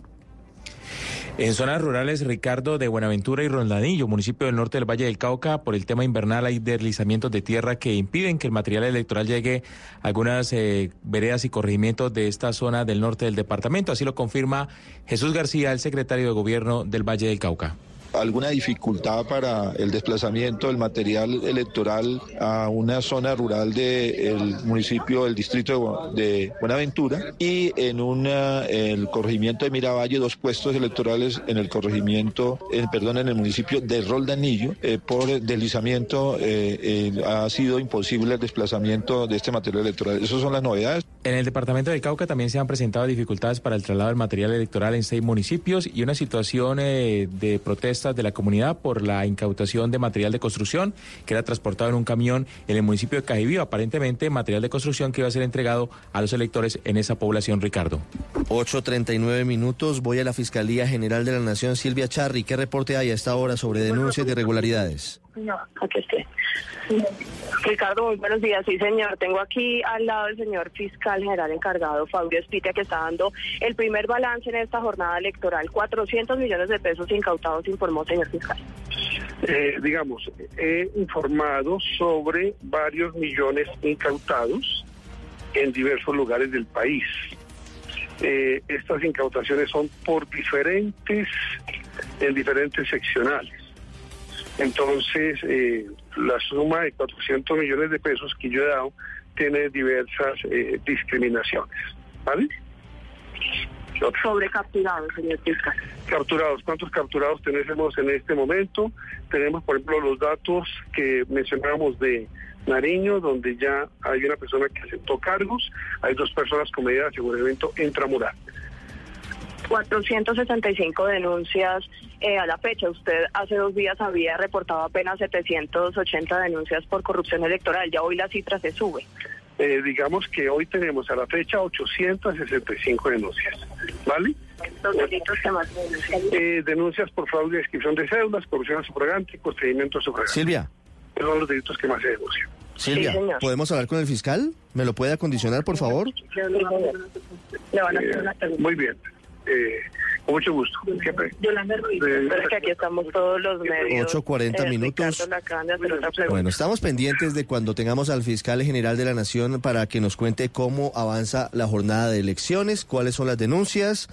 En zonas rurales, Ricardo de Buenaventura y Rondadillo, municipio del norte del Valle del Cauca, por el tema invernal hay deslizamientos de tierra que impiden que el material electoral llegue a algunas eh, veredas y corregimientos de esta zona del norte del departamento. Así lo confirma Jesús García, el secretario de Gobierno del Valle del Cauca alguna dificultad para el desplazamiento del material electoral a una zona rural del municipio del distrito de Buenaventura y en una, el corregimiento de Miravalle dos puestos electorales en el corregimiento, perdón, en el municipio de Roldanillo eh, por deslizamiento eh, eh, ha sido imposible el desplazamiento de este material electoral. Esas son las novedades. En el departamento de Cauca también se han presentado dificultades para el traslado del material electoral en seis municipios y una situación de protesta de la comunidad por la incautación de material de construcción que era transportado en un camión en el municipio de Cajibío. Aparentemente material de construcción que iba a ser entregado a los electores en esa población, Ricardo. 8.39 minutos. Voy a la Fiscalía General de la Nación, Silvia Charri. ¿Qué reporte hay a esta hora sobre denuncias de irregularidades? Aquí estoy. Ricardo, muy buenos días. Sí, señor. Tengo aquí al lado el señor fiscal general encargado, Fabio Espitia, que está dando el primer balance en esta jornada electoral. 400 millones de pesos incautados, informó señor fiscal. Eh, digamos, he informado sobre varios millones incautados en diversos lugares del país. Eh, estas incautaciones son por diferentes, en diferentes seccionales. Entonces, eh, la suma de 400 millones de pesos que yo he dado tiene diversas eh, discriminaciones. ¿Vale? Sobre capturados, señor fiscal. Capturados, ¿cuántos capturados tenemos en este momento? Tenemos, por ejemplo, los datos que mencionábamos de Nariño, donde ya hay una persona que aceptó cargos, hay dos personas con medida de aseguramiento intramural. 465 denuncias eh, a la fecha. Usted hace dos días había reportado apenas 780 denuncias por corrupción electoral. Ya hoy la cifra se sube. Eh, digamos que hoy tenemos a la fecha 865 denuncias. ¿Vale? Los delitos que más eh, denuncias por fraude de inscripción de cédulas, corrupción subrogante y procedimiento subrogante. Silvia. Esos son los delitos que más se denuncian. Silvia, ¿podemos hablar con el fiscal? ¿Me lo puede acondicionar, por favor? muy bien. Eh, con mucho gusto. Siempre. que aquí estamos todos los medios. 8.40 eh, minutos. Bueno, estamos pendientes de cuando tengamos al fiscal general de la Nación para que nos cuente cómo avanza la jornada de elecciones, cuáles son las denuncias.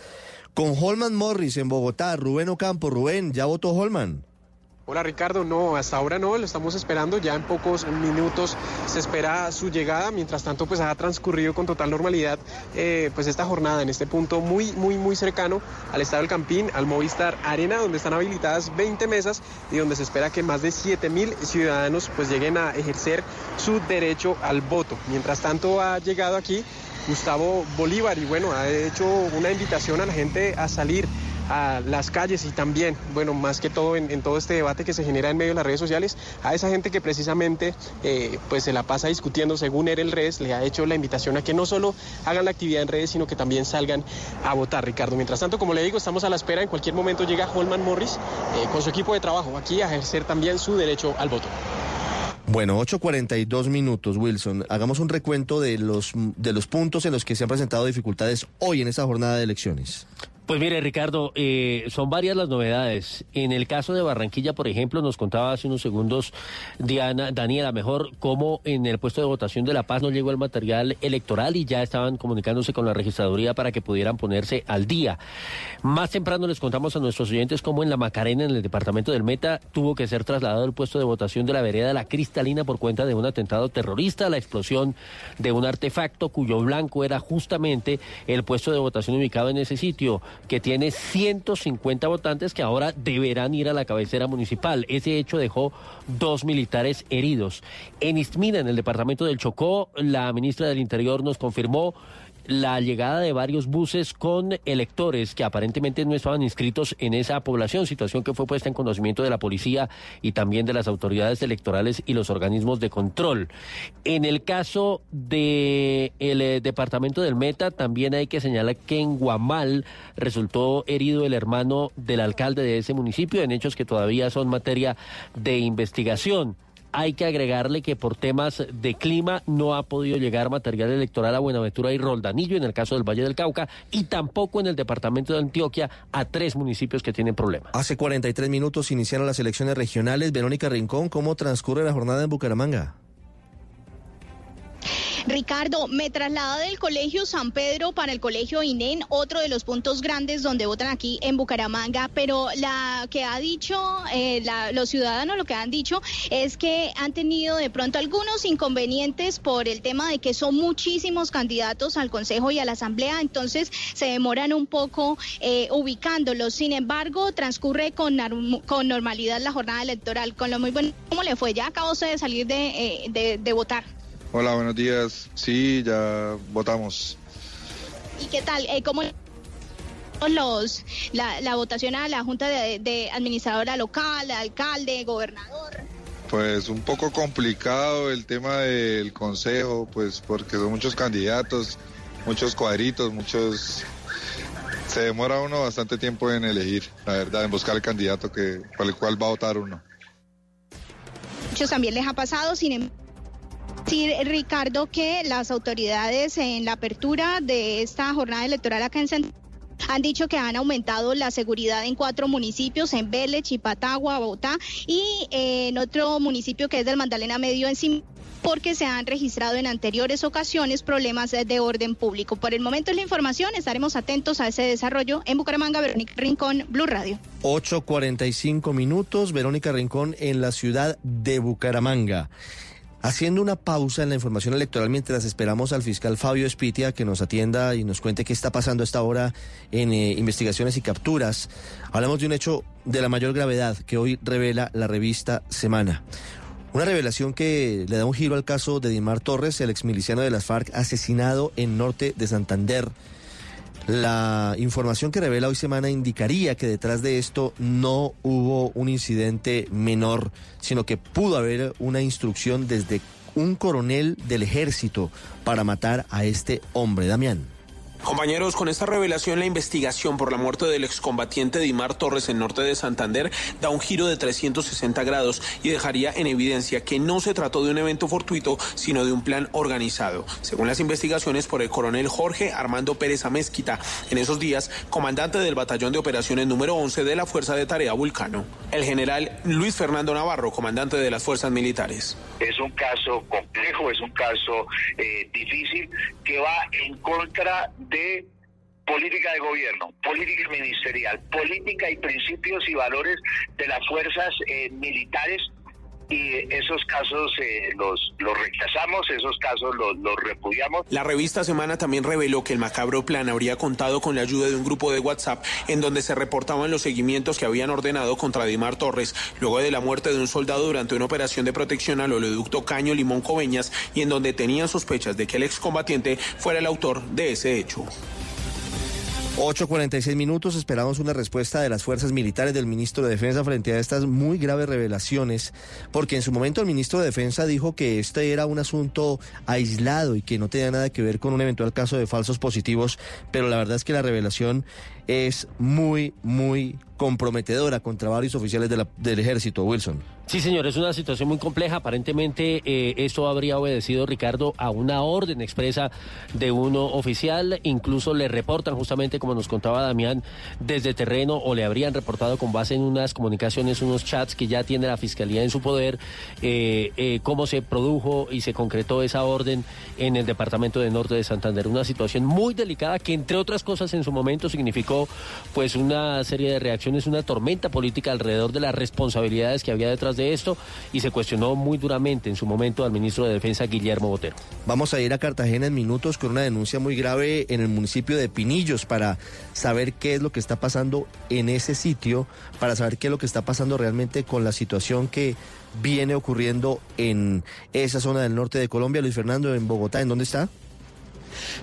Con Holman Morris en Bogotá, Rubén Ocampo. Rubén, ¿ya votó Holman? Hola Ricardo, no, hasta ahora no, lo estamos esperando, ya en pocos minutos se espera su llegada, mientras tanto pues ha transcurrido con total normalidad eh, pues esta jornada en este punto muy muy muy cercano al Estado del Campín, al Movistar Arena, donde están habilitadas 20 mesas y donde se espera que más de 7 mil ciudadanos pues lleguen a ejercer su derecho al voto. Mientras tanto ha llegado aquí Gustavo Bolívar y bueno, ha hecho una invitación a la gente a salir a las calles y también, bueno, más que todo en, todo este debate que se genera en medio de las redes sociales, a esa gente que precisamente eh, pues se la pasa discutiendo según él el redes, le ha hecho la invitación a que no solo hagan la actividad en redes, sino que también salgan a votar, Ricardo. Mientras tanto, como le digo, estamos a la espera, en cualquier momento llega Holman Morris eh, con su equipo de trabajo aquí a ejercer también su derecho al voto. Bueno, 8.42 minutos, Wilson. Hagamos un recuento de los, de los puntos en los que se han presentado dificultades hoy en esta jornada de elecciones. Pues mire, Ricardo, eh, son varias las novedades. En el caso de Barranquilla, por ejemplo, nos contaba hace unos segundos Diana, Daniela, mejor cómo en el puesto de votación de La Paz no llegó el material electoral y ya estaban comunicándose con la registraduría para que pudieran ponerse al día. Más temprano les contamos a nuestros oyentes cómo en la Macarena, en el departamento del Meta, tuvo que ser trasladado el puesto de votación de la vereda La Cristalina por cuenta de un atentado terrorista, la explosión de un artefacto cuyo blanco era justamente el puesto de votación ubicado en ese sitio que tiene 150 votantes que ahora deberán ir a la cabecera municipal. Ese hecho dejó dos militares heridos. En Istmina, en el departamento del Chocó, la ministra del Interior nos confirmó la llegada de varios buses con electores que aparentemente no estaban inscritos en esa población, situación que fue puesta en conocimiento de la policía y también de las autoridades electorales y los organismos de control. En el caso del el eh, departamento del Meta, también hay que señalar que en Guamal resultó herido el hermano del alcalde de ese municipio en hechos que todavía son materia de investigación hay que agregarle que por temas de clima no ha podido llegar material electoral a Buenaventura y Roldanillo en el caso del Valle del Cauca y tampoco en el departamento de Antioquia a tres municipios que tienen problemas. Hace 43 minutos iniciaron las elecciones regionales. Verónica Rincón, ¿cómo transcurre la jornada en Bucaramanga? Ricardo, me traslado del Colegio San Pedro para el Colegio INEN, otro de los puntos grandes donde votan aquí en Bucaramanga, pero la que ha dicho eh, los ciudadanos, lo que han dicho es que han tenido de pronto algunos inconvenientes por el tema de que son muchísimos candidatos al Consejo y a la Asamblea, entonces se demoran un poco eh, ubicándolos. Sin embargo, transcurre con, con normalidad la jornada electoral, con lo muy bueno. ¿Cómo le fue? ¿Ya acabó de salir de, eh, de votar? Hola, buenos días. Sí, ya votamos. ¿Y qué tal? Eh, ¿Cómo los la, votación a la Junta de, Administradora Local, alcalde, gobernador? Pues un poco complicado el tema del consejo, pues porque son muchos candidatos, muchos cuadritos, muchos... Se demora uno bastante tiempo en elegir, la verdad, en buscar el candidato que, por el cual va a votar uno. Muchos también les ha pasado, sin embargo Sí, Ricardo, que las autoridades en la apertura de esta jornada electoral acá en San han dicho que han aumentado la seguridad en cuatro municipios, en Vélez, Chipatagua, Bogotá y en otro municipio que es del Magdalena Medio en porque se han registrado en anteriores ocasiones problemas de orden público. Por el momento es la información, estaremos atentos a ese desarrollo. En Bucaramanga, Verónica Rincón, Blue Radio. 8.45 minutos, Verónica Rincón en la ciudad de Bucaramanga. Haciendo una pausa en la información electoral mientras esperamos al fiscal Fabio Espitia que nos atienda y nos cuente qué está pasando a esta hora en eh, investigaciones y capturas, hablamos de un hecho de la mayor gravedad que hoy revela la revista Semana. Una revelación que le da un giro al caso de Dimar Torres, el exmiliciano de las FARC asesinado en norte de Santander. La información que revela hoy semana indicaría que detrás de esto no hubo un incidente menor, sino que pudo haber una instrucción desde un coronel del ejército para matar a este hombre, Damián. Compañeros, con esta revelación la investigación por la muerte del excombatiente Dimar Torres en norte de Santander da un giro de 360 grados y dejaría en evidencia que no se trató de un evento fortuito, sino de un plan organizado. Según las investigaciones por el coronel Jorge Armando Pérez Amezquita, en esos días, comandante del batallón de operaciones número 11 de la Fuerza de Tarea Vulcano. El general Luis Fernando Navarro, comandante de las fuerzas militares. Es un caso complejo, es un caso eh, difícil que va en contra de de política de gobierno, política ministerial, política y principios y valores de las fuerzas eh, militares y esos casos eh, los, los rechazamos, esos casos los, los repudiamos. La revista Semana también reveló que el macabro plan habría contado con la ayuda de un grupo de WhatsApp en donde se reportaban los seguimientos que habían ordenado contra Dimar Torres luego de la muerte de un soldado durante una operación de protección al oleoducto Caño Limón Coveñas y en donde tenían sospechas de que el excombatiente fuera el autor de ese hecho. 8.46 minutos, esperamos una respuesta de las fuerzas militares del ministro de Defensa frente a estas muy graves revelaciones, porque en su momento el ministro de Defensa dijo que este era un asunto aislado y que no tenía nada que ver con un eventual caso de falsos positivos, pero la verdad es que la revelación es muy, muy comprometedora contra varios oficiales del ejército, Wilson. Sí, señor, es una situación muy compleja. Aparentemente eh, esto habría obedecido, Ricardo, a una orden expresa de uno oficial. Incluso le reportan, justamente como nos contaba Damián, desde terreno o le habrían reportado con base en unas comunicaciones, unos chats que ya tiene la Fiscalía en su poder, eh, eh, cómo se produjo y se concretó esa orden en el Departamento de Norte de Santander. Una situación muy delicada que, entre otras cosas, en su momento significó pues una serie de reacciones, una tormenta política alrededor de las responsabilidades que había detrás de esto y se cuestionó muy duramente en su momento al ministro de Defensa Guillermo Botero. Vamos a ir a Cartagena en minutos con una denuncia muy grave en el municipio de Pinillos para saber qué es lo que está pasando en ese sitio, para saber qué es lo que está pasando realmente con la situación que viene ocurriendo en esa zona del norte de Colombia. Luis Fernando, en Bogotá, ¿en dónde está?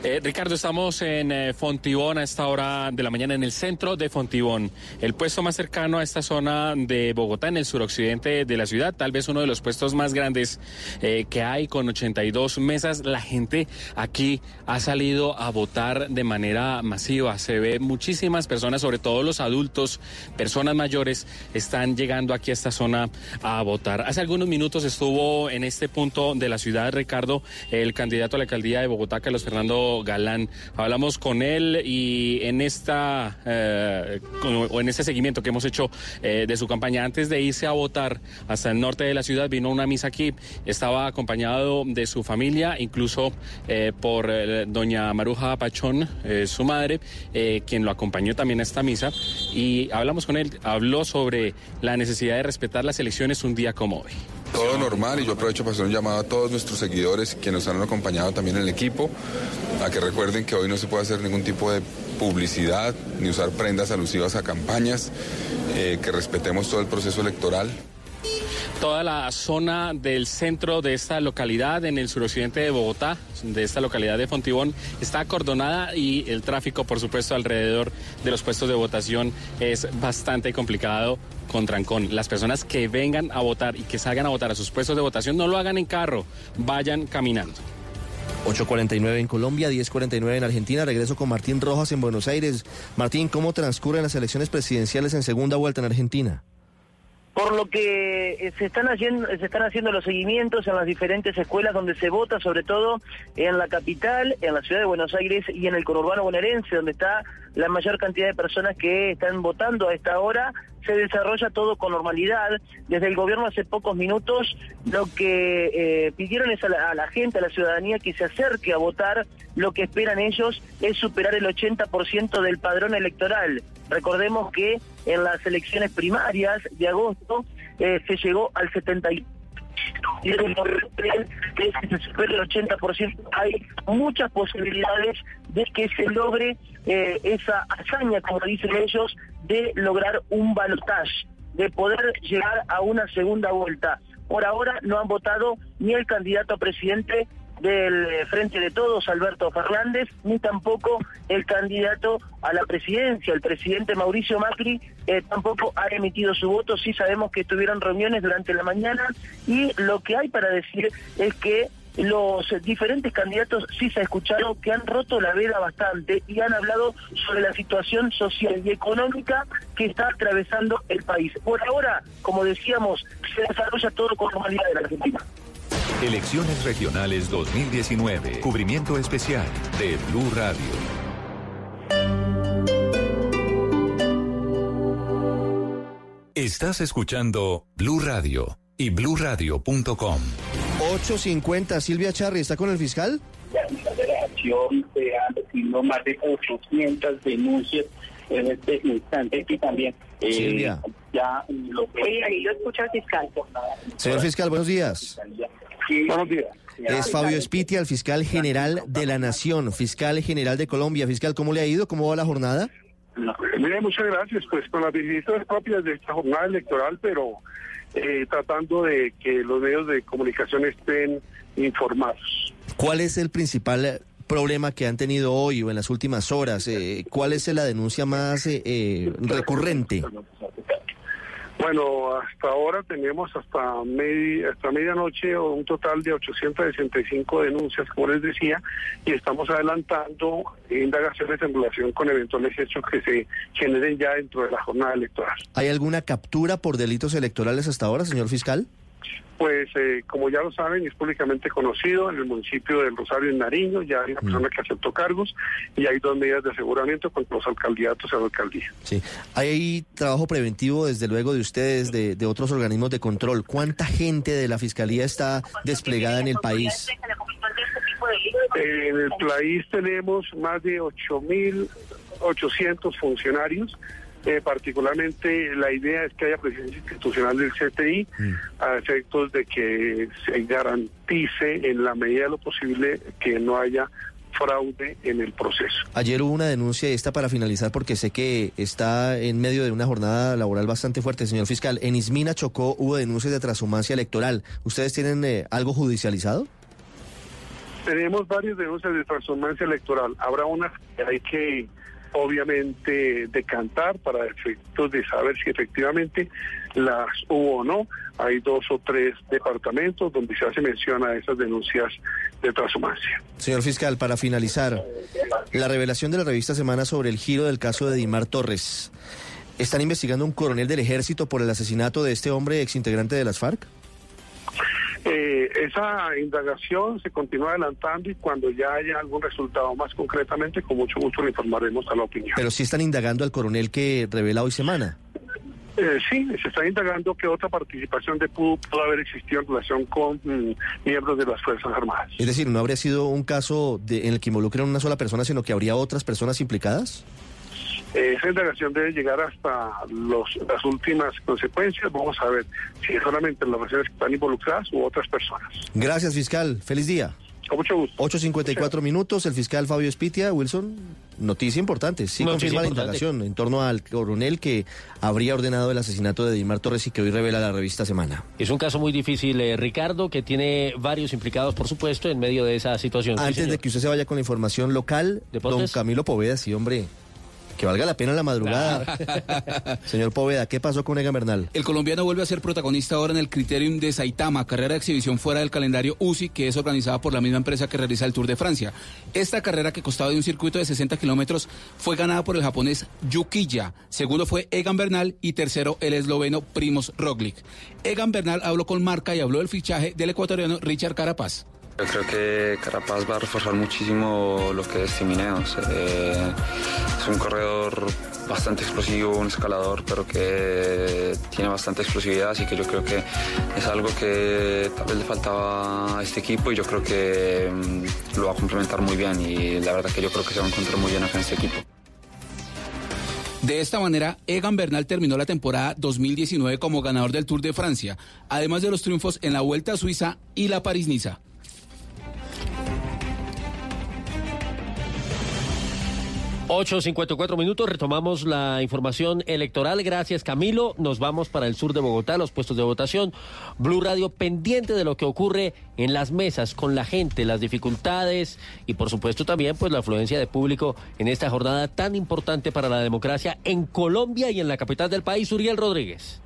Eh, Ricardo, estamos en eh, Fontibón a esta hora de la mañana, en el centro de Fontibón, el puesto más cercano a esta zona de Bogotá, en el suroccidente de la ciudad, tal vez uno de los puestos más grandes eh, que hay, con 82 mesas. La gente aquí ha salido a votar de manera masiva. Se ve muchísimas personas, sobre todo los adultos, personas mayores, están llegando aquí a esta zona a votar. Hace algunos minutos estuvo en este punto de la ciudad, Ricardo, el candidato a la alcaldía de Bogotá, Carlos Fernando Galán. Hablamos con él y en esta eh, o en este seguimiento que hemos hecho eh, de su campaña antes de irse a votar hasta el norte de la ciudad vino una misa aquí. Estaba acompañado de su familia, incluso eh, por eh, doña Maruja Pachón, eh, su madre, eh, quien lo acompañó también a esta misa y hablamos con él. Habló sobre la necesidad de respetar las elecciones un día como hoy. Todo normal y yo aprovecho para hacer un llamado a todos nuestros seguidores que nos han acompañado también en el equipo a que recuerden que hoy no se puede hacer ningún tipo de publicidad ni usar prendas alusivas a campañas, eh, que respetemos todo el proceso electoral. Toda la zona del centro de esta localidad, en el suroccidente de Bogotá, de esta localidad de Fontibón, está acordonada y el tráfico, por supuesto, alrededor de los puestos de votación es bastante complicado con trancón. Las personas que vengan a votar y que salgan a votar a sus puestos de votación no lo hagan en carro, vayan caminando. 8.49 en Colombia, 10.49 en Argentina. Regreso con Martín Rojas en Buenos Aires. Martín, ¿cómo transcurren las elecciones presidenciales en segunda vuelta en Argentina? por lo que eh, se están haciendo se están haciendo los seguimientos en las diferentes escuelas donde se vota sobre todo en la capital en la ciudad de Buenos Aires y en el conurbano bonaerense donde está la mayor cantidad de personas que están votando a esta hora. Se desarrolla todo con normalidad. Desde el gobierno hace pocos minutos lo que eh, pidieron es a la, gente a la ciudadanía que se acerque a votar. Lo que esperan ellos es superar el 80% del padrón electoral. Recordemos que en las elecciones primarias de agosto eh, se llegó al 70 y es orden que se supera el 80%, hay muchas posibilidades de que se logre eh, esa hazaña, como dicen ellos, de lograr un balotaje, de poder llegar a una segunda vuelta. Por ahora no han votado ni el candidato a presidente del eh, Frente de Todos, Alberto Fernández, ni tampoco el candidato a la presidencia, el presidente Mauricio Macri, eh, tampoco ha emitido su voto. Sí sabemos que tuvieron reuniones durante la mañana y lo que hay para decir es que los diferentes candidatos sí se ha escuchado que han roto la veda bastante y han hablado sobre la situación social y económica que está atravesando el país. Por ahora, como decíamos, se desarrolla todo con normalidad en la Argentina. Elecciones Regionales 2019. Cubrimiento especial de Blue Radio. Estás escuchando Blue Radio y bluradio.com. 8.50, Silvia Charri, ¿está con el fiscal? La federación se han recibido más de 800 denuncias en este instante y también eh, Silvia. ya lo que... ahí lo escucha el fiscal. Señor fiscal, buenos días. Buenos días. Es Fabio Espitia, el fiscal general de la Nación, fiscal general de Colombia. Fiscal, ¿cómo le ha ido? ¿Cómo va la jornada? Mire, muchas gracias. Pues con las visitas propias de esta jornada electoral, pero eh, tratando de que los medios de comunicación estén informados. ¿Cuál es el principal problema que han tenido hoy o en las últimas horas? Eh, ¿Cuál es la denuncia más eh, eh, recurrente? Bueno, hasta ahora tenemos hasta, medi hasta medianoche un total de 865 denuncias, como les decía, y estamos adelantando indagaciones en relación con eventuales hechos que se generen ya dentro de la jornada electoral. ¿Hay alguna captura por delitos electorales hasta ahora, señor fiscal? Pues eh, como ya lo saben, es públicamente conocido en el municipio del Rosario en Nariño, ya hay una persona que aceptó cargos y hay dos medidas de aseguramiento contra los alcaldiatos a la alcaldía. Sí, hay trabajo preventivo desde luego de ustedes, de, de otros organismos de control. ¿Cuánta gente de la Fiscalía está desplegada en el país? En el país tenemos más de 8.800 funcionarios. Eh, particularmente la idea es que haya presencia institucional del CTI a efectos de que se garantice en la medida de lo posible que no haya fraude en el proceso. Ayer hubo una denuncia y esta para finalizar porque sé que está en medio de una jornada laboral bastante fuerte, señor fiscal. En Ismina Chocó hubo denuncias de transhumancia electoral. ¿Ustedes tienen eh, algo judicializado? Tenemos varias denuncias de transhumancia electoral. Habrá una que hay que obviamente decantar para efectos de saber si efectivamente las hubo o no. Hay dos o tres departamentos donde se hace mención a esas denuncias de transhumancia. Señor fiscal, para finalizar, la revelación de la revista Semana sobre el giro del caso de Dimar Torres. ¿Están investigando un coronel del ejército por el asesinato de este hombre exintegrante de las FARC? Eh, esa indagación se continúa adelantando y cuando ya haya algún resultado más concretamente, con mucho gusto le informaremos a la opinión. Pero sí están indagando al coronel que revela hoy semana. Eh, sí, se está indagando que otra participación de PUD pudo haber existido en relación con mm, miembros de las Fuerzas Armadas. Es decir, ¿no habría sido un caso de, en el que involucran una sola persona, sino que habría otras personas implicadas? Eh, esa indagación debe llegar hasta los, las últimas consecuencias. Vamos a ver si solamente las personas que están involucradas u otras personas. Gracias, fiscal. Feliz día. Con mucho gusto. 8.54 minutos, el fiscal Fabio Espitia, Wilson, noticia importante, sí Noticia confirma la indagación en torno al coronel que habría ordenado el asesinato de Dimar Torres y que hoy revela la revista Semana. Es un caso muy difícil, eh, Ricardo, que tiene varios implicados, por supuesto, en medio de esa situación. Antes de que usted se vaya con la información local, don. Camilo Poveda, sí, hombre, que valga la pena la madrugada. [laughs] Señor Poveda, ¿qué pasó con Egan Bernal? El colombiano vuelve a ser protagonista ahora en el Criterium de Saitama, carrera de exhibición fuera del calendario UCI, que es organizada por la misma empresa que realiza el Tour de Francia. Esta carrera, que costaba de un circuito de 60 kilómetros, fue ganada por el japonés Yukiya. Segundo fue Egan Bernal y tercero el esloveno Primoz Roglic. Egan Bernal habló con Marca y habló del fichaje del ecuatoriano Richard Carapaz. Yo creo que Carapaz va a reforzar muchísimo lo que es Timineos. Eh, es un corredor bastante explosivo, un escalador, pero que tiene bastante explosividad, así que yo creo que es algo que tal vez le faltaba a este equipo y yo creo que mm, lo va a complementar muy bien y la verdad que yo creo que se va a encontrar muy bien acá en este equipo. De esta manera, Egan Bernal terminó la temporada 2019 como ganador del Tour de Francia, además de los triunfos en la Vuelta a Suiza y la París-Niza. Ocho cincuenta y cuatro minutos, retomamos la información electoral. Gracias, Camilo. Nos vamos para el sur de Bogotá, los puestos de votación. Blue Radio pendiente de lo que ocurre en las mesas con la gente, las dificultades y, por supuesto, también pues la afluencia de público en esta jornada tan importante para la democracia en Colombia y en la capital del país, Uriel Rodríguez.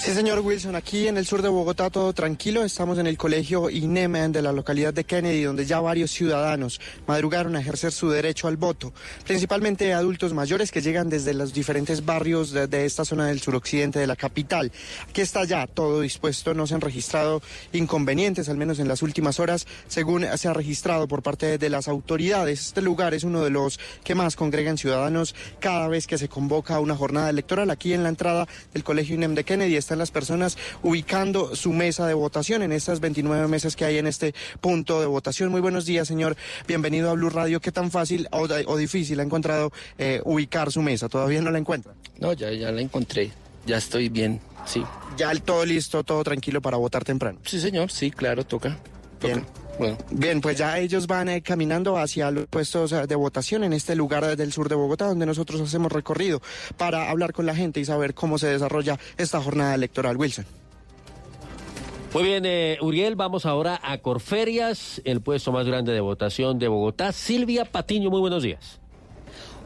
Sí, señor Wilson, aquí en el sur de Bogotá todo tranquilo. Estamos en el colegio INEM de la localidad de Kennedy, donde ya varios ciudadanos madrugaron a ejercer su derecho al voto, principalmente adultos mayores que llegan desde los diferentes barrios de, esta zona del suroccidente de la capital. Aquí está ya todo dispuesto, no se han registrado inconvenientes, al menos en las últimas horas, según se ha registrado por parte de las autoridades. Este lugar es uno de los que más congregan ciudadanos cada vez que se convoca una jornada electoral. Aquí en la entrada del colegio INEM de Kennedy están las personas ubicando su mesa de votación en estas 29 mesas que hay en este punto de votación. Muy buenos días, señor. Bienvenido a Blue Radio. ¿Qué tan fácil o, o difícil ha encontrado eh, ubicar su mesa? ¿Todavía no la encuentra? No, ya, ya la encontré. Ya estoy bien, sí. Ya todo listo, todo tranquilo para votar temprano. Sí, señor, sí, claro, toca. toca. Bien. Bueno. Bien, pues ya ellos van eh, caminando hacia los puestos de votación en este lugar del sur de Bogotá, donde nosotros hacemos recorrido para hablar con la gente y saber cómo se desarrolla esta jornada electoral. Wilson. Muy bien, eh, Uriel, vamos ahora a Corferias, el puesto más grande de votación de Bogotá. Silvia Patiño, muy buenos días.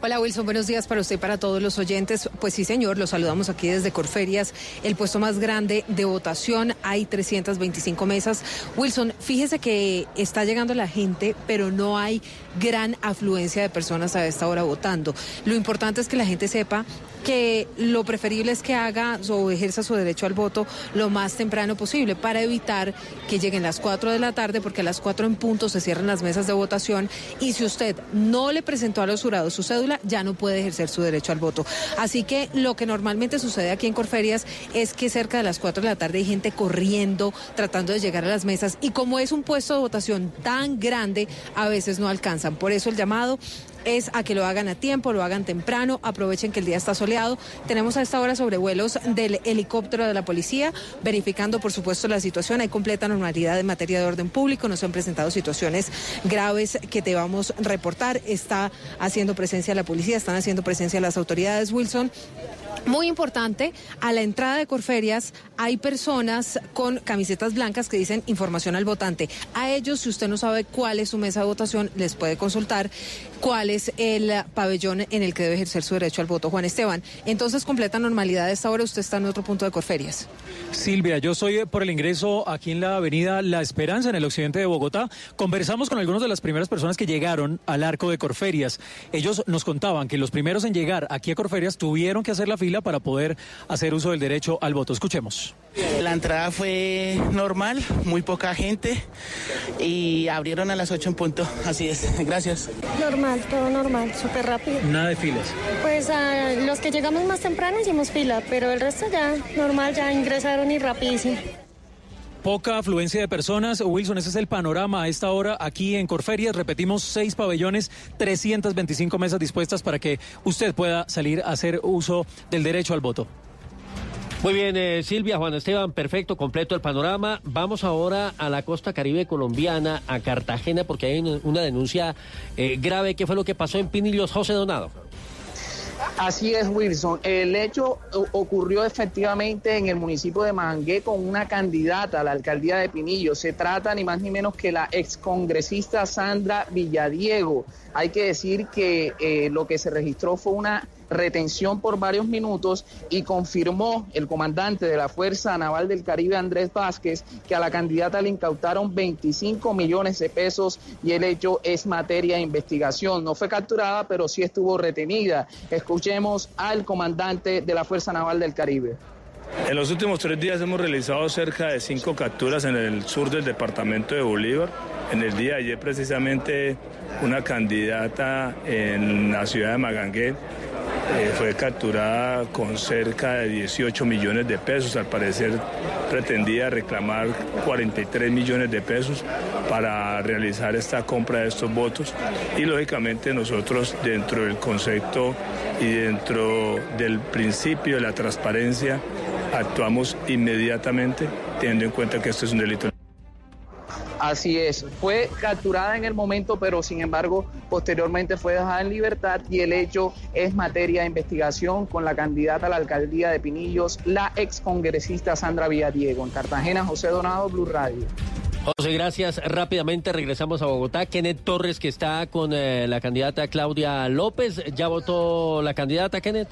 Hola Wilson, buenos días para usted y para todos los oyentes. Pues sí, señor, los saludamos aquí desde Corferias, el puesto más grande de votación. Hay 325 mesas. Wilson, fíjese que está llegando la gente, pero no hay gran afluencia de personas a esta hora votando. Lo importante es que la gente sepa que lo preferible es que haga o ejerza su derecho al voto lo más temprano posible para evitar que lleguen las 4 de la tarde, porque a las 4 en punto se cierran las mesas de votación y si usted no le presentó a los jurados su cédula, ya no puede ejercer su derecho al voto. Así que lo que normalmente sucede aquí en Corferias es que cerca de las 4 de la tarde hay gente corriendo, tratando de llegar a las mesas y como es un puesto de votación tan grande, a veces no alcanzan. Por eso el llamado es a que lo hagan a tiempo, lo hagan temprano, aprovechen que el día está soleado. Tenemos a esta hora sobrevuelos del helicóptero de la policía, verificando por supuesto la situación. Hay completa normalidad en materia de orden público, no se han presentado situaciones graves que te vamos a reportar. Está haciendo presencia la policía, están haciendo presencia las autoridades, Wilson. Muy importante, a la entrada de Corferias hay personas con camisetas blancas que dicen información al votante. A ellos, si usted no sabe cuál es su mesa de votación, les puede consultar cuál es el pabellón en el que debe ejercer su derecho al voto. Juan Esteban, entonces completa normalidad. A esta hora usted está en otro punto de Corferias. Silvia, yo soy por el ingreso aquí en la avenida La Esperanza, en el occidente de Bogotá. Conversamos con algunas de las primeras personas que llegaron al arco de Corferias. Ellos nos contaban que los primeros en llegar aquí a Corferias tuvieron que hacer la fila para poder hacer uso del derecho al voto. Escuchemos. La entrada fue normal, muy poca gente y abrieron a las 8 en punto. Así es, [laughs] gracias. Normal, todo normal, súper rápido. Nada de filas. Pues a los que llegamos más temprano hicimos fila, pero el resto ya normal, ya ingresaron y rapidísimo. Poca afluencia de personas. Wilson, ese es el panorama a esta hora aquí en Corferias. Repetimos, seis pabellones, 325 mesas dispuestas para que usted pueda salir a hacer uso del derecho al voto. Muy bien, eh, Silvia, Juan Esteban, perfecto, completo el panorama. Vamos ahora a la costa caribe colombiana, a Cartagena, porque hay una denuncia eh, grave. ¿Qué fue lo que pasó en Pinillos, José Donado? Así es, Wilson. El hecho ocurrió efectivamente en el municipio de Mangué con una candidata a la alcaldía de Pinillo. Se trata ni más ni menos que la excongresista Sandra Villadiego. Hay que decir que eh, lo que se registró fue una retención por varios minutos y confirmó el comandante de la Fuerza Naval del Caribe, Andrés Vázquez, que a la candidata le incautaron 25 millones de pesos y el hecho es materia de investigación. No fue capturada, pero sí estuvo retenida. Escuchemos al comandante de la Fuerza Naval del Caribe. En los últimos tres días hemos realizado cerca de cinco capturas en el sur del departamento de Bolívar. En el día de ayer precisamente una candidata en la ciudad de Magangué eh, fue capturada con cerca de 18 millones de pesos. Al parecer pretendía reclamar 43 millones de pesos para realizar esta compra de estos votos. Y lógicamente nosotros dentro del concepto y dentro del principio de la transparencia actuamos inmediatamente teniendo en cuenta que esto es un delito. Así es, fue capturada en el momento, pero sin embargo posteriormente fue dejada en libertad y el hecho es materia de investigación con la candidata a la alcaldía de Pinillos, la excongresista Sandra Villadiego. En Cartagena, José Donado, Blue Radio. José, gracias. Rápidamente regresamos a Bogotá. Kenneth Torres, que está con eh, la candidata Claudia López. ¿Ya votó la candidata, Kenneth?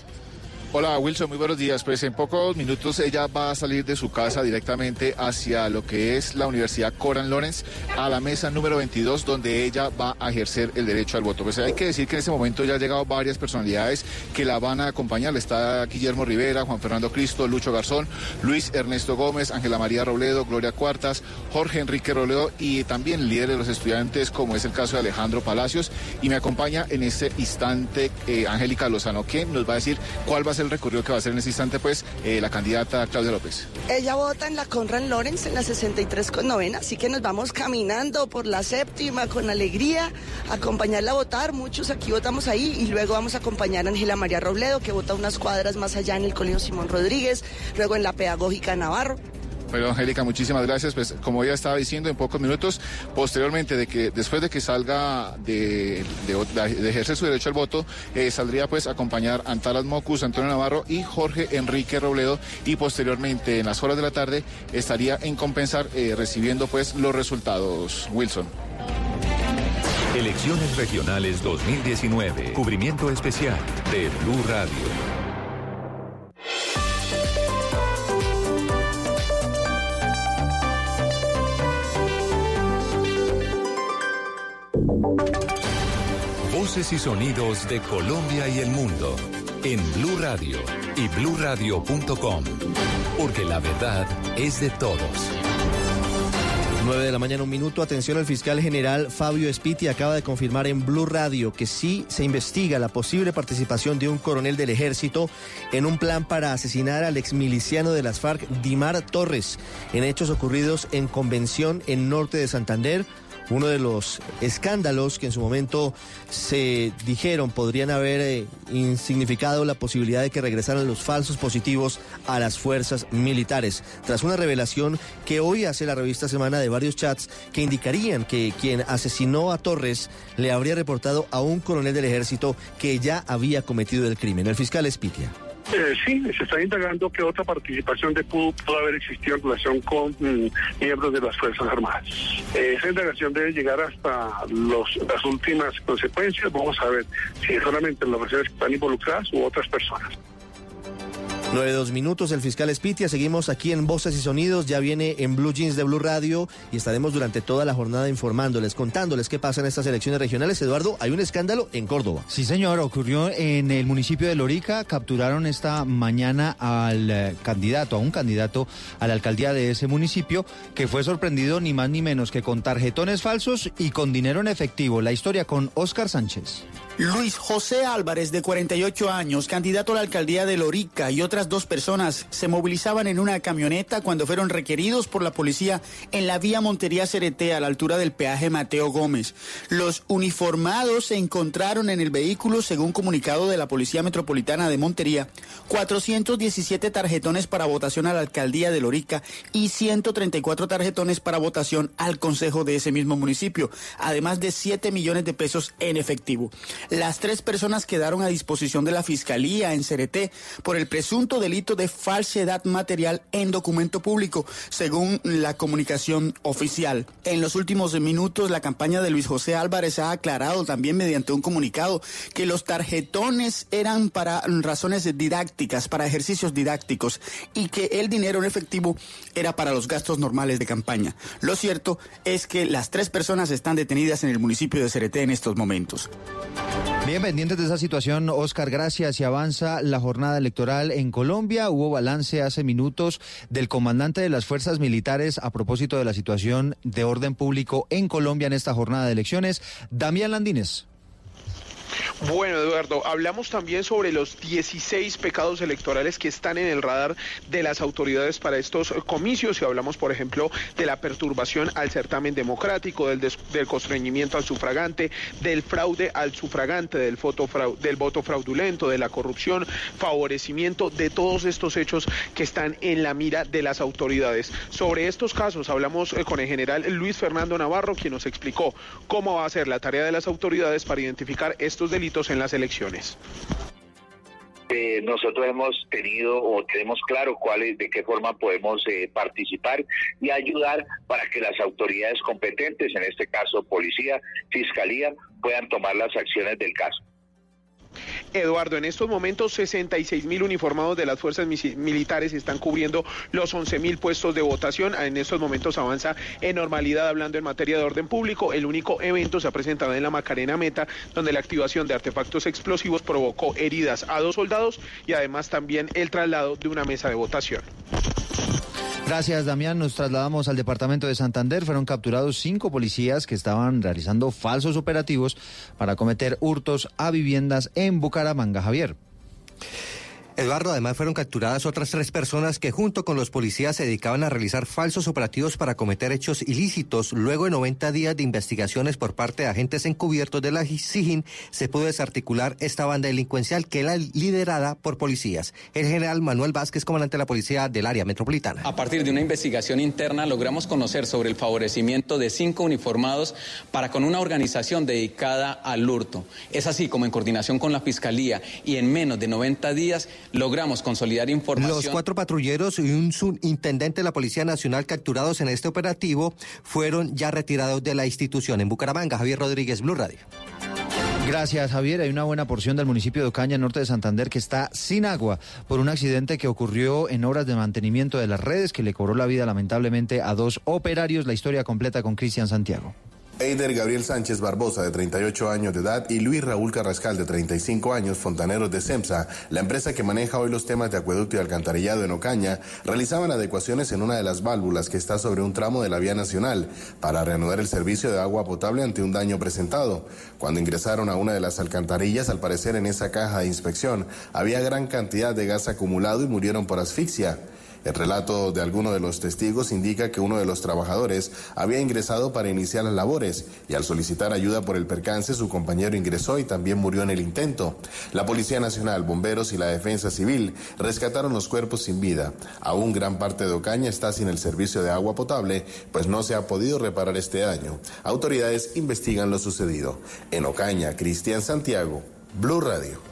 Hola Wilson, muy buenos días. Pues en pocos minutos ella va a salir de su casa directamente hacia lo que es la Universidad Coran Lorenz, a la mesa número 22, donde ella va a ejercer el derecho al voto. Pues hay que decir que en este momento ya han llegado varias personalidades que la van a acompañar. Está Guillermo Rivera, Juan Fernando Cristo, Lucho Garzón, Luis Ernesto Gómez, Ángela María Robledo, Gloria Cuartas, Jorge Enrique Robledo y también líderes de los estudiantes, como es el caso de Alejandro Palacios. Y me acompaña en este instante eh, Angélica Lozano, que nos va a decir cuál va a ser el recorrido que va a hacer en ese instante, pues, eh, la candidata Claudia López. Ella vota en la Conran Lawrence en la 63 con novena, así que nos vamos caminando por la séptima con alegría, acompañarla a votar. Muchos aquí votamos ahí y luego vamos a acompañar a Ángela María Robledo, que vota unas cuadras más allá en el Colegio Simón Rodríguez, luego en la Pedagógica Navarro. Bueno, Angélica, muchísimas gracias. Pues como ya estaba diciendo en pocos minutos, posteriormente de que después de que salga de, ejercer su derecho al voto, eh, saldría pues a acompañar a Antalas Mocus, Antonio Navarro y Jorge Enrique Robledo y posteriormente en las horas de la tarde estaría en compensar eh, recibiendo pues los resultados. Wilson. Elecciones Regionales 2019. Cubrimiento especial de Blue Radio. Y sonidos de Colombia y el mundo en Blue Radio y bluradio.com, porque la verdad es de todos. 9 de la mañana, un minuto. Atención, el fiscal general Fabio Espiti acaba de confirmar en Blue Radio que sí se investiga la posible participación de un coronel del ejército en un plan para asesinar al exmiliciano de las FARC, Dimar Torres, en hechos ocurridos en Convención en Norte de Santander uno de los escándalos que en su momento se dijeron podrían haber eh, significado la posibilidad de que regresaran los falsos positivos a las fuerzas militares. Tras una revelación que hoy hace la revista Semana de varios chats que indicarían que quien asesinó a Torres le habría reportado a un coronel del ejército que ya había cometido el crimen. El fiscal Espitia. Eh, sí, se está indagando que otra participación de PUD pudo haber existido en relación con mm, miembros de las Fuerzas Armadas. Eh, esa indagación debe llegar hasta los, las últimas consecuencias. Vamos a ver si solamente las personas que están involucradas u otras personas. 9 dos minutos, el fiscal Espitia. Seguimos aquí en Voces y Sonidos. Ya viene en Blue Jeans de Blue Radio y estaremos durante toda la jornada informándoles, contándoles qué pasa en estas elecciones regionales. Eduardo, hay un escándalo en Córdoba. Sí, señor. Ocurrió en el municipio de Lorica. Capturaron esta mañana al eh, candidato, a un candidato a la alcaldía de ese municipio, que fue sorprendido ni más ni menos que con tarjetones falsos y con dinero en efectivo. La historia con Oscar Sánchez. Luis José Álvarez, de 48 años, candidato a la alcaldía de Lorica, y otras dos personas se movilizaban en una camioneta cuando fueron requeridos por la policía en la vía Montería Cereté, a la altura del peaje Mateo Gómez. Los uniformados se encontraron en el vehículo, según comunicado de la Policía Metropolitana de Montería, 417 tarjetones para votación a la alcaldía de Lorica y 134 tarjetones para votación al consejo de ese mismo municipio, además de 7 millones de pesos en efectivo. Las tres personas quedaron a disposición de la Fiscalía en Cereté por el presunto delito de falsedad material en documento público, según la comunicación oficial. En los últimos minutos, la campaña de Luis José Álvarez ha aclarado también mediante un comunicado que los tarjetones eran para razones didácticas, para ejercicios didácticos, y que el dinero en efectivo era para los gastos normales de campaña. Lo cierto es que las tres personas están detenidas en el municipio de Cereté en estos momentos. Bien, pendientes de esa situación, Oscar, gracias. Y avanza la jornada electoral en Colombia. Hubo balance hace minutos del comandante de las fuerzas militares a propósito de la situación de orden público en Colombia en esta jornada de elecciones. Damián Landines. Bueno, Eduardo, hablamos también sobre los 16 pecados electorales que están en el radar de las autoridades para estos comicios y hablamos, por ejemplo, de la perturbación al certamen democrático, del, del constreñimiento al sufragante, del fraude al sufragante, del, del voto fraudulento, de la corrupción, favorecimiento de todos estos hechos que están en la mira de las autoridades. Sobre estos casos hablamos eh, con el general Luis Fernando Navarro, quien nos explicó cómo va a ser la tarea de las autoridades para identificar estos delitos en las elecciones. Eh, nosotros hemos tenido o tenemos claro cuál es, de qué forma podemos eh, participar y ayudar para que las autoridades competentes, en este caso policía, fiscalía, puedan tomar las acciones del caso. Eduardo, en estos momentos 66 mil uniformados de las fuerzas militares están cubriendo los 11 mil puestos de votación. En estos momentos avanza en normalidad hablando en materia de orden público. El único evento se ha presentado en la Macarena Meta, donde la activación de artefactos explosivos provocó heridas a dos soldados y además también el traslado de una mesa de votación. Gracias, Damián. Nos trasladamos al departamento de Santander. Fueron capturados cinco policías que estaban realizando falsos operativos para cometer hurtos a viviendas en Bucaramanga. Javier. Eduardo, además fueron capturadas otras tres personas que junto con los policías se dedicaban a realizar falsos operativos para cometer hechos ilícitos. Luego de 90 días de investigaciones por parte de agentes encubiertos de la SIGIN, se pudo desarticular esta banda delincuencial que era liderada por policías. El general Manuel Vázquez, comandante de la policía del área metropolitana. A partir de una investigación interna logramos conocer sobre el favorecimiento de cinco uniformados para con una organización dedicada al hurto. Es así como en coordinación con la Fiscalía y en menos de 90 días logramos consolidar información. Los cuatro patrulleros y un subintendente de la Policía Nacional capturados en este operativo fueron ya retirados de la institución en Bucaramanga. Javier Rodríguez, Blue Radio. Gracias, Javier. Hay una buena porción del municipio de Ocaña, norte de Santander, que está sin agua por un accidente que ocurrió en obras de mantenimiento de las redes que le cobró la vida lamentablemente a dos operarios. La historia completa con Cristian Santiago. Eider Gabriel Sánchez Barbosa, de 38 años de edad, y Luis Raúl Carrascal, de 35 años, fontaneros de SEMSA, la empresa que maneja hoy los temas de acueducto y alcantarillado en Ocaña, realizaban adecuaciones en una de las válvulas que está sobre un tramo de la vía nacional para reanudar el servicio de agua potable ante un daño presentado. Cuando ingresaron a una de las alcantarillas, al parecer en esa caja de inspección había gran cantidad de gas acumulado y murieron por asfixia. El relato de alguno de los testigos indica que uno de los trabajadores había ingresado para iniciar las labores y al solicitar ayuda por el percance su compañero ingresó y también murió en el intento. La Policía Nacional, bomberos y la Defensa Civil rescataron los cuerpos sin vida. Aún gran parte de Ocaña está sin el servicio de agua potable, pues no se ha podido reparar este año. Autoridades investigan lo sucedido. En Ocaña, Cristian Santiago, Blue Radio.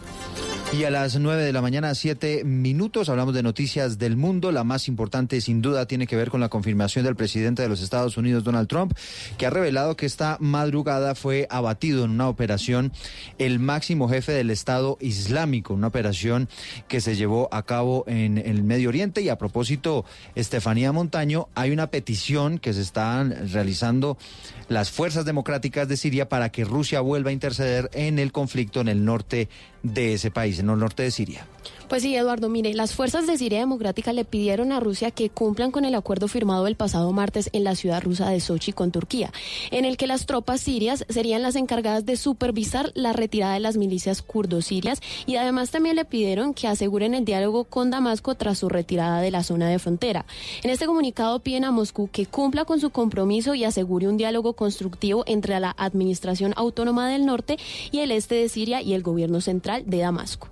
Y a las 9 de la mañana, 7 minutos, hablamos de noticias del mundo. La más importante, sin duda, tiene que ver con la confirmación del presidente de los Estados Unidos, Donald Trump, que ha revelado que esta madrugada fue abatido en una operación el máximo jefe del Estado Islámico, una operación que se llevó a cabo en el Medio Oriente. Y a propósito, Estefanía Montaño, hay una petición que se están realizando las fuerzas democráticas de Siria para que Rusia vuelva a interceder en el conflicto en el norte de ese país, en el norte de Siria. Pues sí, Eduardo, mire, las fuerzas de Siria Democrática le pidieron a Rusia que cumplan con el acuerdo firmado el pasado martes en la ciudad rusa de Sochi con Turquía, en el que las tropas sirias serían las encargadas de supervisar la retirada de las milicias kurdo-sirias y además también le pidieron que aseguren el diálogo con Damasco tras su retirada de la zona de frontera. En este comunicado piden a Moscú que cumpla con su compromiso y asegure un diálogo constructivo entre la Administración Autónoma del Norte y el este de Siria y el gobierno central de Damasco.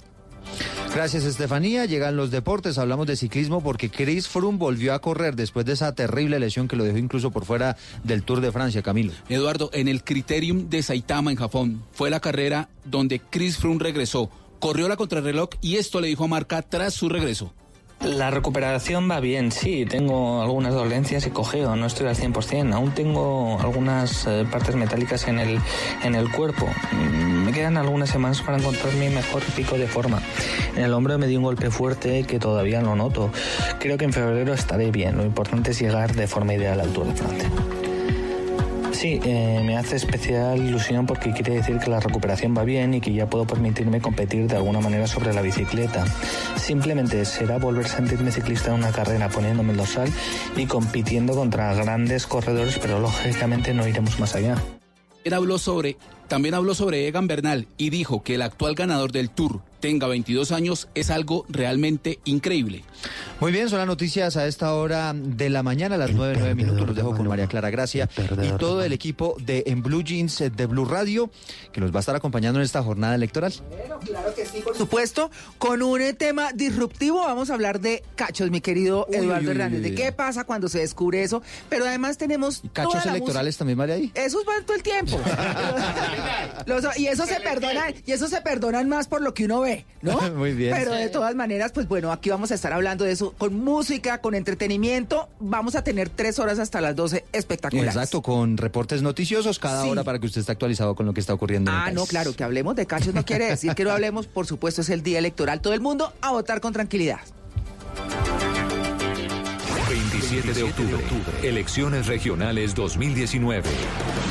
Gracias, Estefanía. Llegan los deportes. Hablamos de ciclismo porque Chris Froome volvió a correr después de esa terrible lesión que lo dejó incluso por fuera del Tour de Francia, Camilo. Eduardo, en el Criterium de Saitama, en Japón, fue la carrera donde Chris Froome regresó. Corrió la contrarreloj y esto le dijo a Marca tras su regreso. La recuperación va bien, sí, tengo algunas dolencias y cojeo, no estoy al 100%, aún tengo algunas eh, partes metálicas en el, en el cuerpo. Mm, me quedan algunas semanas para encontrar mi mejor pico de forma. En el hombro me di un golpe fuerte que todavía no noto. Creo que en febrero estaré bien, lo importante es llegar de forma ideal al Tour de Francia. Sí, eh, me hace especial ilusión porque quiere decir que la recuperación va bien y que ya puedo permitirme competir de alguna manera sobre la bicicleta. Simplemente será volver a sentirme ciclista en una carrera poniéndome el dorsal y compitiendo contra grandes corredores, pero lógicamente no iremos más allá. Habló sobre, también habló sobre Egan Bernal y dijo que el actual ganador del Tour, tenga 22 años es algo realmente increíble. Muy bien, son las noticias a esta hora de la mañana, a las 9, 9 minutos. Los dejo con María Clara Gracia y todo el equipo de En Blue Jeans de Blue Radio, que nos va a estar acompañando en esta jornada electoral. claro que sí, por supuesto. Con un eh, tema disruptivo vamos a hablar de cachos, mi querido Uy, Eduardo uy, Hernández. uy, ¿De qué pasa cuando se descubre eso? Pero además tenemos. Cachos toda la electorales también, María ahí. Eso va todo el tiempo. [laughs] [laughs] Los- y eso se perdonan, y eso se perdonan más por lo que uno ve, ¿no? [laughs] Muy bien. Pero de todas maneras, pues bueno, aquí vamos a estar hablando de eso con música, con entretenimiento. Vamos a tener tres horas hasta las 12 espectaculares. Exacto, con reportes noticiosos cada Sí. hora para que usted esté actualizado con lo que está ocurriendo. en el Ah, país. no, claro, que hablemos de cachos no quiere decir que no hablemos, por supuesto, es el día electoral. Todo el mundo a votar con tranquilidad. 27 de octubre, elecciones regionales 2019.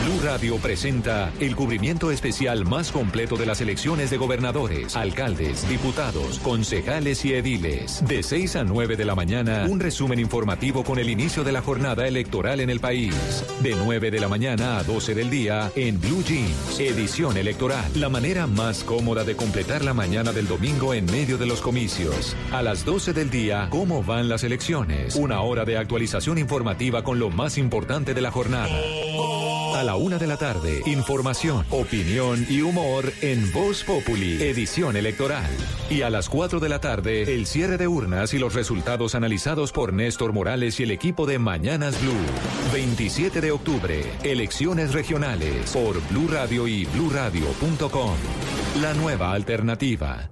Blue Radio presenta el cubrimiento especial más completo de las elecciones de gobernadores, alcaldes, diputados, concejales y ediles. De 6 a 9 de la mañana, un resumen informativo con el inicio de la jornada electoral en el país. De 9 de la mañana a 12 del día en Blue Jeans, edición electoral. La manera más cómoda de completar la mañana del domingo en medio de los comicios. A las 12 del día, ¿cómo van las elecciones? Una hora de actualización informativa con lo más importante de la jornada. A la una de la tarde, información, opinión y humor en Voz Populi, edición electoral. Y a las 4 de la tarde, el cierre de urnas y los resultados analizados por Néstor Morales y el equipo de Mañanas Blue. 27 de octubre, elecciones regionales por Blue Radio y bluradio.com. La nueva alternativa.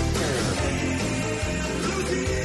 Blue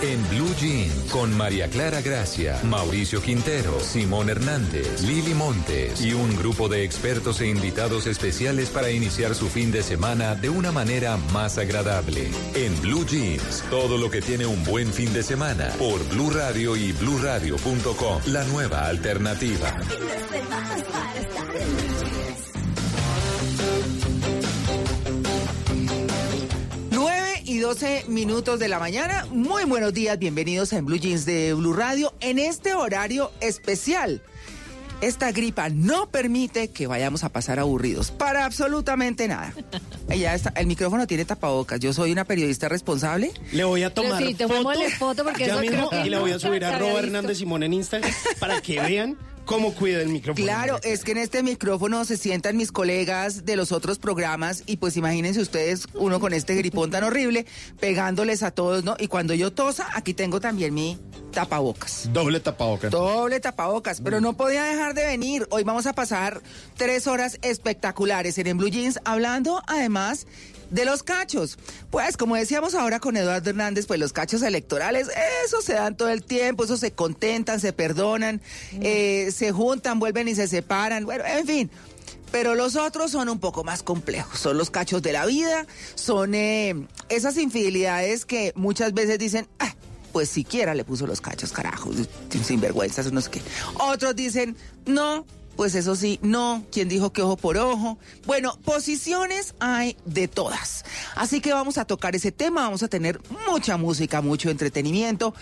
En Blue Jean, con María Clara Gracia, Mauricio Quintero, Simón Hernández, Lili Montes y un grupo de expertos e invitados especiales para iniciar su fin de semana de una manera más agradable. En Blue Jeans, todo lo que tiene un buen fin de semana por Blue Radio y bluradio.com, la nueva alternativa. 9 y 12 minutos de la mañana. Muy buenos días, bienvenidos en Blue Jeans de Blue Radio en este horario especial. Esta gripa no permite que vayamos a pasar aburridos para absolutamente nada. [laughs] Ya está, el micrófono tiene tapabocas. Yo soy una periodista responsable. Le voy a tomar Sí, foto, foto porque ya eso mismo creo que y le voy a subir a visto. Hernández Simón en Instagram para que vean cómo cuida el micrófono. Claro, es que en este micrófono se sientan mis colegas de los otros programas y pues imagínense ustedes, uno con este gripón tan horrible, pegándoles a todos, ¿no? Y cuando yo tosa, aquí tengo también mi tapabocas. Doble tapabocas. Doble tapabocas, pero no podía dejar de venir. Hoy vamos a pasar tres horas espectaculares en, en Blue Jeans, hablando además de los cachos. Pues como decíamos ahora con Eduardo Hernández, pues los cachos electorales, eso se dan todo el tiempo, eso se contentan, se perdonan, eh, se juntan, vuelven y se separan, bueno, en fin. Pero los otros son un poco más complejos, son los cachos de la vida, son eh, esas infidelidades que muchas veces dicen, ah, pues siquiera le puso los cachos, carajo, sinvergüenzas, no sé qué. Otros dicen, no, pues eso sí, no, quien dijo que ojo por ojo. Bueno, posiciones hay de todas. Así que vamos a tocar ese tema, vamos a tener mucha música, mucho entretenimiento.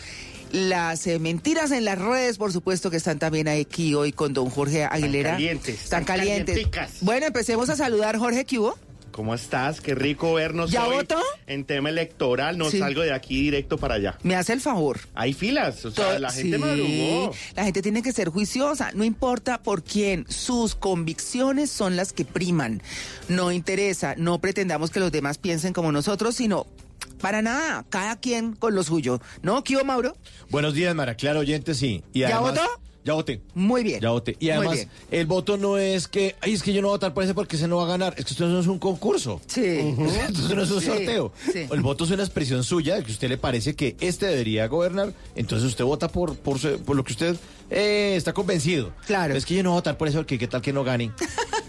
Las eh, mentiras en las redes, por supuesto, que están también aquí hoy con don Jorge Aguilera. calientes, Están están calientes. Bueno, empecemos a saludar, Jorge, ¿qué hubo? ¿Cómo estás? Qué rico vernos ¿Ya hoy votó? en tema electoral. No Sí. salgo de aquí directo para allá. Me hace el favor. Hay filas, o sea, To- la gente sí, madrugó. La gente tiene que ser juiciosa, no importa por quién, sus convicciones son las que priman. No interesa, no pretendamos que los demás piensen como nosotros, sino para nada, cada quien con lo suyo. ¿No, Kio Mauro? Buenos días, Mara Clara, oyente, sí. Y ¿Ya además- votó? Ya voté. Muy bien. Ya voté. Y además, el voto no es que, ay, es que yo no voy a votar por ese porque ese no va a ganar. Es que esto no es un concurso. Sí. [laughs] Entonces no es un Sí, sorteo. sí. El voto es una expresión suya de que a usted le parece que este debería gobernar. Entonces usted vota por, por, su- por lo que usted eh, está convencido. Claro. Es que yo no voy a votar por eso porque qué tal que no gane.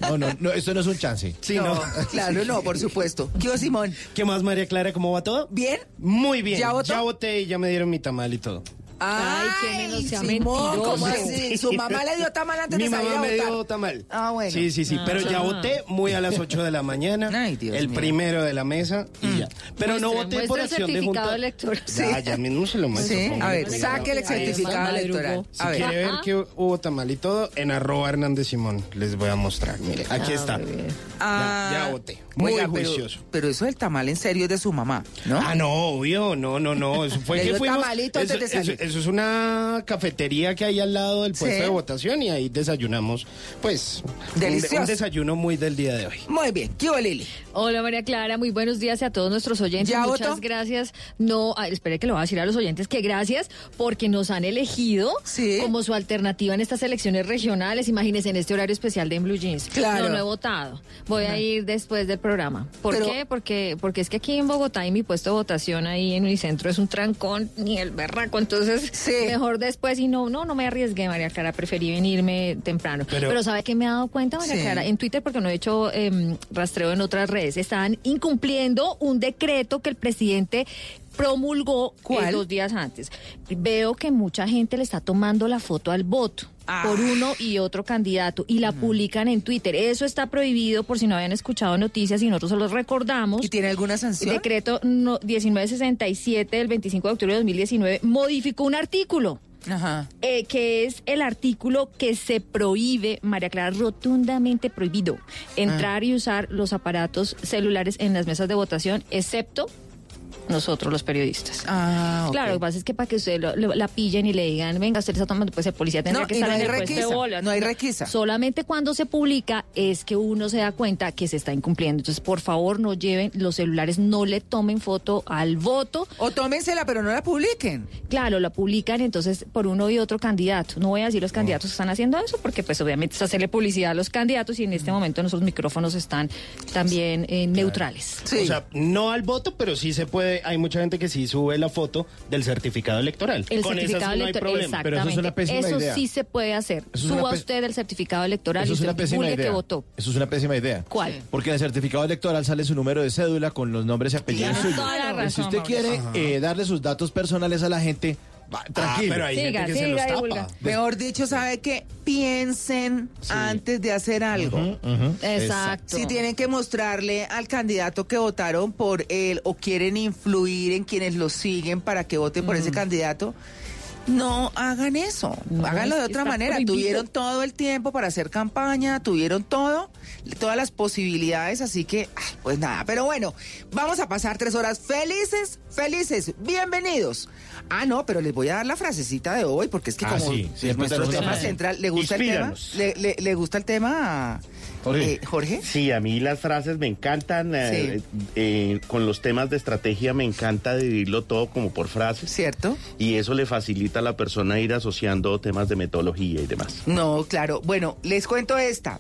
No, no, no, esto no es un chance. no, [laughs] claro, no, por supuesto. Kio Simón. ¿Qué más, María Clara? ¿Cómo va todo? ¿Bien? Muy bien. ¿Ya votó? voté y ya me dieron mi tamal y todo. Ay, qué menos sea Simón, mentiroso. ¿cómo así? Su mamá le dio tamal antes Mi de salir mamá a me votar. dio tamal. Ah, bueno. Sí, sí, sí. Pero ya Ah. voté muy a las 8 de la mañana. [laughs] Ay, Dios el mío. primero de la mesa y ya. Pero no voté por muestre el acción de certificado junta. electoral. Ya, ya mismo se lo muestro. Sí, a ver, saque el certificado madrugó. electoral. Si A quiere ver que hubo tamal y todo, en arroba Hernández Simón les voy a mostrar. Mire, aquí está. Ah, ya, ya voté. Muy oiga, pero- juicioso. Pero, eso del tamal en serio es de su mamá, ¿no? Ah, no, obvio, no, no, no. Eso fue Le que dio fuimos. tamalito antes de salir. eso- eso es una cafetería que hay al lado del puesto Sí. de votación y ahí desayunamos, pues, un, de- Delicioso. un desayuno muy del día de hoy. Muy bien, ¿qué hubo, Lili? Hola María Clara, muy buenos días a todos nuestros oyentes. ¿Ya Muchas gracias. No, ah, espere que lo voy a decir a los oyentes que gracias porque nos han elegido Sí. como su alternativa en estas elecciones regionales. Imagínense en este horario especial de En Blue Jeans. Claro. No, no he votado. Voy a ir después del programa. ¿Por Pero- qué? Porque porque es que aquí en Bogotá y mi puesto de votación ahí en Unicentro es un trancón ni el berraco, entonces Sí. mejor después y no, no, no me arriesgué, María Clara, preferí venirme temprano. Pero- Pero, ¿sabe qué me he dado cuenta, María Sí. Clara? En Twitter, porque no he hecho em, rastreo en otras redes, están incumpliendo un decreto que el presidente promulgó eh, ¿Cuál? dos días antes. Veo que mucha gente le está tomando la foto al voto. Ah. por uno y otro candidato y la publican en Twitter. Eso está prohibido por si no habían escuchado noticias y nosotros se los recordamos. ¿Y tiene alguna sanción? El decreto no- 1967 del 25 de octubre de 2019 modificó un artículo eh, que es el artículo que se prohíbe, María Clara, rotundamente prohibido, entrar y usar los aparatos celulares en las mesas de votación, excepto nosotros los periodistas. Ah. Claro, lo que pasa es que para que usted lo- lo- la pillen y le digan, venga, usted está tomando, pues el policía tendrá No, que estar no en hay el puesto de bolas. no hay requisa. Solamente cuando se publica es que uno se da cuenta que se está incumpliendo. Entonces, por favor, no lleven los celulares, no le tomen foto al voto. O tómensela, pero no la publiquen. Claro, la publican entonces por uno y otro candidato. No voy a decir los candidatos que están haciendo eso, porque pues obviamente es hacerle publicidad a los candidatos y en este momento nuestros micrófonos están también eh, neutrales. O sea, no al voto, pero sí se puede. Hay mucha gente que sí sube la foto del certificado electoral. El Con esa certificado sí no hay electoral, problema. exactamente. Eso sí se puede hacer. Eso es una Suba usted el certificado electoral Eso y es usted una pésima divulgue idea. que votó. Eso es una pésima idea. ¿Cuál? Porque en el certificado electoral sale su número de cédula con los nombres y apellidos suyos. si usted quiere eh, darle sus datos personales a la gente, va, tranquilo. pero hay Siga, gente que se los tapa. Mejor dicho, ¿sabe qué? Piensen antes de hacer algo. Exacto. Si tienen que mostrarle al candidato que votaron por él o quieren influir en quienes lo siguen para que voten por ese candidato, no hagan eso. Háganlo de otra manera. prohibido. Tuvieron todo el tiempo para hacer campaña, tuvieron todo, todas las posibilidades, así que, ay, pues nada. Pero bueno, vamos a pasar tres horas felices, felices, bienvenidos. Ah, no, pero les voy a dar la frasecita de hoy, porque es que Ah, como sí, sí, es nuestro tema central, ¿le gusta el tema? Inspíranos. ¿Le, le- le gusta el tema, eh, Jorge? Sí, a mí las frases me encantan. eh, eh, con los temas de estrategia me encanta dividirlo todo como por frases. Cierto. Y eso le facilita a la persona ir asociando temas de metodología y demás. No, claro. Bueno, les cuento esta.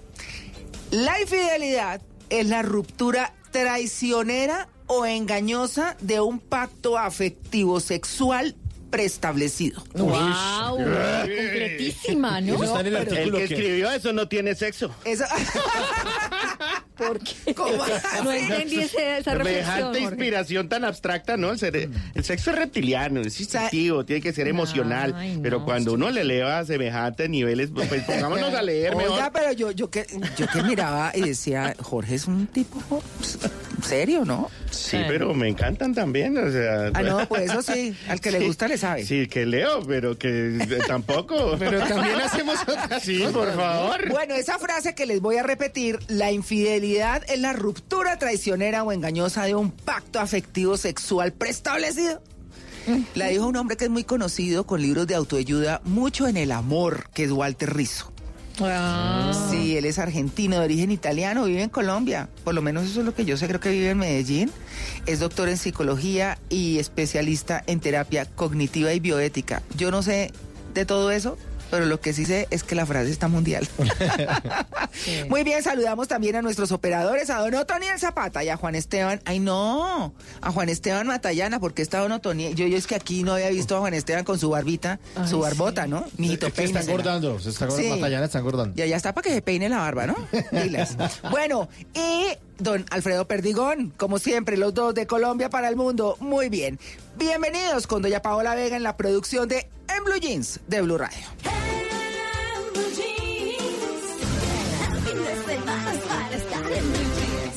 La infidelidad es la ruptura traicionera o engañosa de un pacto afectivo sexual preestablecido. ¡Wow! Completísima, ¿no? el que escribió eso no tiene sexo. Eso... [laughs] ¿Por qué? [laughs] No entendí ese- esa reflexión. Inspiración tan abstracta, ¿no? El, sexo es reptiliano, es instintivo, tiene que ser emocional. pero cuando uno le eleva a semejantes niveles, pues pongámonos a leer mejor. Oiga, pero yo, yo que yo que miraba y decía, Jorge es un tipo serio, ¿no? Sí, pero me encantan también, o sea... Ah, no, pues eso sí, al que le gusta le sabe. Sí, que leo, pero que eh, tampoco. Pero también hacemos otras [laughs] Sí, por favor. Bueno, esa frase que les voy a repetir, la infidelidad es la ruptura traicionera o engañosa de un pacto afectivo sexual preestablecido. La dijo un hombre que es muy conocido con libros de autoayuda, mucho en el amor, que es Walter Rizzo. Sí, él es argentino, de origen italiano, vive en Colombia. Por lo menos eso es lo que yo sé, creo que vive en Medellín. Es doctor en psicología y especialista en terapia cognitiva y bioética. Yo no sé de todo eso, pero lo que sí sé es que la frase está mundial. [laughs] Muy bien, saludamos también a nuestros operadores, a don Otoniel Zapata y a Juan Esteban. Ay, no, a Juan Esteban Matallana, porque está don Otoniel. Yo, yo es que aquí no había visto a Juan Esteban con su barbita, su barbota, ¿no? Mijito, Es que está engordando, se está Sí. Matallana está engordando. Y allá está para que se peine la barba, ¿no? Diles. [laughs] bueno, y don Alfredo Perdigón, como siempre, los dos de Colombia para el mundo. Muy bien. Bienvenidos con doña Paola Vega en la producción de En Blue Jeans de Blue Radio.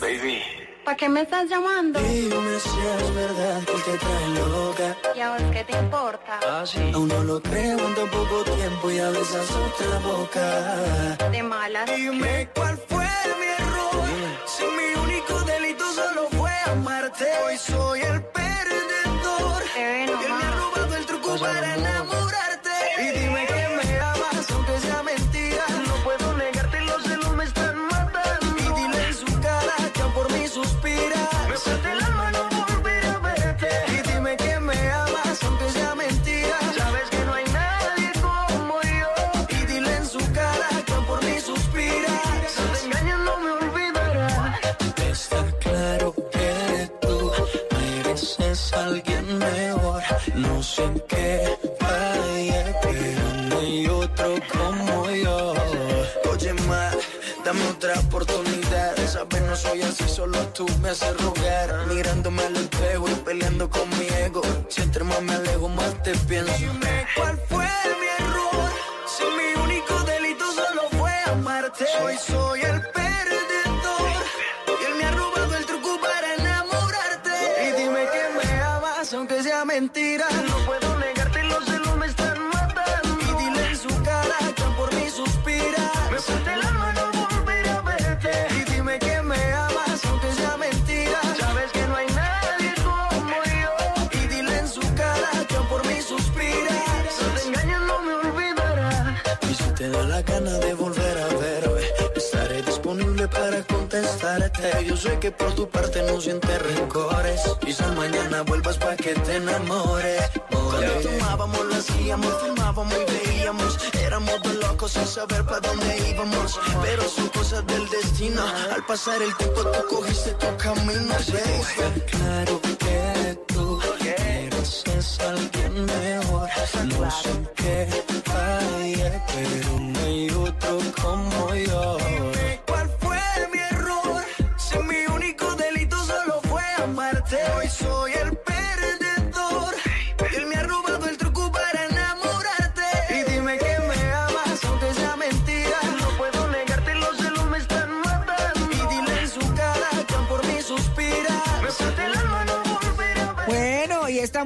Baby. ¿Para qué me estás llamando? Dime si es verdad que te trae loca. ¿Y a vos qué te importa? Ah, sí. Aún no lo creo en tan poco tiempo y a veces la boca. De malas. Dime cuál fue mi error. Si mi único delito solo fue amarte. Hoy soy el él me ha robado el truco para enamorarte. No sé qué falla, pero no hay otro como yo. Oye, ma, dame otra oportunidad. Sabes, no soy así, solo tú me haces rogar. Mirándome al espejo y peleando con mi ego. Si entre más me alejo, más te pienso. Dime cuál fue mi error. Si mi único delito solo fue amarte. Soy el mentira. No puedo besarte. Yo sé que por tu parte no sientes rencores. Quizás mañana vuelvas para que te enamores. Cuando tomábamos, lo hacíamos, filmábamos y veíamos. Éramos dos locos sin saber para dónde íbamos. Pero son cosas del destino. Al pasar el tiempo tú cogiste tu camino. Sé claro que tú mereces a alguien mejor. No sé qué fallé, pero no hay otro como yo.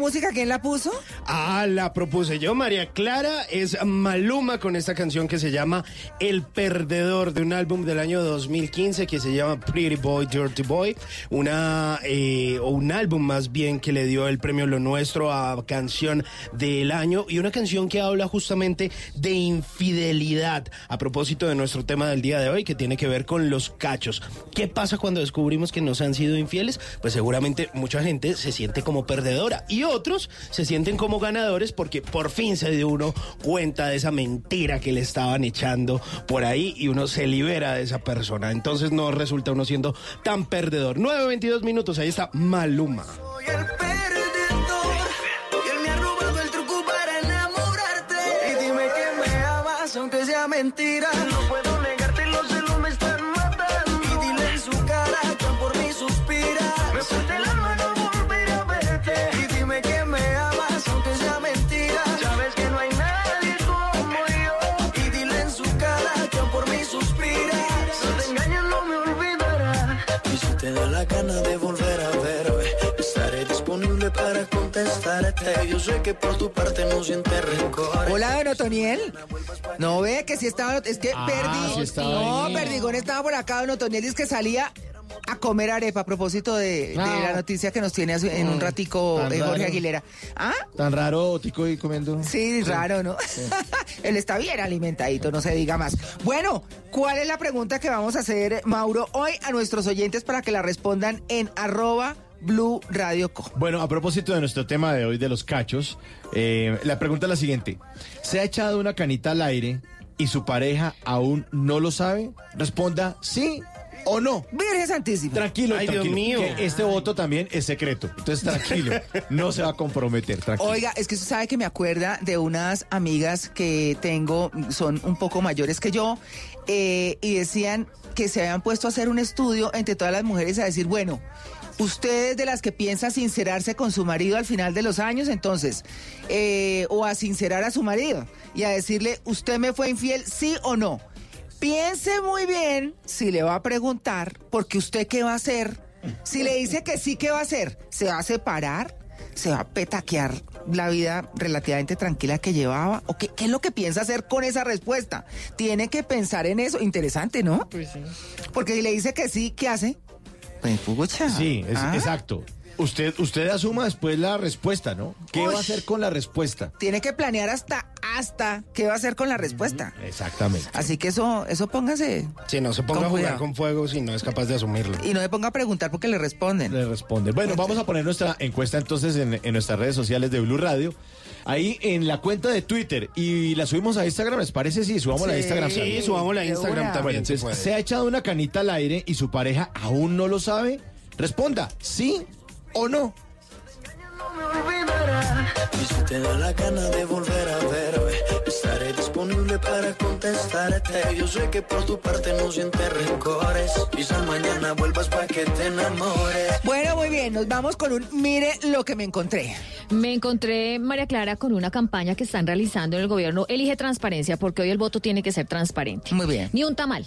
Música quién la puso? Ah, la propuse yo, María Clara. Es Maluma con esta canción que se llama El Perdedor, de un álbum del año 2015 que se llama Pretty Boy, Dirty Boy. Una, eh, o un álbum más bien que le dio el premio Lo Nuestro a Canción del Año y una canción que habla justamente de infidelidad. A propósito de nuestro tema del día de hoy, que tiene que ver con los cachos. ¿Qué pasa cuando descubrimos que nos han sido infieles? Pues seguramente mucha gente se siente como perdedora y otros se sienten como ganadores porque por fin se dio uno cuenta de esa mentira que le estaban echando por ahí y uno se libera de esa persona. Entonces no resulta uno siendo tan perdedor. 9.22 minutos, ahí está Maluma. Soy el mentira. No puedo te da la gana de volver a verme, estaré disponible para contestarte. Yo sé que por tu parte no sientes rencor. Hola, don Otoniel. No ve que si estaba. Es que Ah, perdí. sí estaba no, ahí. Perdigón estaba por acá, don Otoniel. Es que salía a comer arepa a propósito de, de la noticia que nos tiene hace- en un Mm, ratico eh, Jorge raro. Aguilera. ¿Ah? Tan raro, Tico, y comiendo. Sí, raro, ¿no? [laughs] Él está bien alimentadito, no se diga más. Bueno, ¿cuál es la pregunta que vamos a hacer, Mauro, hoy a nuestros oyentes para que la respondan en arroba Blue Radio Co? Bueno, a propósito de nuestro tema de hoy de los cachos, eh, la pregunta es la siguiente. ¿Se ha echado una canita al aire y su pareja aún no lo sabe? Responda sí o no. Virgen Santísima. Tranquilo, Ay, Dios mío. que este voto también es secreto. Entonces, tranquilo. [laughs] no se va a comprometer, tranquilo. Oiga, es que usted sabe que me acuerda de unas amigas que tengo, son un poco mayores que yo, eh, y decían que se habían puesto a hacer un estudio entre todas las mujeres a decir, bueno, ustedes de las que piensa sincerarse con su marido al final de los años, entonces, eh, o a sincerar a su marido y a decirle, ¿usted me fue infiel, sí o no? Piense muy bien si le va a preguntar, porque usted qué va a hacer. Si le dice que sí, ¿qué va a hacer? ¿Se va a separar? ¿Se va a petaquear la vida relativamente tranquila que llevaba? ¿O qué, qué es lo que piensa hacer con esa respuesta? Tiene que pensar en eso. Interesante, ¿no? Porque si le dice que sí, ¿qué hace? Pues, pucha. Sí, es- Ah. exacto. Usted, usted asuma después la respuesta, ¿no? ¿Qué Uy. va a hacer con la respuesta? Tiene que planear hasta, hasta qué va a hacer con la respuesta. Exactamente. Así que eso, eso póngase. Si no se ponga a jugar cuidado. con fuego si no es capaz de asumirlo. Y no me ponga a preguntar porque le responden. Le responde. Bueno, vamos a poner nuestra encuesta entonces en, en nuestras redes sociales de Blue Radio. Ahí en la cuenta de Twitter y la subimos a Instagram, ¿les parece? Sí, subámosla a Sí, Instagram. sí, también. subámosla a Instagram también. Bueno, se entonces. ¿se ha echado una canita al aire y su pareja aún no lo sabe? Responda, ¿sí o no? Y si te da la gana de volver a verme, estaré disponible para contestarte. Yo sé que por tu parte no sientes rencores. Quizás mañana vuelvas para que te enamores. Bueno, muy bien, nos vamos con un mire lo que me encontré. Me encontré, María Clara, con una campaña que están realizando en el gobierno. Elige transparencia, porque hoy el voto tiene que ser transparente. Muy bien. Ni un tamal.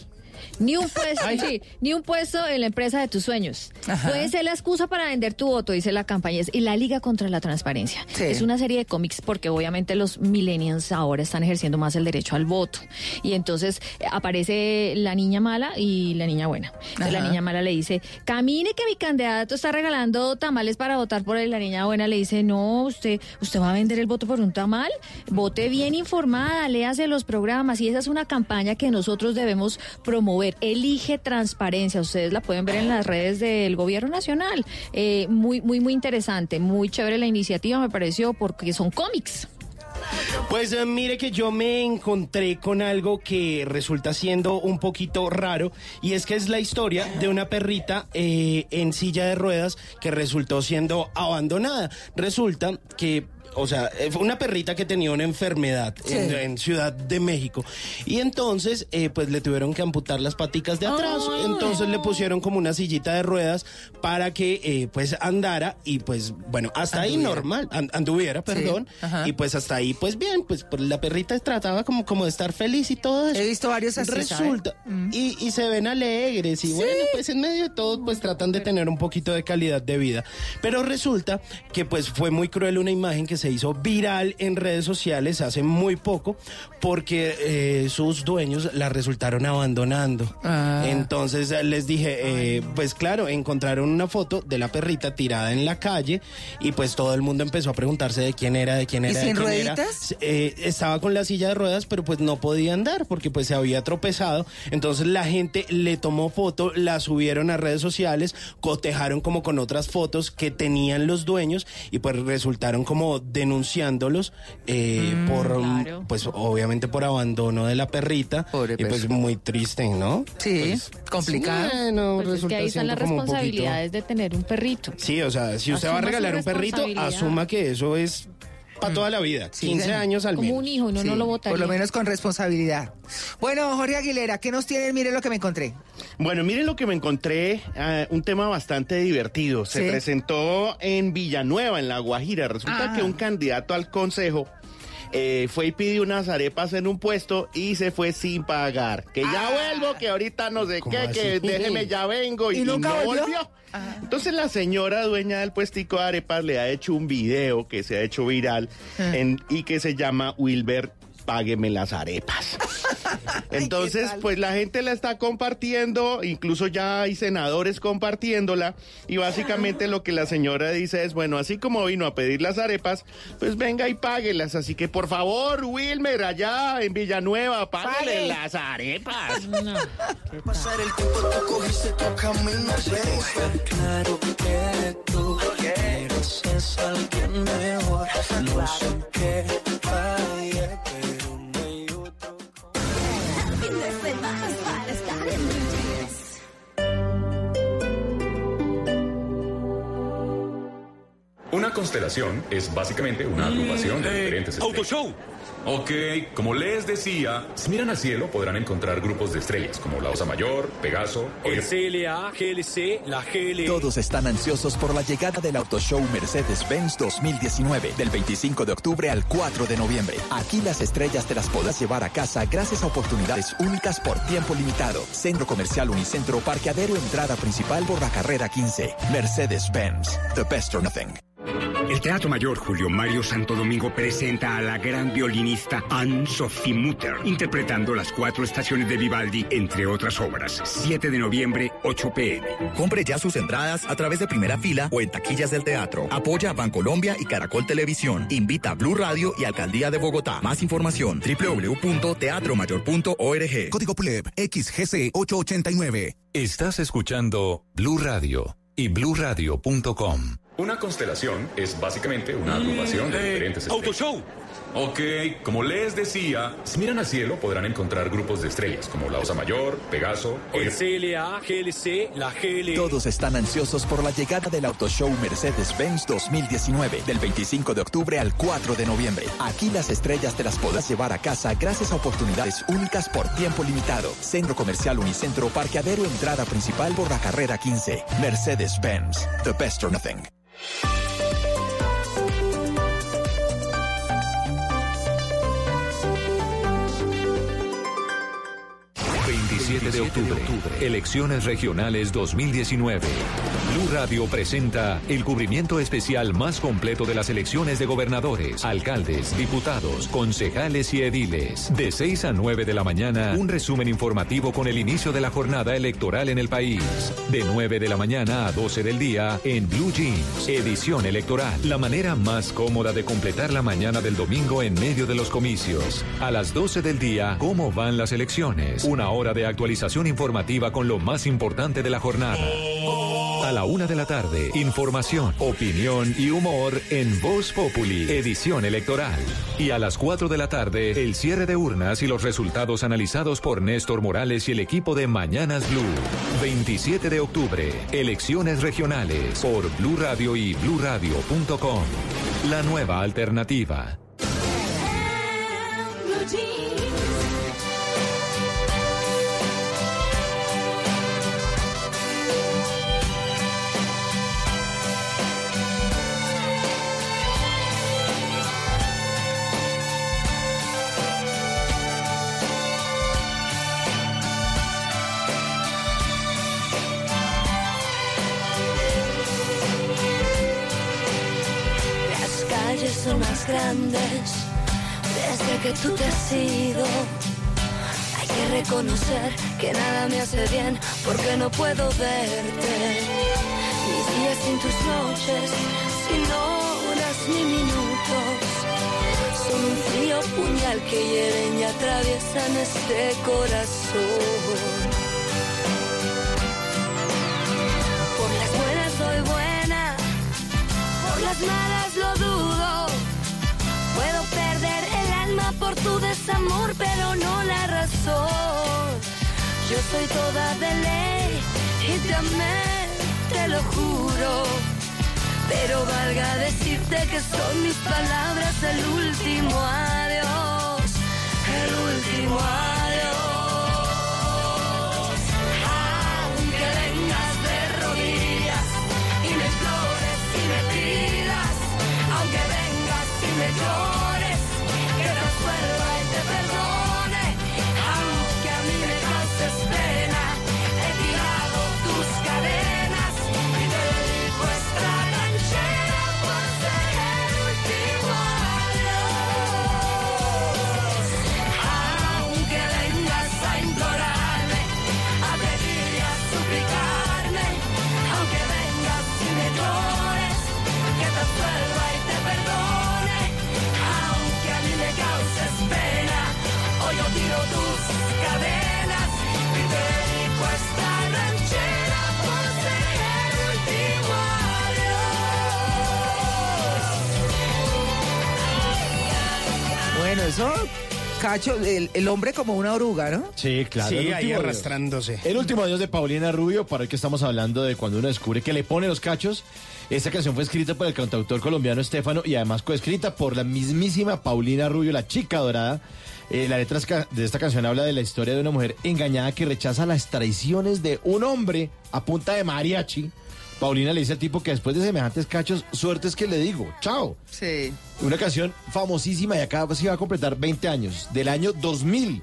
Ni un puesto, sí, ni un puesto en la empresa de tus sueños. Ajá. Puede ser la excusa para vender tu voto, dice la campaña. Es- Y la Liga contra la Transparencia. Sí. Es una serie de cómics porque obviamente los millennials ahora están ejerciendo más el derecho al voto. Y entonces eh, aparece la niña mala y la niña buena. Entonces la niña mala le dice, camine que mi candidato está regalando tamales para votar por él. La niña buena le dice, no, usted, usted va a vender el voto por un tamal. Vote bien informada, léase los programas. Y esa es una campaña que nosotros debemos promover Elige transparencia. Ustedes la pueden ver en las redes del Gobierno Nacional. Eh, muy, muy, muy interesante. Muy chévere la iniciativa, me pareció, porque son cómics. Pues eh, mire que yo me encontré con algo que resulta siendo un poquito raro y es que es la historia de una perrita eh, en silla de ruedas que resultó siendo abandonada. Resulta que o sea, eh, fue una perrita que tenía una enfermedad en, Sí. en Ciudad de México. Y entonces, eh, pues le tuvieron que amputar las paticas de atrás. Entonces le pusieron como una sillita de ruedas para que, eh, pues, andara y, pues, bueno, hasta ahí normal, an- anduviera, perdón. ajá. y pues hasta ahí, pues bien, pues, pues, la perrita trataba como, como de estar feliz y todo eso. He visto varios así, Resulta, y, y se ven alegres y bueno, pues en medio de todo, pues tratan de tener un poquito de calidad de vida. Pero resulta que pues fue muy cruel una imagen que se hizo viral en redes sociales hace muy poco porque eh, sus dueños la resultaron abandonando. Ah. Entonces eh, les dije, eh, pues claro, encontraron una foto de la perrita tirada en la calle y pues todo el mundo empezó a preguntarse de quién era, de quién ¿Y era, sin de quién era. rueditas? Eh, estaba con la silla de ruedas, pero pues no podía andar porque pues se había tropezado. Entonces la gente le tomó foto, la subieron a redes sociales, cotejaron como con otras fotos que tenían los dueños y pues resultaron como denunciándolos eh, Mm, por, pues obviamente por abandono de la perrita. y pues muy triste, ¿no? Sí, Pues, complicado. bueno, Pues es que ahí están las siendo como un poquito- responsabilidades de tener un perrito. Sí, o sea, si usted va a regalar un perrito, asuma que eso es para toda la vida. 15 señor. años al menos. Como un hijo, no, no lo votaría. Por lo menos con responsabilidad. Bueno, Jorge Aguilera, ¿qué nos tienen? Mire lo que me encontré. Bueno, miren lo que me encontré, eh, un tema bastante divertido. Se Sí. presentó en Villanueva, en La Guajira. Resulta Ah. que un candidato al consejo eh, fue y pidió unas arepas en un puesto y se fue sin pagar. Que ya vuelvo, que ahorita no sé qué, que déjeme ya vengo. Y, ¿Y nunca no volvió? volvió. Entonces la señora dueña del puestico de arepas le ha hecho un video que se ha hecho viral en- y que se llama Wilber Págueme las arepas. [laughs] [laughs] Entonces, pues la gente la está compartiendo, incluso ya hay senadores compartiéndola, y básicamente lo que la señora dice es, bueno, así como vino a pedir las arepas, pues venga y páguelas. Así que por favor, Wilmer, allá en Villanueva, páguele Pague. las arepas. [laughs] Pasar el tiempo tú cogiste tu camino, claro que tú mereces a alguien mejor. No sé qué Una constelación es básicamente una agrupación de diferentes estrellas. Ok, como les decía, si miran al cielo podrán encontrar grupos de estrellas como la Osa Mayor, Pegaso, El CLA, GLC, la GL. Todos están ansiosos por la llegada del Auto Show Mercedes-Benz 2019, del 25 de octubre al 4 de noviembre. Aquí las estrellas te las podrás llevar a casa gracias a oportunidades únicas por tiempo limitado. Centro Comercial Unicentro, parqueadero, entrada principal por la carrera 15. Mercedes-Benz, the best or nothing. El Teatro Mayor Julio Mario Santo Domingo presenta a la gran violinista Anne-Sophie Mutter, interpretando las cuatro estaciones de Vivaldi, entre otras obras. 7 de noviembre, 8 pm. Compre ya sus entradas a través de primera fila o en taquillas del teatro. Apoya a Bancolombia y Caracol Televisión. Invita a Blue Radio y Alcaldía de Bogotá. Más información www.teatromayor.org. Código PULEP XGC 889. Estás escuchando Blue Radio y bluradio.com. Una constelación es básicamente una agrupación de diferentes estrellas. Autoshow. Ok, como les decía, si miran al cielo podrán encontrar grupos de estrellas como la Osa Mayor, Pegaso, El CLA, GLC, la GL. Todos están ansiosos por la llegada del Auto Show Mercedes-Benz 2019, del 25 de octubre al 4 de noviembre. Aquí las estrellas te las podrás llevar a casa gracias a oportunidades únicas por tiempo limitado. Centro Comercial Unicentro, parqueadero, entrada principal por la carrera 15. Mercedes-Benz, the best or nothing. Bye. 27 de octubre, elecciones regionales 2019. Blue Radio presenta el cubrimiento especial más completo de las elecciones de gobernadores, alcaldes, diputados, concejales y ediles. De 6 a 9 de la mañana, un resumen informativo con el inicio de la jornada electoral en el país. De 9 de la mañana a 12 del día en Blue Jeans, edición electoral. La manera más cómoda de completar la mañana del domingo en medio de los comicios. A las 12 del día, ¿cómo van las elecciones? Una hora de actualización informativa con lo más importante de la jornada. A la una de la tarde, información, opinión y humor en Voz Populi, edición electoral. Y a las 4 de la tarde, el cierre de urnas y los resultados analizados por Néstor Morales y el equipo de Mañanas Blue. 27 de octubre, elecciones regionales por Blue Radio y bluradio.com. La nueva alternativa. Grandes desde que tú te has ido. Hay que reconocer que nada me hace bien porque no puedo verte. Mis días sin tus noches, sin horas ni minutos, son un frío puñal que hieren y atraviesan este corazón. Por las buenas soy buena, por las malas lo por tu desamor, pero no la razón. Yo soy toda de ley y te amé, te lo juro. Pero valga decirte que son mis palabras el último adiós, el último adiós. Eso, Cacho, el, el hombre como una oruga, ¿no? Sí, claro. Sí, ahí adiós. arrastrándose. El último adiós de Paulina Rubio, para el que estamos hablando de cuando uno descubre que le pone los cachos. Esta canción fue escrita por el cantautor colombiano Estefano y además coescrita por la mismísima Paulina Rubio, la chica dorada. Eh, la letra de esta canción habla de la historia de una mujer engañada que rechaza las traiciones de un hombre a punta de mariachi. Paulina le dice al tipo que después de semejantes cachos, suerte es que le digo, chao. Sí. Una canción famosísima y acá se va a completar 20 años, del año 2000,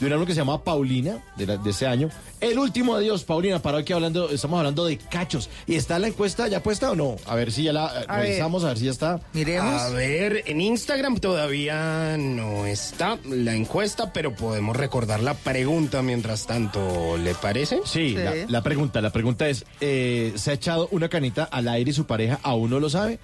de un álbum que se llama Paulina, de, la- de ese año. El último adiós, Paulina, para hoy que hablando, estamos hablando de cachos. ¿Y está la encuesta ya puesta o no? A ver si ya la eh, A ver. revisamos, a ver si ya está. A ver, en Instagram todavía no está la encuesta, pero podemos recordar la pregunta mientras tanto, ¿le parece? Sí, la, la pregunta, la pregunta es, eh, ¿se ha echado una canita al aire y su pareja aún no lo sabe?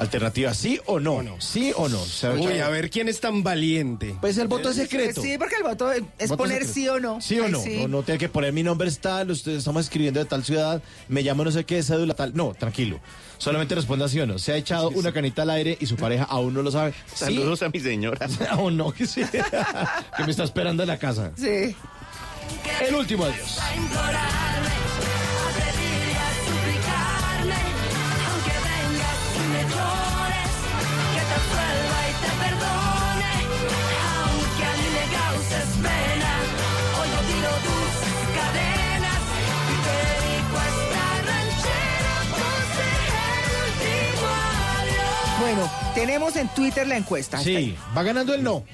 Alternativa, ¿sí o no? ¿Sí o no? ¿Se ha Uy, a ver quién es tan valiente. Pues el voto es secreto. Sí, porque el voto es Voto poner secreto. sí o no. ¿Sí o Ay, no? sí. no? No tiene que poner mi nombre es tal, ustedes estamos escribiendo de tal ciudad, me llamo no sé qué, cédula tal. No, tranquilo. Solamente responda sí o no. ¿Se ha echado una canita al aire y su pareja aún no lo sabe? Saludos a mi señora. [laughs] o no, que sí. [laughs] que me está esperando en la casa. Sí. El último adiós. Bueno, tenemos en Twitter la encuesta. Sí, va ganando el no.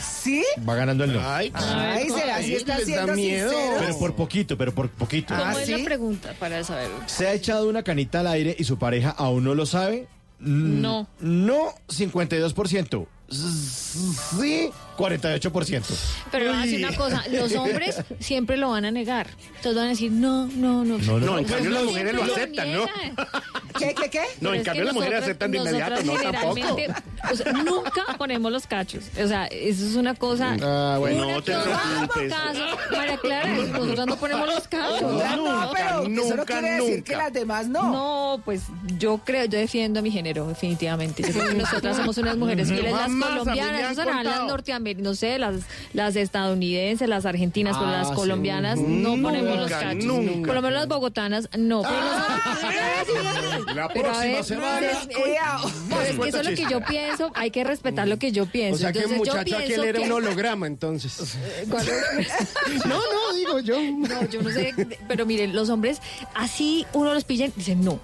¿Sí? Va ganando el no. Ay, Ay, será si está siendo miedo. Pero por poquito, pero por poquito. ¿Cómo Ah, es ¿sí? la pregunta para saber? ¿Se ha echado una canita al aire y su pareja aún no lo sabe? No. No, 52%. sí, 48%. Pero le voy a decir una cosa, los hombres [laughs] siempre lo van a negar. Todos van a decir, no, no, no. No, no, No, en cambio las mujeres lo lo aceptan, ¿no? ¿Qué, qué, qué? No, Pero en cambio las mujeres aceptan de inmediato, no tampoco. o sea, nunca ponemos los cachos. O sea, eso es una cosa. Ah, bueno, no te preocupes. María Clara, nosotras no ponemos los cachos. No, Nunca, pero eso no nunca, quiere decir nunca. que las demás no. No, pues yo creo, yo defiendo a mi género, definitivamente. Yo creo que nosotras somos unas mujeres fieles, las colombianas, las norteamericanas, no sé, las, las estadounidenses, las argentinas, pero Ah, las sí. colombianas no ponemos los cachos. nunca. Por lo menos las bogotanas, no. Pero, nosotras- La pero próxima ver, semana. es- es- Cuidado. pero es que eso es lo que yo pienso, hay que respetar lo que yo pienso. O sea que el Entonces, muchacho aquel era que- un holograma, entonces. [laughs] ¿Cuál es? [laughs] No, no, digo yo. No, yo no sé, pero miren, los hombres así uno los pilla y dicen no.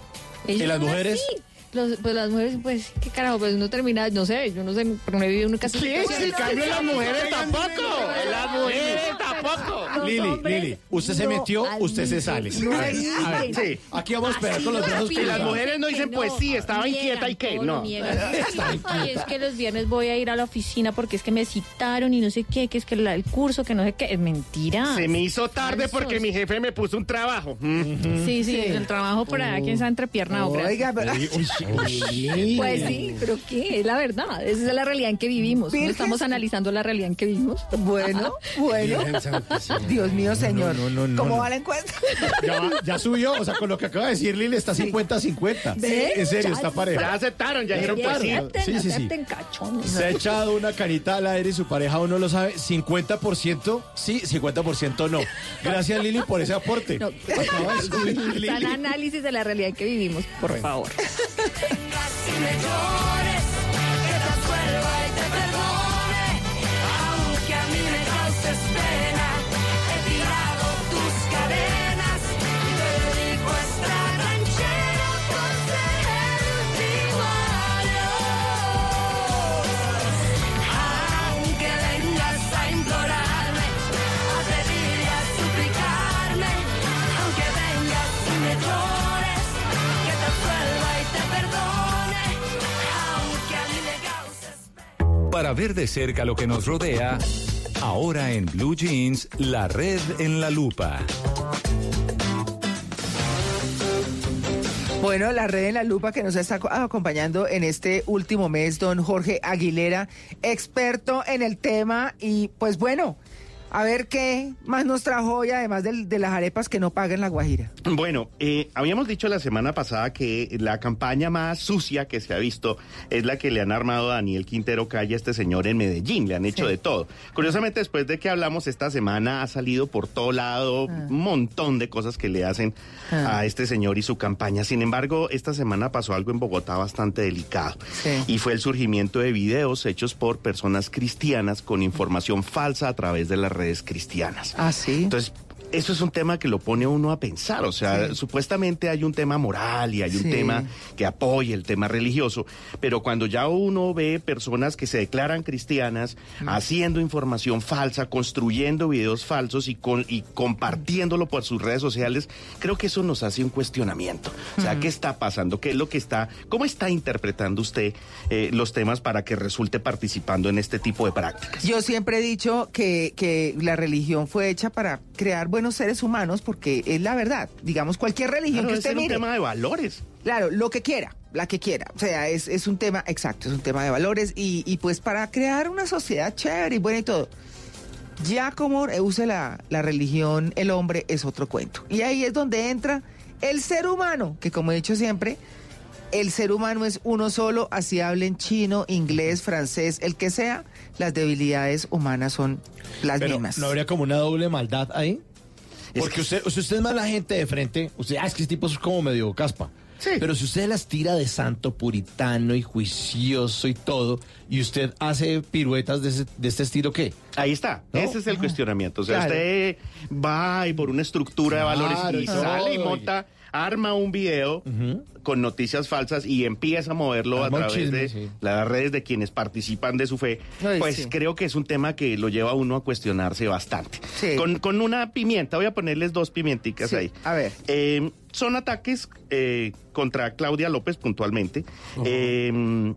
Ellos ¿Y las mujeres? así. Los- pues las mujeres, pues, qué carajo, pues uno termina, no sé, yo no sé, pero no he vivido nunca esa Sí, situación. en cambio las mujeres tampoco. Las mujeres tampoco. Lili, Lili, usted se metió, usted se sale. No A ver, a ver, admiten. Sí. Aquí vamos a esperar con los lo brazos Y las mujeres no dicen, pues sí, estaba inquieta y qué. No. Ay, [laughs] es que los viernes voy a ir a la oficina porque es que me citaron y no sé qué, que es que el curso, que no sé qué. Es mentira. Se me hizo tarde porque mi jefe me puso un trabajo. Sí, sí, el trabajo por allá, quién sabe, entrepierna obra. Oiga, pero... Pues sí, pero ¿qué? Es la verdad. Esa es la realidad en que vivimos. No estamos analizando la realidad en que vivimos. Bueno, [laughs] bueno. Dios mío, señor. no, no, no, ¿Cómo no. va la encuesta? [laughs] Ya, ya subió, o sea, con lo que acaba de decir Lili está 50-50. ¿Ve? En serio, Ya está sí. pareja. Ya aceptaron, ya dijeron, pues sí. acepten, Sí, sí, sí. Se ha echado una carita al aire y su pareja aún no lo sabe. 50% sí, 50% no. Gracias Lili por ese aporte. No. Acaba de subir Lili. Análisis de la realidad en que vivimos, por favor. Grazie, Regione. Para ver de cerca lo que nos rodea, ahora en Blue Jeans, la red en la lupa. Bueno, la red en la lupa que nos está aco- acompañando en este último mes, don Jorge Aguilera, experto en el tema y pues bueno, a ver qué más nos trajo hoy además de las arepas que no pagan la Guajira. Bueno, eh, habíamos dicho la semana pasada que la campaña más sucia que se ha visto es la que le han armado a Daniel Quintero Calle a este señor en Medellín. Le han hecho de todo. Curiosamente, después de que hablamos esta semana, ha salido por todo lado un montón de cosas que le hacen a este señor y su campaña. Sin embargo, esta semana pasó algo en Bogotá bastante delicado. Y fue el surgimiento de videos hechos por personas cristianas con información falsa a través de las redes cristianas. Ah, sí. Entonces, eso es un tema que lo pone uno a pensar. O sea, supuestamente hay un tema moral y hay un tema que apoya el tema religioso, pero cuando ya uno ve personas que se declaran cristianas haciendo información falsa, construyendo videos falsos y, con, y compartiéndolo por sus redes sociales, creo que eso nos hace un cuestionamiento. O sea, ¿qué está pasando? ¿Qué es lo que está, cómo está interpretando usted eh, los temas para que resulte participando en este tipo de prácticas? Yo siempre he dicho que, que la religión fue hecha para crear buenos seres humanos porque es la verdad. Digamos, cualquier religión Claro, que usted ser un mire. tema de valores. Claro, lo que quiera, la que quiera. O sea, es, es un tema, exacto, es un tema de valores y, y pues para crear una sociedad chévere y buena y todo. Ya como use la, la religión el hombre es otro cuento. Y ahí es donde entra el ser humano, que como he dicho siempre, el ser humano es uno solo, así hablen chino, inglés, francés, el que sea, las debilidades humanas son las Pero, mismas. ¿No habría como una doble maldad ahí? Porque usted, si usted es mala gente de frente, usted, ah, es que este tipo es como medio caspa. Pero si usted las tira de santo puritano y juicioso y todo, y usted hace piruetas de, ese- de este estilo, ¿qué? Ahí está, ¿No? ese es el cuestionamiento. O sea, Claro. usted va y por una estructura de valores y sale y oye. Arma un video con noticias falsas y empieza a moverlo Arma a través chisme, de sí. las redes de quienes participan de su fe. Ay, pues sí. creo que es un tema que lo lleva a uno a cuestionarse bastante. Sí. Con, con una pimienta, voy a ponerles dos pimienticas Sí, ahí. a ver. Eh, son ataques eh, contra Claudia López puntualmente. Eh,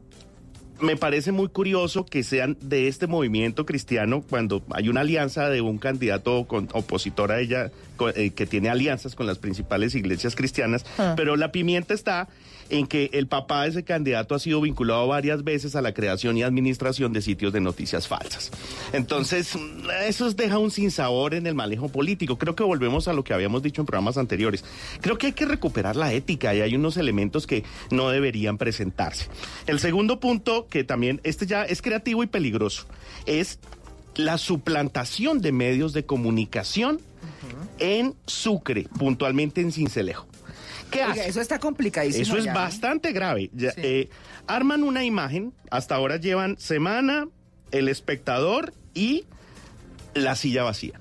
me parece muy curioso que sean de este movimiento cristiano cuando hay una alianza de un candidato con, opositor a ella eh, que tiene alianzas con las principales iglesias cristianas, Ah. pero la pimienta está en que el papá de ese candidato ha sido vinculado varias veces a la creación y administración de sitios de noticias falsas. Entonces, mm, eso deja un sinsabor en el manejo político. Creo que volvemos a lo que habíamos dicho en programas anteriores. Creo que hay que recuperar la ética y hay unos elementos que no deberían presentarse. El segundo punto, que también este ya es creativo y peligroso, es la suplantación de medios de comunicación en Sucre, puntualmente en Cincelejo. ¿Qué Oiga, hace? eso está complicadísimo. Eso es ya. bastante grave. Ya, eh, arman una imagen, hasta ahora llevan semana, el espectador y la silla vacía.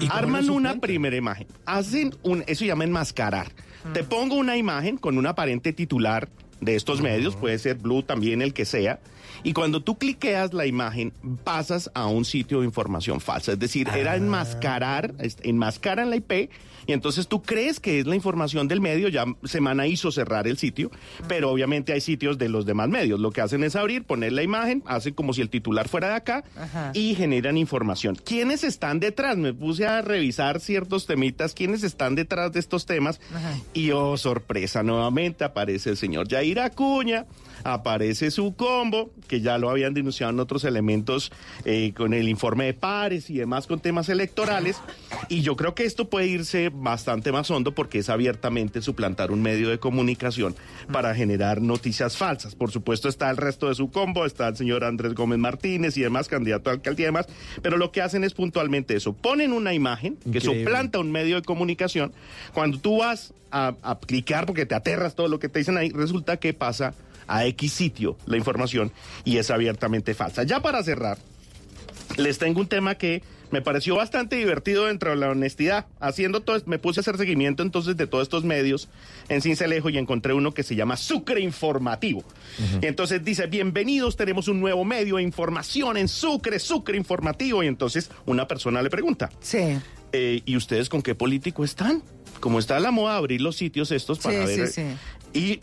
¿Y cómo Arman una primera imagen. Hacen un, eso se llama enmascarar. Te pongo una imagen con un aparente titular de estos medios, puede ser Blue también el que sea. Y cuando tú cliqueas la imagen, pasas a un sitio de información falsa. Es decir, era enmascarar, es- enmascaran la IP y entonces tú crees que es la información del medio. Ya Semana hizo cerrar el sitio, pero obviamente hay sitios de los demás medios. Lo que hacen es abrir, poner la imagen, hacen como si el titular fuera de acá Ajá. y generan información. ¿Quiénes están detrás? Me puse a revisar ciertos temitas, quiénes están detrás de estos temas y oh, sorpresa, nuevamente aparece el señor Jair Acuña, aparece su combo, que ya lo habían denunciado en otros elementos eh, con el informe de pares y demás con temas electorales. Y yo creo que esto puede irse bastante más hondo porque es abiertamente suplantar un medio de comunicación para generar noticias falsas. Por supuesto está el resto de su combo, está el señor Andrés Gómez Martínez y demás, candidato a alcaldía y demás, pero lo que hacen es puntualmente eso. Ponen una imagen que Increíble. suplanta un medio de comunicación. Cuando tú vas a, a clicar porque te aterras todo lo que te dicen ahí, resulta que pasa a X sitio la información y es abiertamente falsa. Ya para cerrar, les tengo un tema que me pareció bastante divertido dentro de la honestidad. Haciendo todo, me puse a hacer seguimiento entonces de todos estos medios en Cincelejo y encontré uno que se llama Sucre Informativo. Y entonces dice, bienvenidos, tenemos un nuevo medio de información en Sucre, Sucre Informativo. Y entonces una persona le pregunta, Sí. eh, ¿y ustedes con qué político están? Como está la moda abrir los sitios estos para Sí, ver. sí, sí. Y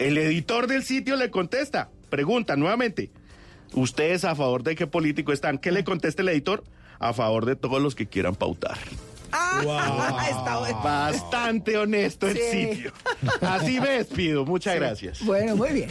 el editor del sitio le contesta, pregunta nuevamente, ¿ustedes a favor de qué político están? ¿Qué le contesta el editor? A favor de todos los que quieran pautar. Ah, [laughs] está bueno. Bastante honesto el sitio. Así me despido. Muchas gracias. Bueno, muy bien.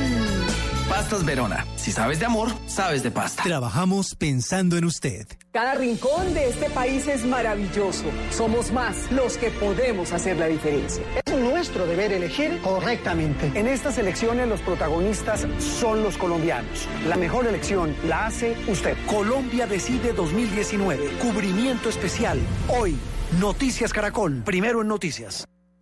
Pastas Verona. Si sabes de amor, sabes de pasta. Trabajamos pensando en usted. Cada rincón de este país es maravilloso. Somos más los que podemos hacer la diferencia. Es nuestro deber elegir correctamente. En estas elecciones los protagonistas son los colombianos. La mejor elección la hace usted. Colombia Decide 2019. Cubrimiento especial. Hoy, Noticias Caracol. Primero en Noticias.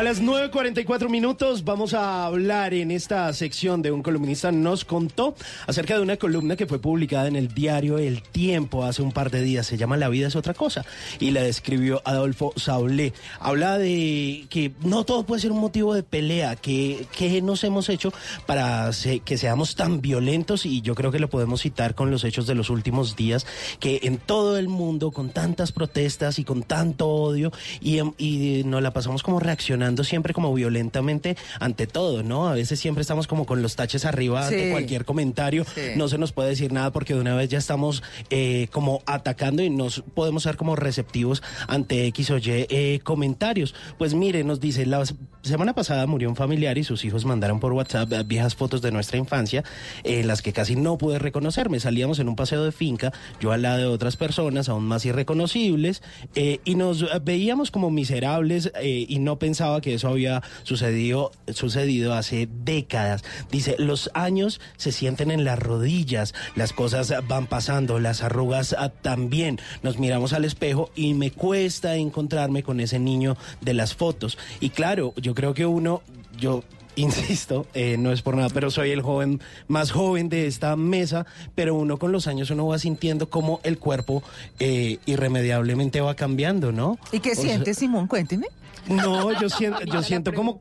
A las 9.44 minutos vamos a hablar en esta sección de un columnista nos contó acerca de una columna que fue publicada en el diario El Tiempo hace un par de días. Se llama La vida es otra cosa y la describió Adolfo Saulé. Habla de que no todo puede ser un motivo de pelea, que, que nos hemos hecho para que seamos tan violentos y yo creo que lo podemos citar con los hechos de los últimos días, que en todo el mundo con tantas protestas y con tanto odio y, y nos la pasamos como reaccionando siempre como violentamente ante todo, ¿no? A veces siempre estamos como con los taches arriba Sí. de cualquier comentario, Sí. no se nos puede decir nada porque de una vez ya estamos eh, como atacando y nos podemos ser como receptivos ante X o Y eh, comentarios. Pues mire, nos dice, la semana pasada murió un familiar y sus hijos mandaron por WhatsApp eh, viejas fotos de nuestra infancia, en las que casi no pude reconocerme. Salíamos en un paseo de finca, yo al lado de otras personas aún más irreconocibles, eh, y nos eh, veíamos como miserables eh, y no pensaba pensaba que eso había sucedido, sucedido hace décadas. Dice, los años se sienten en las rodillas, las cosas van pasando, las arrugas ah, también. Nos miramos al espejo y me cuesta encontrarme con ese niño de las fotos. Y claro, yo creo que uno, yo insisto, eh, no es por nada, pero soy el joven más joven de esta mesa, pero uno con los años uno va sintiendo cómo el cuerpo eh, irremediablemente va cambiando, ¿no? ¿Y qué O sea, Simón? Cuénteme. No, yo [laughs] siento, yo siento como,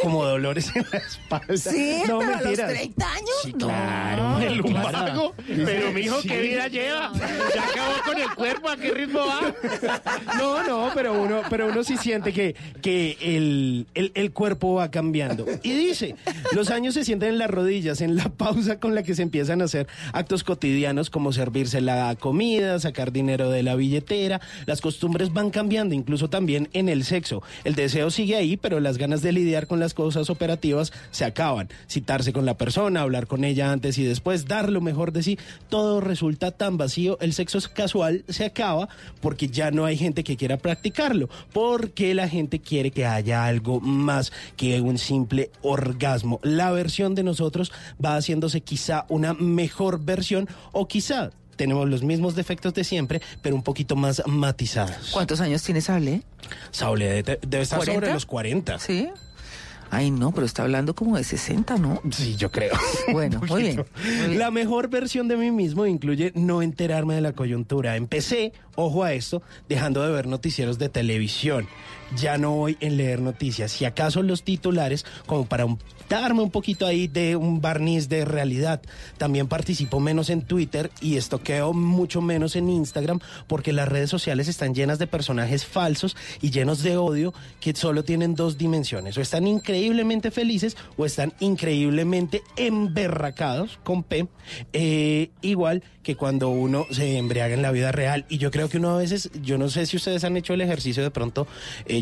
como dolores en la espalda. Sí, no, pero a los mentiras. 30 años, Sí, no. claro. El lumbago. Dice- Pero, mijo, sí. ¿qué vida lleva? Ya acabó con el cuerpo, ¿a qué ritmo va? [laughs] No, no, pero uno, pero uno sí siente que, que el, el, el cuerpo va cambiando. Y dice, los años se sienten en las rodillas, en la pausa con la que se empiezan a hacer actos cotidianos como servirse la comida, sacar dinero de la billetera. Las costumbres van cambiando, incluso también en el sexo. El deseo sigue ahí, pero las ganas de lidiar con las cosas operativas se acaban. Citarse con la persona, hablar con ella antes y después, dar lo mejor de sí, todo resulta tan vacío. El sexo casual se acaba porque ya no hay gente que quiera practicarlo, porque la gente quiere que haya algo más que un simple orgasmo. La versión de nosotros va haciéndose quizá una mejor versión o quizá tenemos los mismos defectos de siempre, pero un poquito más matizados. ¿Cuántos años tiene Sable? Sable debe, estar sobre ¿40? los 40. Sí. Ay, no, pero está hablando como de 60, ¿no? Sí, yo creo. [laughs] Bueno, muy bien. La mejor versión de mí mismo incluye no enterarme de la coyuntura. Empecé, ojo a esto, dejando de ver noticieros de televisión. Ya no voy en leer noticias. Si acaso los titulares, como para un- darme un poquito ahí de un barniz de realidad. También participo menos en Twitter y estoqueo mucho menos en Instagram porque las redes sociales están llenas de personajes falsos y llenos de odio que solo tienen dos dimensiones. O están increíblemente felices o están increíblemente emberracados con P. eh, igual que cuando uno se embriaga en la vida real. Y yo creo que uno a veces, yo no sé si ustedes han hecho el ejercicio de pronto,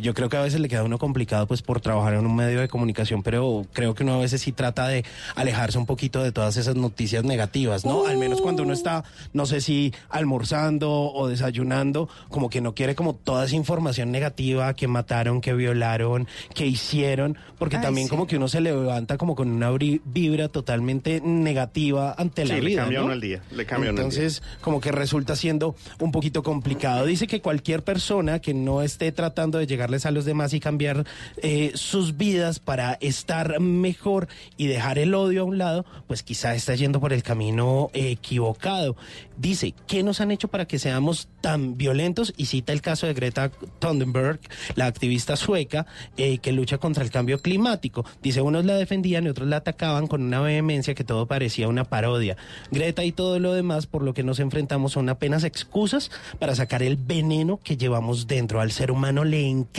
yo creo que a veces le queda a uno complicado pues por trabajar en un medio de comunicación, pero creo que uno a veces sí trata de alejarse un poquito de todas esas noticias negativas, ¿no? Al menos cuando uno está, no sé si almorzando o desayunando, como que no quiere como toda esa información negativa que mataron, que violaron, que hicieron, porque Ay, también sí. como que uno se levanta como con una vibra totalmente negativa ante la Sí, le vida. cambia ¿no? uno el día, le cambia uno el día. Entonces, como que resulta siendo un poquito complicado. Dice que cualquier persona que no esté tratando de llegarles a los demás y cambiar eh, sus vidas para estar mejor y dejar el odio a un lado, pues quizá está yendo por el camino eh, equivocado. Dice, ¿qué nos han hecho para que seamos tan violentos? Y cita el caso de Greta Thunberg, la activista sueca eh, que lucha contra el cambio climático. Dice, unos la defendían y otros la atacaban con una vehemencia que todo parecía una parodia. Greta y todo lo demás por lo que nos enfrentamos son apenas excusas para sacar el veneno que llevamos dentro. Al ser humano le encanta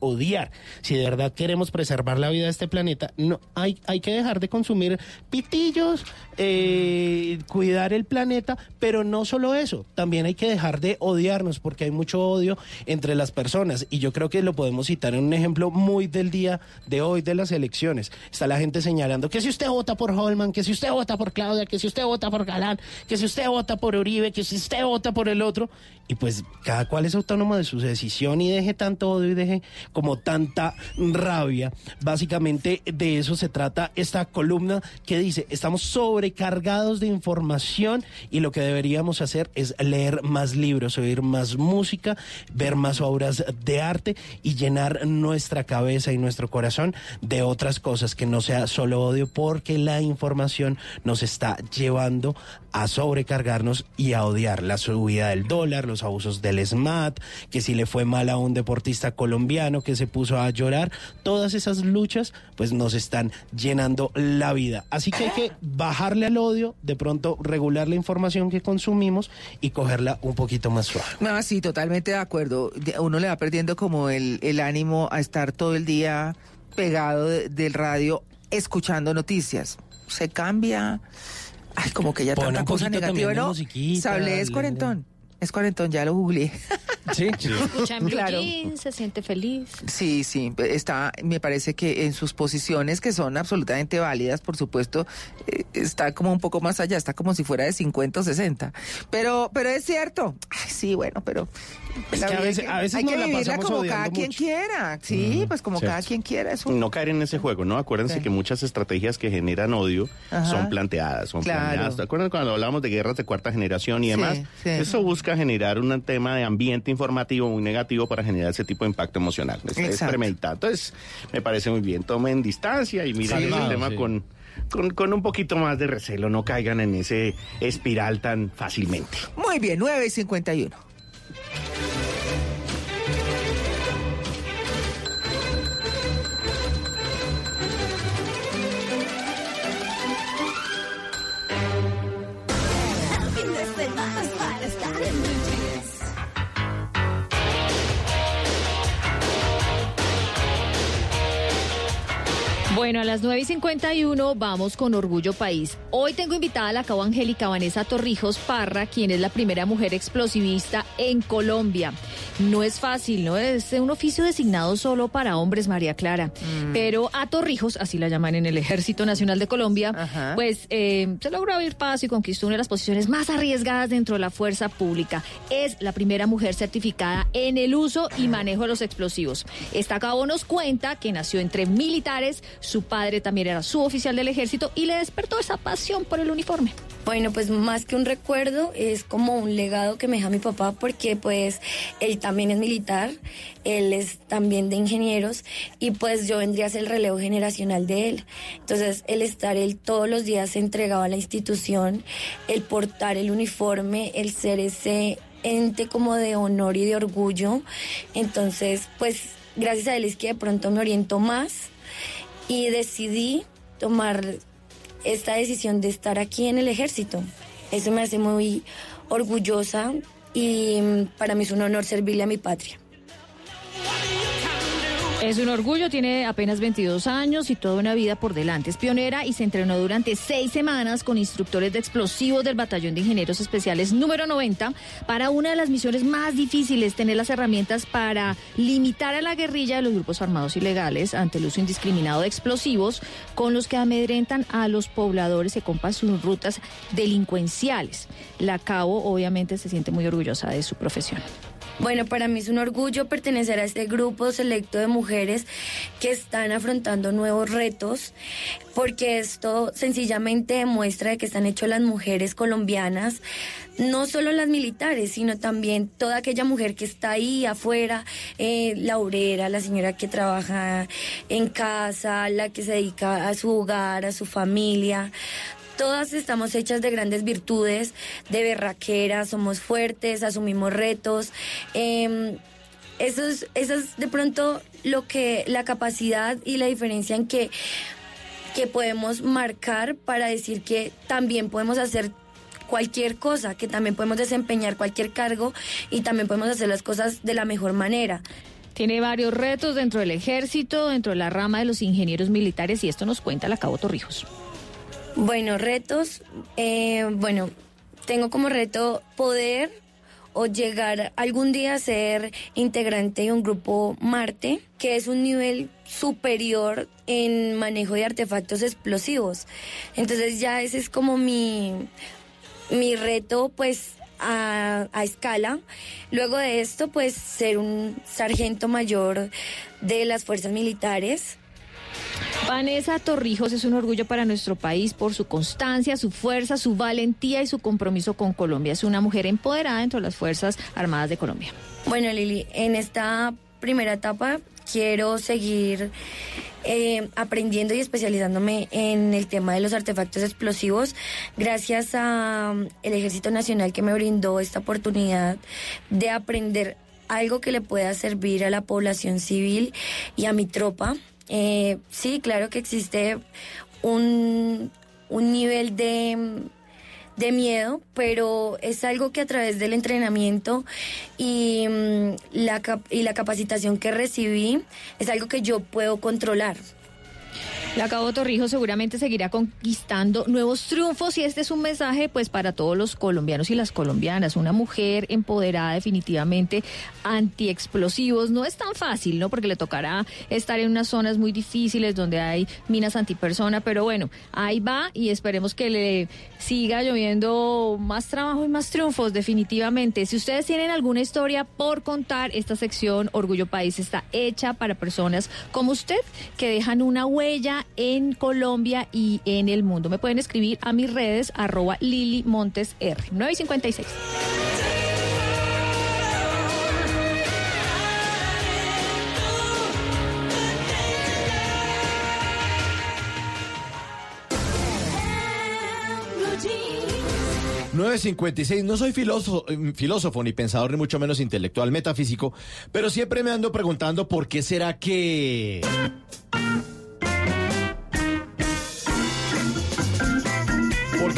odiar. Si de verdad queremos preservar la vida de este planeta, no hay, hay que dejar de consumir pitillos, eh, cuidar el planeta, pero no solo eso, también hay que dejar de odiarnos porque hay mucho odio entre las personas y yo creo que lo podemos citar en un ejemplo muy del día de hoy de las elecciones. Está la gente señalando que si usted vota por Holman, que si usted vota por Claudia, que si usted vota por Galán, que si usted vota por Uribe, que si usted vota por el otro y pues cada cual es autónomo de su decisión y deje tanto odio deje como tanta rabia. Básicamente de eso se trata esta columna que dice, estamos sobrecargados de información y lo que deberíamos hacer es leer más libros, oír más música, ver más obras de arte y llenar nuestra cabeza y nuestro corazón de otras cosas que no sea solo odio porque la información nos está llevando a sobrecargarnos y a odiar la subida del dólar, los abusos del SMAT, que si le fue mal a un deportista colombiano que se puso a llorar, todas esas luchas pues nos están llenando la vida. Así que hay que bajarle al odio, de pronto regular la información que consumimos y cogerla un poquito más suave. No, sí, totalmente de acuerdo. Uno le va perdiendo como el, el ánimo a estar todo el día pegado de- del radio escuchando noticias. Se cambia. Ay, como que ya Pone tanta cosa negativa, ¿no? Sable es cuarentón. Es cuarentón, ya lo googleé. [laughs] Sí, Escucha en [laughs] Claro. Se siente feliz. Sí, sí, está, me parece que en sus posiciones, que son absolutamente válidas, por supuesto, eh, está como un poco más allá, está como si fuera de 50 o 60. Pero, pero es cierto. Ay, sí, bueno, pero... Que a veces- a veces hay que la vivirla como cada quien quiera. Sí, pues como cierto. cada quien quiera. Eso. No caer en ese juego, ¿no? Acuérdense Sí. que muchas estrategias que generan odio Ajá. son planteadas, son Claro. planeadas. ¿Te acuerdan cuando hablábamos de guerras de cuarta generación y demás? sí. Eso busca generar un tema de ambiente informativo muy negativo para generar ese tipo de impacto emocional. Es, es premeditado. Entonces, me parece muy bien. Tomen distancia y miren el tema sí. con, con, con un poquito más de recelo. No caigan en ese espiral tan fácilmente. Muy bien, 9 y Bueno, a las 9 y 51 vamos con Orgullo País. Hoy tengo invitada a la cabo Angélica Vanessa Torrijos Parra, quien es la primera mujer explosivista en Colombia. No es fácil, ¿no? Es un oficio designado solo para hombres, María Clara. Pero a Torrijos, así la llaman en el [laughs] Ejército Nacional de Colombia, pues eh, se logró abrir paso y conquistó una de las posiciones más arriesgadas dentro de la fuerza pública. Es la primera mujer certificada en el uso y manejo de los explosivos. Esta cabo nos cuenta que nació entre militares, su padre también era suboficial del ejército y le despertó esa pasión por el uniforme. Bueno, pues más que un recuerdo, es como un legado que me deja mi papá porque pues él también es militar, él es también de ingenieros y pues yo vendría a ser el relevo generacional de él. Entonces, el estar él todos los días entregado a la institución, el portar el uniforme, el ser ese ente como de honor y de orgullo. Entonces, pues gracias a él es que de pronto me oriento más y decidí tomar esta decisión de estar aquí en el ejército. Eso me hace muy orgullosa y mm, para mí es un honor servirle a mi patria. Es un orgullo, tiene apenas 22 años y toda una vida por delante. Es pionera y se entrenó durante seis semanas con instructores de explosivos del Batallón de Ingenieros Especiales número 90 para una de las misiones más difíciles, tener las herramientas para limitar a la guerrilla de los grupos armados ilegales ante el uso indiscriminado de explosivos con los que amedrentan a los pobladores que compan sus rutas delincuenciales. La Cabo obviamente se siente muy orgullosa de su profesión. Bueno, para mí es un orgullo pertenecer a este grupo selecto de mujeres que están afrontando nuevos retos, porque esto sencillamente demuestra de que están hechos las mujeres colombianas, no solo las militares, sino también toda aquella mujer que está ahí afuera, eh, la obrera, la señora que trabaja en casa, la que se dedica a su hogar, a su familia. Todas estamos hechas de grandes virtudes, de berraquera, somos fuertes, asumimos retos. Eh, eso, es, eso es de pronto lo que la capacidad y la diferencia en que, que podemos marcar para decir que también podemos hacer cualquier cosa, que también podemos desempeñar cualquier cargo y también podemos hacer las cosas de la mejor manera. Tiene varios retos dentro del ejército, dentro de la rama de los ingenieros militares y esto nos cuenta la Cabo Torrijos. Bueno, retos. eh, bueno, tengo como reto poder o llegar algún día a ser integrante de un grupo Marte, que es un nivel superior en manejo de artefactos explosivos. Entonces ya ese es como mi, mi reto, pues a, a escala. Luego de esto, pues ser un sargento mayor de las fuerzas militares. Vanessa Torrijos es un orgullo para nuestro país por su constancia, su fuerza, su valentía y su compromiso con Colombia. Es una mujer empoderada dentro de las Fuerzas Armadas de Colombia. Bueno, Lili, en esta primera etapa quiero seguir eh, aprendiendo y especializándome en el tema de los artefactos explosivos gracias al Ejército Nacional que me brindó esta oportunidad de aprender algo que le pueda servir a la población civil y a mi tropa. Eh, sí, claro que existe un, un nivel de de miedo, pero es algo que a través del entrenamiento y, mm, la, y la capacitación que recibí es algo que yo puedo controlar. La Cabo Torrijos seguramente seguirá conquistando nuevos triunfos y este es un mensaje pues para todos los colombianos y las colombianas. Una mujer empoderada definitivamente antiexplosivos no es tan fácil, ¿no? Porque le tocará estar en unas zonas muy difíciles donde hay minas antipersona, pero bueno, ahí va y esperemos que le siga lloviendo más trabajo y más triunfos definitivamente. Si ustedes tienen alguna historia por contar, esta sección Orgullo País está hecha para personas como usted que dejan una huella en Colombia y en el mundo. Me pueden escribir a mis redes arroba Lili Montes R 956. Blue Jeans. 956, no soy filósofo ni pensador ni mucho menos intelectual metafísico, pero siempre me ando preguntando por qué será que...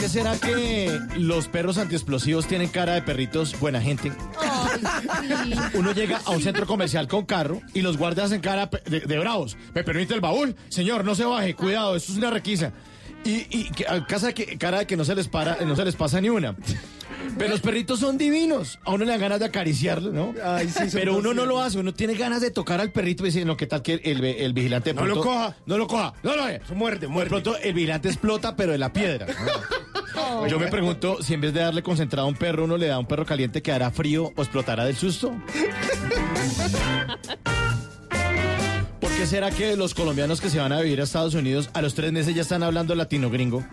qué será que los perros antiexplosivos tienen cara de perritos buena gente? Uno llega a un centro comercial con carro y los guardias hacen cara de, de bravos. ¿Me permite el baúl? Señor, no se baje, cuidado, esto es una requisa. Y, y que- a casa que, cara de que no se les para, no se les pasa ni una. Pero los perritos son divinos. A uno le dan ganas de acariciarlo, ¿no? sí, son Pero uno no lo hace, uno tiene ganas de tocar al perrito y dice, no, ¿qué tal que el, el vigilante de No lo coja. No lo coja, no lo haga. Muerde, De muerde. pronto el vigilante explota, pero de la piedra. ¿no? Yo me pregunto si en vez de darle concentrado a un perro, uno le da un perro caliente, ¿quedará frío o explotará del susto? ¿Por qué será que los colombianos que se van a vivir a Estados Unidos a los tres meses ya están hablando latino gringo?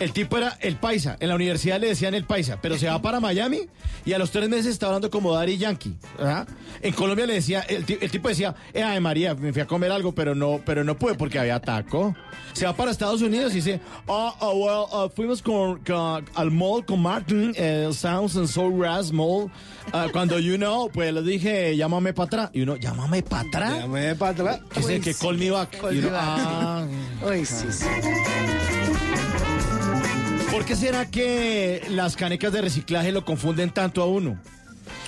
El tipo era el paisa, en la universidad le decían el paisa, pero se va para Miami y a los tres meses está hablando como Daddy Yankee. ¿verdad? En Colombia le decía, el, el tipo decía, eh, ay María, me fui a comer algo, pero no, pero no pude porque había taco. Se va para Estados Unidos y dice, oh, oh, well, uh, fuimos con, con- al mall con Martin, el Sounds and Soul Ras Mall. Uh, cuando you know, pues le dije, llámame para atrás. Y uno, llámame para atrás. Llámame para atrás. Que call me back. Call back. ah. Uy, sí, sí. ¿Por qué será que las canecas de reciclaje lo confunden tanto a uno?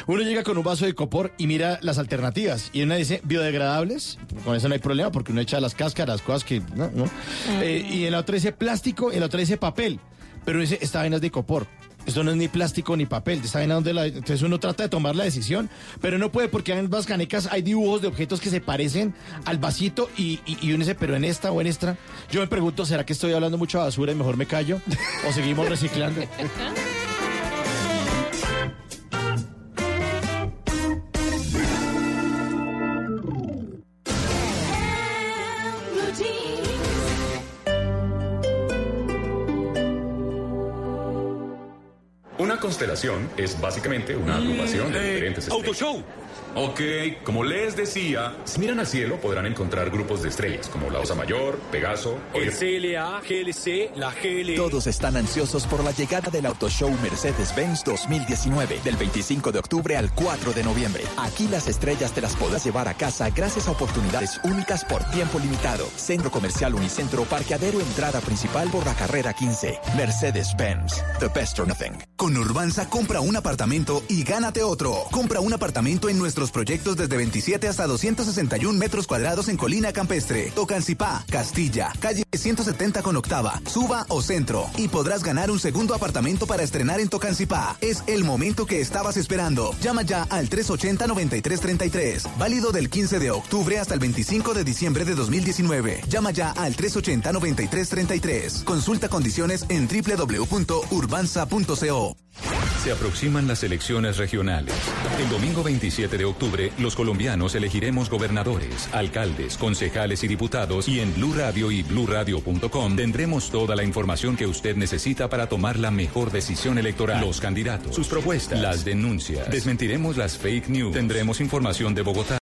Uno llega con un vaso de copor y mira las alternativas. Y una dice biodegradables, con eso no hay problema porque uno echa las cáscaras, cosas que. No. Eh, y en la otra dice plástico en la otra dice papel. Pero dice, esta vaina es de copor. Esto no es ni plástico ni papel. Esta vaina donde la- Entonces uno trata de tomar la decisión, pero no puede porque en ambas canecas hay dibujos de objetos que se parecen al vasito y, y, y uno dice, pero en esta o en esta. Yo me pregunto, ¿será que estoy hablando mucha basura y mejor me callo? ¿O seguimos reciclando? [laughs] Una constelación es básicamente una agrupación de diferentes estrellas. Autoshow. Ok, como les decía, si miran al cielo podrán encontrar grupos de estrellas como la Osa Mayor, Pegaso, El. CLA, GLC, la GL. Todos están ansiosos por la llegada del Auto Show Mercedes-Benz 2019, del 25 de octubre al 4 de noviembre. Aquí las estrellas te las podrás llevar a casa gracias a oportunidades únicas por tiempo limitado. Centro Comercial Unicentro, parqueadero, entrada principal por la carrera 15. Mercedes-Benz, the best or nothing. Con Urbanza compra un apartamento y gánate otro. Compra un apartamento en nuestros proyectos desde 27 hasta 261 metros cuadrados en Colina Campestre, Tocancipá, Castilla, calle 170 con octava, Suba o Centro. Y podrás ganar un segundo apartamento para estrenar en Tocancipá. Es el momento que estabas esperando. Llama ya al 380-9333. Válido del 15 de octubre hasta el 25 de diciembre de 2019. Llama ya al 380-9333. Consulta condiciones en www.urbanza.co. Se aproximan las elecciones regionales. El domingo 27 de octubre, los colombianos elegiremos gobernadores, alcaldes, concejales y diputados y en Blue Radio y bluradio.com tendremos toda la información que usted necesita para tomar la mejor decisión electoral. Los candidatos, sus propuestas, las denuncias. Desmentiremos las fake news. Tendremos información de Bogotá.